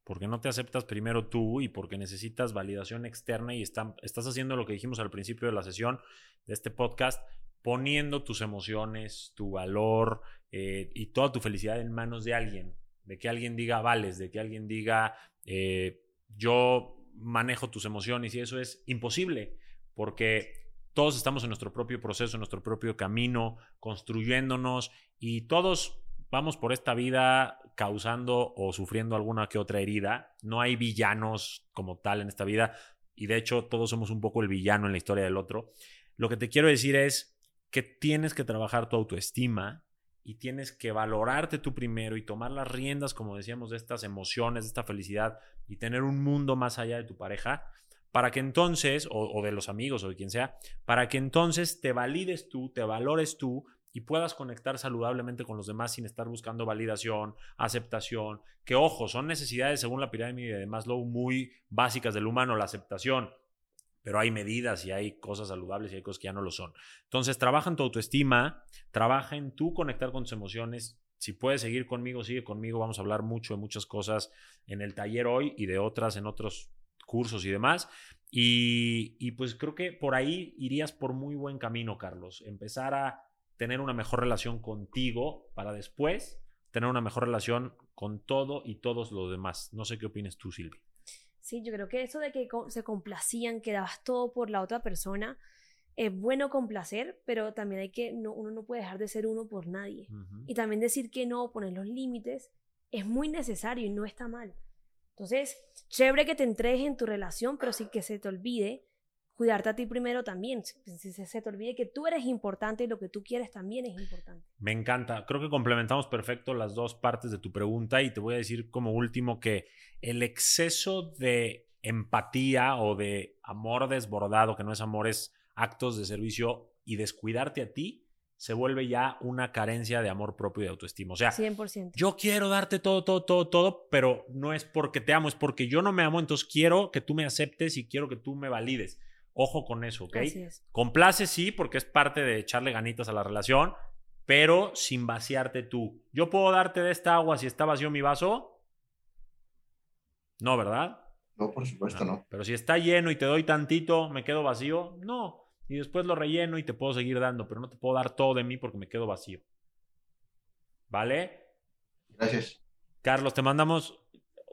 porque no te aceptas primero tú y porque necesitas validación externa y estás haciendo lo que dijimos al principio de la sesión de este podcast, poniendo tus emociones, tu valor eh, y toda tu felicidad en manos de alguien, de que alguien diga vales, de que alguien diga eh, yo manejo tus emociones y eso es imposible porque todos estamos en nuestro propio proceso, en nuestro propio camino, construyéndonos y todos vamos por esta vida causando o sufriendo alguna que otra herida. No hay villanos como tal en esta vida y de hecho todos somos un poco el villano en la historia del otro. Lo que te quiero decir es que tienes que trabajar tu autoestima y tienes que valorarte tú primero y tomar las riendas, como decíamos, de estas emociones, de esta felicidad y tener un mundo más allá de tu pareja para que entonces, o, de los amigos o de quien sea, para que entonces te valides tú, te valores tú y puedas conectar saludablemente con los demás sin estar buscando validación, aceptación, que ojo, son necesidades según la pirámide de Maslow muy básicas del humano, la aceptación, pero hay medidas y hay cosas saludables y hay cosas que ya no lo son. Entonces, trabaja en tu autoestima, trabaja en tú conectar con tus emociones. Si puedes seguir conmigo, sigue conmigo. Vamos a hablar mucho de muchas cosas en el taller hoy y de otras en otros cursos y demás. Y, pues creo que por ahí irías por muy buen camino, Carlos. Empezar a tener una mejor relación contigo para después tener una mejor relación con todo y todos los demás. No sé qué opinas tú, Silvi. Sí, yo creo que eso de que se complacían, que dabas todo por la otra persona, es bueno complacer, pero también hay que, no, uno no puede dejar de ser uno por nadie. Uh -huh. Y también decir que no, poner los límites, es muy necesario y no está mal. Entonces, chévere que te entregues en tu relación, pero sin que se te olvide cuidarte a ti primero también. Si se te olvide que tú eres importante y lo que tú quieres también es importante. Me encanta. Creo que complementamos perfecto las dos partes de tu pregunta y te voy a decir como último que el exceso de empatía o de amor desbordado, que no es amor, es actos de servicio y descuidarte a ti, se vuelve ya una carencia de amor propio y de autoestima. O sea, 100%. yo quiero darte todo, todo, todo, todo, pero no es porque te amo, es porque yo no me amo, entonces quiero que tú me aceptes y quiero que tú me valides. Ojo con eso, ¿ok? Así es. Complace sí, porque es parte de echarle ganitas a la relación, pero sin vaciarte tú. ¿Yo puedo darte de esta agua si está vacío mi vaso? No, ¿verdad? No, por supuesto no. no. Pero si está lleno y te doy tantito, ¿me quedo vacío? No. Y después lo relleno y te puedo seguir dando, pero no te puedo dar todo de mí porque me quedo vacío. ¿Vale? Gracias. Carlos, te mandamos.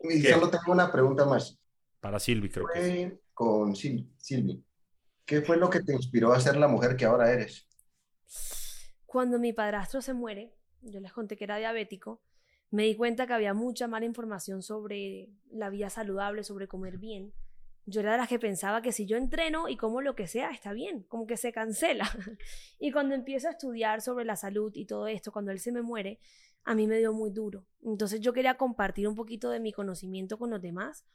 Y ¿Qué? solo tengo una pregunta más. Para Silvi, creo Fue que es. Con Sil Silvi. ¿Qué fue lo que te inspiró a ser la mujer que ahora eres? Cuando mi padrastro se muere, yo les conté que era diabético, me di cuenta que había mucha mala información sobre la vida saludable, sobre comer bien. Yo era de las que pensaba que si yo entreno y como lo que sea, está bien, como que se cancela. y cuando empiezo a estudiar sobre la salud y todo esto, cuando él se me muere, a mí me dio muy duro. Entonces yo quería compartir un poquito de mi conocimiento con los demás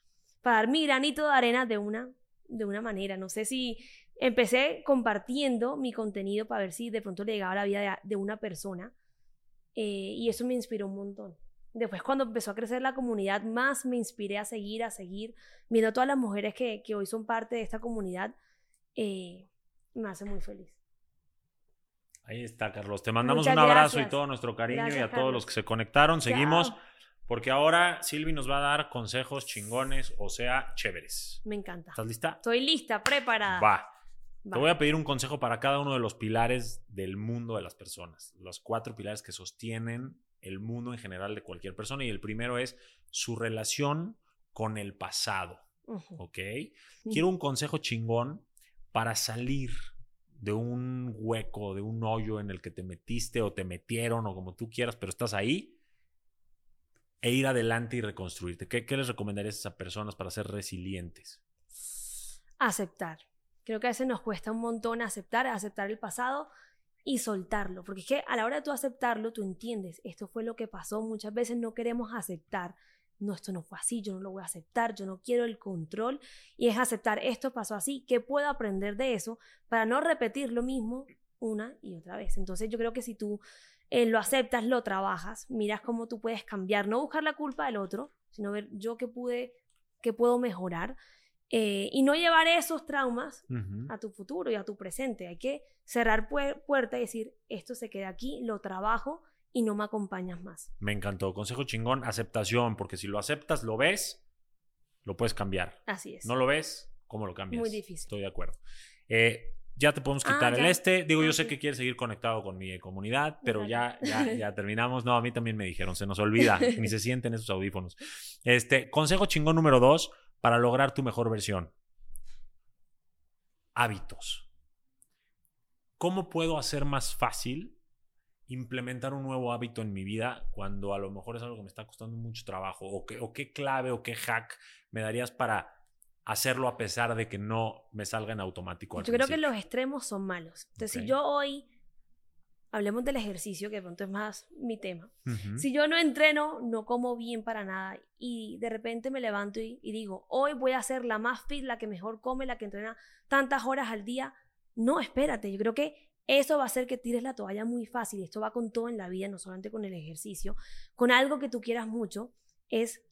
para dar mi granito de arena de una de una manera. No sé si empecé compartiendo mi contenido para ver si de pronto le llegaba a la vida de, una persona eh, y eso me inspiró un montón. Después cuando empezó a crecer la comunidad, más me inspiré a seguir, a seguir, viendo a todas las mujeres que, que hoy son parte de esta comunidad, eh, me hace muy feliz. Ahí está, Carlos. Te mandamos Muchas un abrazo gracias. y todo nuestro cariño gracias, y a Carlos. todos los que se conectaron. Seguimos. Porque ahora Silvi nos va a dar consejos chingones, o sea, chéveres. Me encanta. ¿Estás lista? Estoy lista, preparada. Va. Te voy a pedir un consejo para cada uno de los pilares del mundo de las personas. Los cuatro pilares que sostienen el mundo en general de cualquier persona. Y el primero es su relación con el pasado. Uh -huh. ¿Ok? Uh -huh. Quiero un consejo chingón para salir de un hueco, de un hoyo en el que te metiste o te metieron o como tú quieras, pero estás ahí e ir adelante y reconstruirte. ¿Qué, qué les recomendarías a esas personas para ser resilientes? Aceptar. Creo que a veces nos cuesta un montón aceptar, aceptar el pasado y soltarlo, porque es que a la hora de tú aceptarlo, tú entiendes, esto fue lo que pasó, muchas veces no queremos aceptar, no, esto no fue así, yo no lo voy a aceptar, yo no quiero el control, y es aceptar, esto pasó así, ¿qué puedo aprender de eso para no repetir lo mismo una y otra vez? Entonces yo creo que si tú eh, lo aceptas, lo trabajas, miras cómo tú puedes cambiar, no buscar la culpa del otro, sino ver yo qué pude, qué puedo mejorar eh, y no llevar esos traumas uh -huh. a tu futuro y a tu presente. Hay que cerrar pu puerta y decir, esto se queda aquí, lo trabajo y no me acompañas más. Me encantó. Consejo chingón, aceptación, porque si lo aceptas, lo ves, lo puedes cambiar. Así es. ¿No lo ves? ¿Cómo lo cambias? Muy difícil. Estoy de acuerdo. Eh, ya te podemos Ah, quitar el este. Digo, yo sé que quieres seguir conectado con mi comunidad, pero ya, ya, ya terminamos. No, a mí también me dijeron, se nos olvida, ni se sienten esos audífonos. Este, consejo chingón número dos para lograr tu mejor versión. Hábitos. ¿Cómo puedo hacer más fácil implementar un nuevo hábito en mi vida cuando a lo mejor es algo que me está costando mucho trabajo? ¿O qué, o qué clave o qué hack me darías para hacerlo a pesar de que no me salga en automático? al Yo creo que los extremos son malos. Entonces, si yo hoy, hablemos del ejercicio, que de pronto es más mi tema. Si yo no entreno, no como bien para nada y de repente me levanto y, y digo, hoy voy a ser la más fit, la que mejor come, la que entrena tantas horas al día. No, espérate, yo creo que eso va a hacer que tires la toalla muy fácil. Esto va con todo en la vida, no solamente con el ejercicio. Con algo que tú quieras mucho, es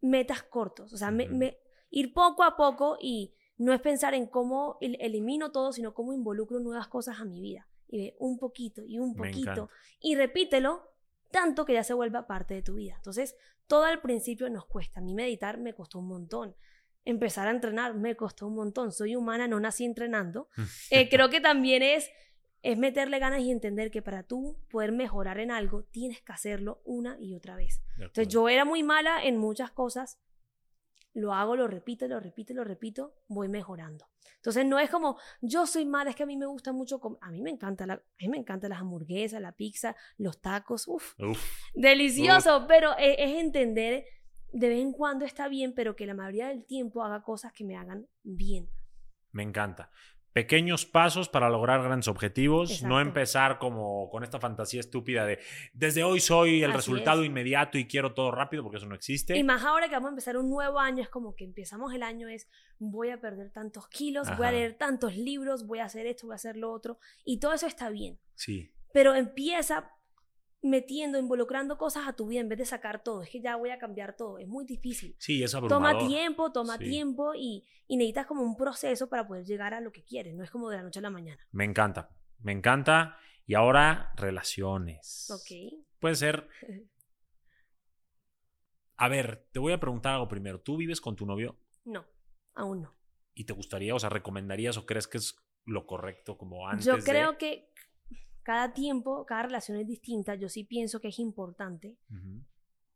metas cortos. O sea, me- Ujú. me- ir poco a poco y no es pensar en cómo el- elimino todo, sino cómo involucro nuevas cosas a mi vida. Y ve un poquito y un poquito. Y repítelo tanto que ya se vuelva parte de tu vida. Entonces, todo al principio nos cuesta. A mí meditar me costó un montón. Empezar a entrenar me costó un montón. Soy humana, no nací entrenando. Eh, creo que también es, es meterle ganas y entender que para tú poder mejorar en algo, tienes que hacerlo una y otra vez. Entonces, yo era muy mala en muchas cosas. Lo hago, lo repito, lo repito, lo repito, voy mejorando. Entonces, no es como, yo soy mala, es que a mí me gusta mucho comer. A mí me encanta, la, a mí me encantan las hamburguesas, la pizza, los tacos, uff, Uf, delicioso, pero e- es, entender de vez en cuando está bien, pero que la mayoría del tiempo haga cosas que me hagan bien. me encanta. Pequeños pasos para lograr grandes objetivos, no empezar como con esta fantasía estúpida de desde hoy soy el Así resultado es. inmediato y quiero todo rápido porque eso no existe. Y más ahora que vamos a empezar un nuevo año, es como que empezamos el año, es voy a perder tantos kilos, voy a leer tantos libros, voy a hacer esto, voy a hacer lo otro, y todo eso está bien. Sí, Pero empieza metiendo, involucrando cosas a tu vida en vez de sacar todo. Es que ya voy a cambiar todo. Es muy difícil. sí, es abrumador. Toma tiempo, toma Sí. tiempo y, y necesitas como un proceso para poder llegar a lo que quieres. No es como de la noche a la mañana. Me encanta, me encanta. Y ahora, relaciones. Ok. Puede ser. A ver, te voy a preguntar algo primero. ¿Tú vives con tu novio No, aún no. y te gustaría, o sea, recomendarías o crees que es lo correcto como antes? Yo de- creo que cada tiempo, cada relación es distinta. Yo sí pienso que es importante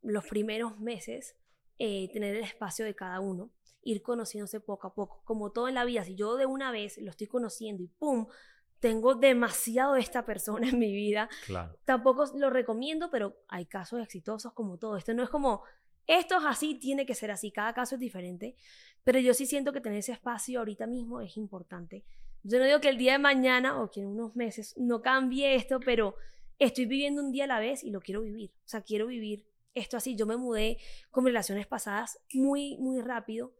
los primeros meses eh, tener el espacio de cada uno, ir conociéndose poco a poco. Como todo en la vida, si yo de una vez lo estoy conociendo y ¡pum! Tengo demasiado de esta persona en mi vida, Claro. tampoco lo recomiendo, pero hay casos exitosos como todo. Esto no es como, esto es así, tiene que ser así, cada caso es diferente, pero yo sí siento que tener ese espacio ahorita mismo es importante. Yo no digo que el día de mañana o que en unos meses no cambie esto, pero estoy viviendo un día a la vez y lo quiero vivir. O sea, quiero vivir esto así. Yo me mudé con relaciones pasadas muy, muy rápido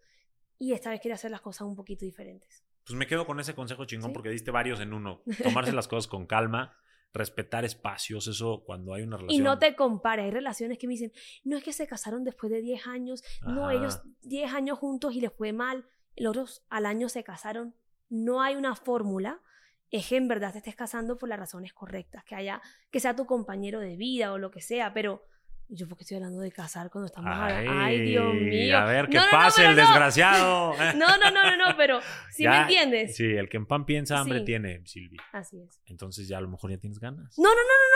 y esta vez quiero hacer las cosas un poquito diferentes. Pues me quedo con ese consejo chingón ¿Sí? porque diste varios en uno. Tomarse las cosas con calma, respetar espacios, eso cuando hay una Y relación. no te compares. Hay relaciones que me dicen, no es que se casaron después de 10 años, no, ellos 10 años juntos y les fue mal, los otros al año se casaron. No hay una fórmula. Es que en verdad te estés casando por las razones correctas, que haya, que sea tu compañero de vida o lo que sea, pero yo porque estoy hablando de casar cuando estamos Ay, hablando. Ay, Dios mío. A ver, que No, no, no, pase pero el no. desgraciado. No, no, no, no, no, pero si me Ya, entiendes. Sí, el que en pan piensa, hambre Sí. tiene, Silvi. Así es. Entonces ya a lo mejor ya tienes ganas. No, no, no, no,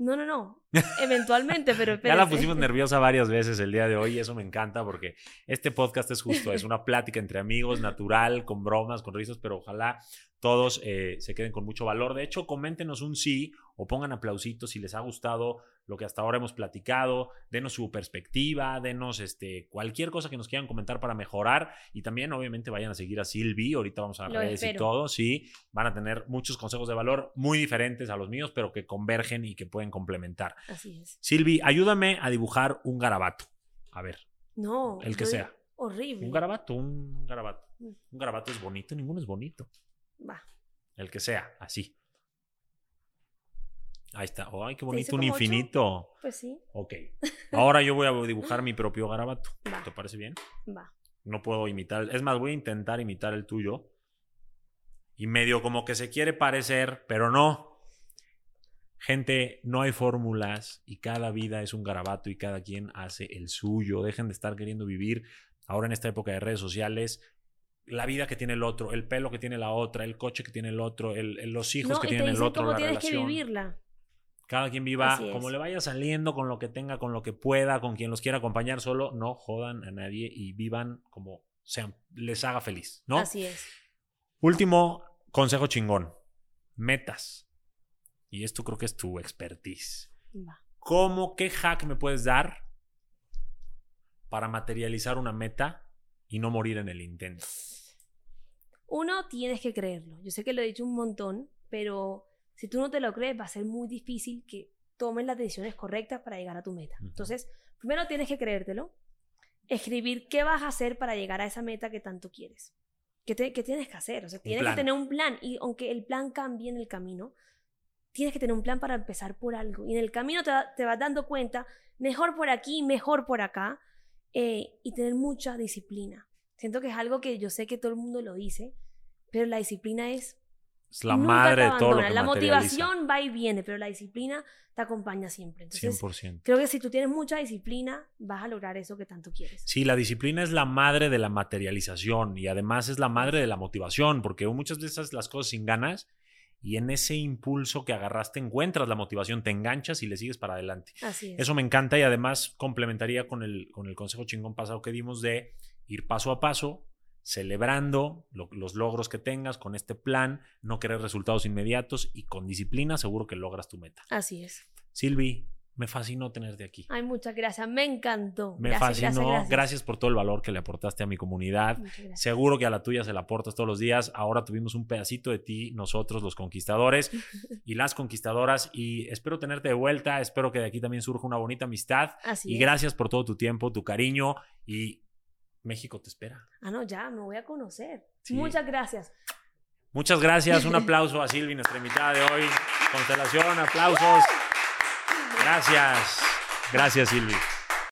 no. No, no. Eventualmente, pero Ya la pusimos nerviosa varias veces el día de hoy y eso me encanta porque este podcast es justo, es una plática entre amigos, natural, con bromas, con risas, pero ojalá todos eh, se queden con mucho valor. De hecho, coméntenos un sí o pongan aplausitos si les ha gustado lo que hasta ahora hemos platicado, denos su perspectiva, denos este, cualquier cosa que nos quieran comentar para mejorar y también obviamente vayan a seguir a Silvi, ahorita vamos a Lo redes y espero. todo, sí, van a tener muchos consejos de valor muy diferentes a los míos, pero que convergen y que pueden complementar. Así es. Silvi, ayúdame a dibujar un garabato. A ver, No. El que sea. Horrible. un garabato, un garabato. Mm. Un garabato es bonito, ninguno es bonito. Va. El que sea, así. Ahí está. ¡Ay, qué ¿Te bonito! Un ocho? infinito. Pues sí, Ok. Ahora yo voy a dibujar mi propio garabato. Va. ¿Te parece bien? va. No puedo imitar. Es más, voy a intentar imitar el tuyo. Y medio como que se quiere parecer, pero no. Gente, no hay fórmulas y cada vida es un garabato y cada quien hace el suyo. Dejen de estar queriendo vivir ahora en esta época de redes sociales, la vida que tiene el otro, el pelo que tiene la otra, el coche que tiene el otro, el, el- los hijos No, que tiene el otro, cómo la tienes relación. que vivirla. Cada quien viva como le vaya saliendo, con lo que tenga, con lo que pueda, con quien los quiera acompañar, solo no jodan a nadie y vivan como sean, les haga feliz, ¿no? Así es. Último consejo chingón. Metas. Y esto creo que es tu expertise. ¿Cómo, qué hack me puedes dar para materializar una meta y no morir en el intento? Uno, tienes que creerlo. Yo sé que lo he dicho un montón, pero si tú no te lo crees, va a ser muy difícil que tomes las decisiones correctas para llegar a tu meta. Entonces, primero tienes que creértelo. Escribir qué vas a hacer para llegar a esa meta que tanto quieres. ¿Qué, te- qué tienes que hacer? O sea, tienes que tener un plan. Y aunque el plan cambie en el camino, tienes que tener un plan para empezar por algo. Y en el camino te, te vas dando cuenta, mejor por aquí, mejor por acá. Eh, y tener mucha disciplina. Siento que es algo que yo sé que todo el mundo lo dice, pero la disciplina es... Es la madre de todo lo que La motivación va y viene, pero la disciplina te acompaña siempre. Entonces, 100%. creo que si tú tienes mucha disciplina, vas a lograr eso que tanto quieres. Sí, la disciplina es la madre de la materialización y además es la madre de la motivación, porque muchas veces las cosas sin ganas y en ese impulso que agarraste encuentras la motivación, te enganchas y le sigues para adelante. Así es. Eso me encanta y además complementaría con el, con el consejo chingón pasado que dimos de ir paso a paso, celebrando lo- los logros que tengas con este plan, no querer resultados inmediatos y con disciplina seguro que logras tu meta. Así es. Silvi, me fascinó tenerte aquí. Ay, muchas gracias. Me encantó. Me Gracias, fascinó. gracias, Gracias, gracias. por todo el valor que le aportaste a mi comunidad. Seguro que a la tuya se la aportas todos los días. Ahora tuvimos un pedacito de ti, nosotros los conquistadores y las conquistadoras. Y espero tenerte de vuelta. Espero que de aquí también surja una bonita amistad. Así y es. gracias por todo tu tiempo, tu cariño. Y México te espera. Ah, no, ya, me voy a conocer. Sí. Muchas gracias. Muchas gracias. Un aplauso a Silvi, nuestra invitada de hoy. Constelación, aplausos. Gracias. Gracias, Silvi.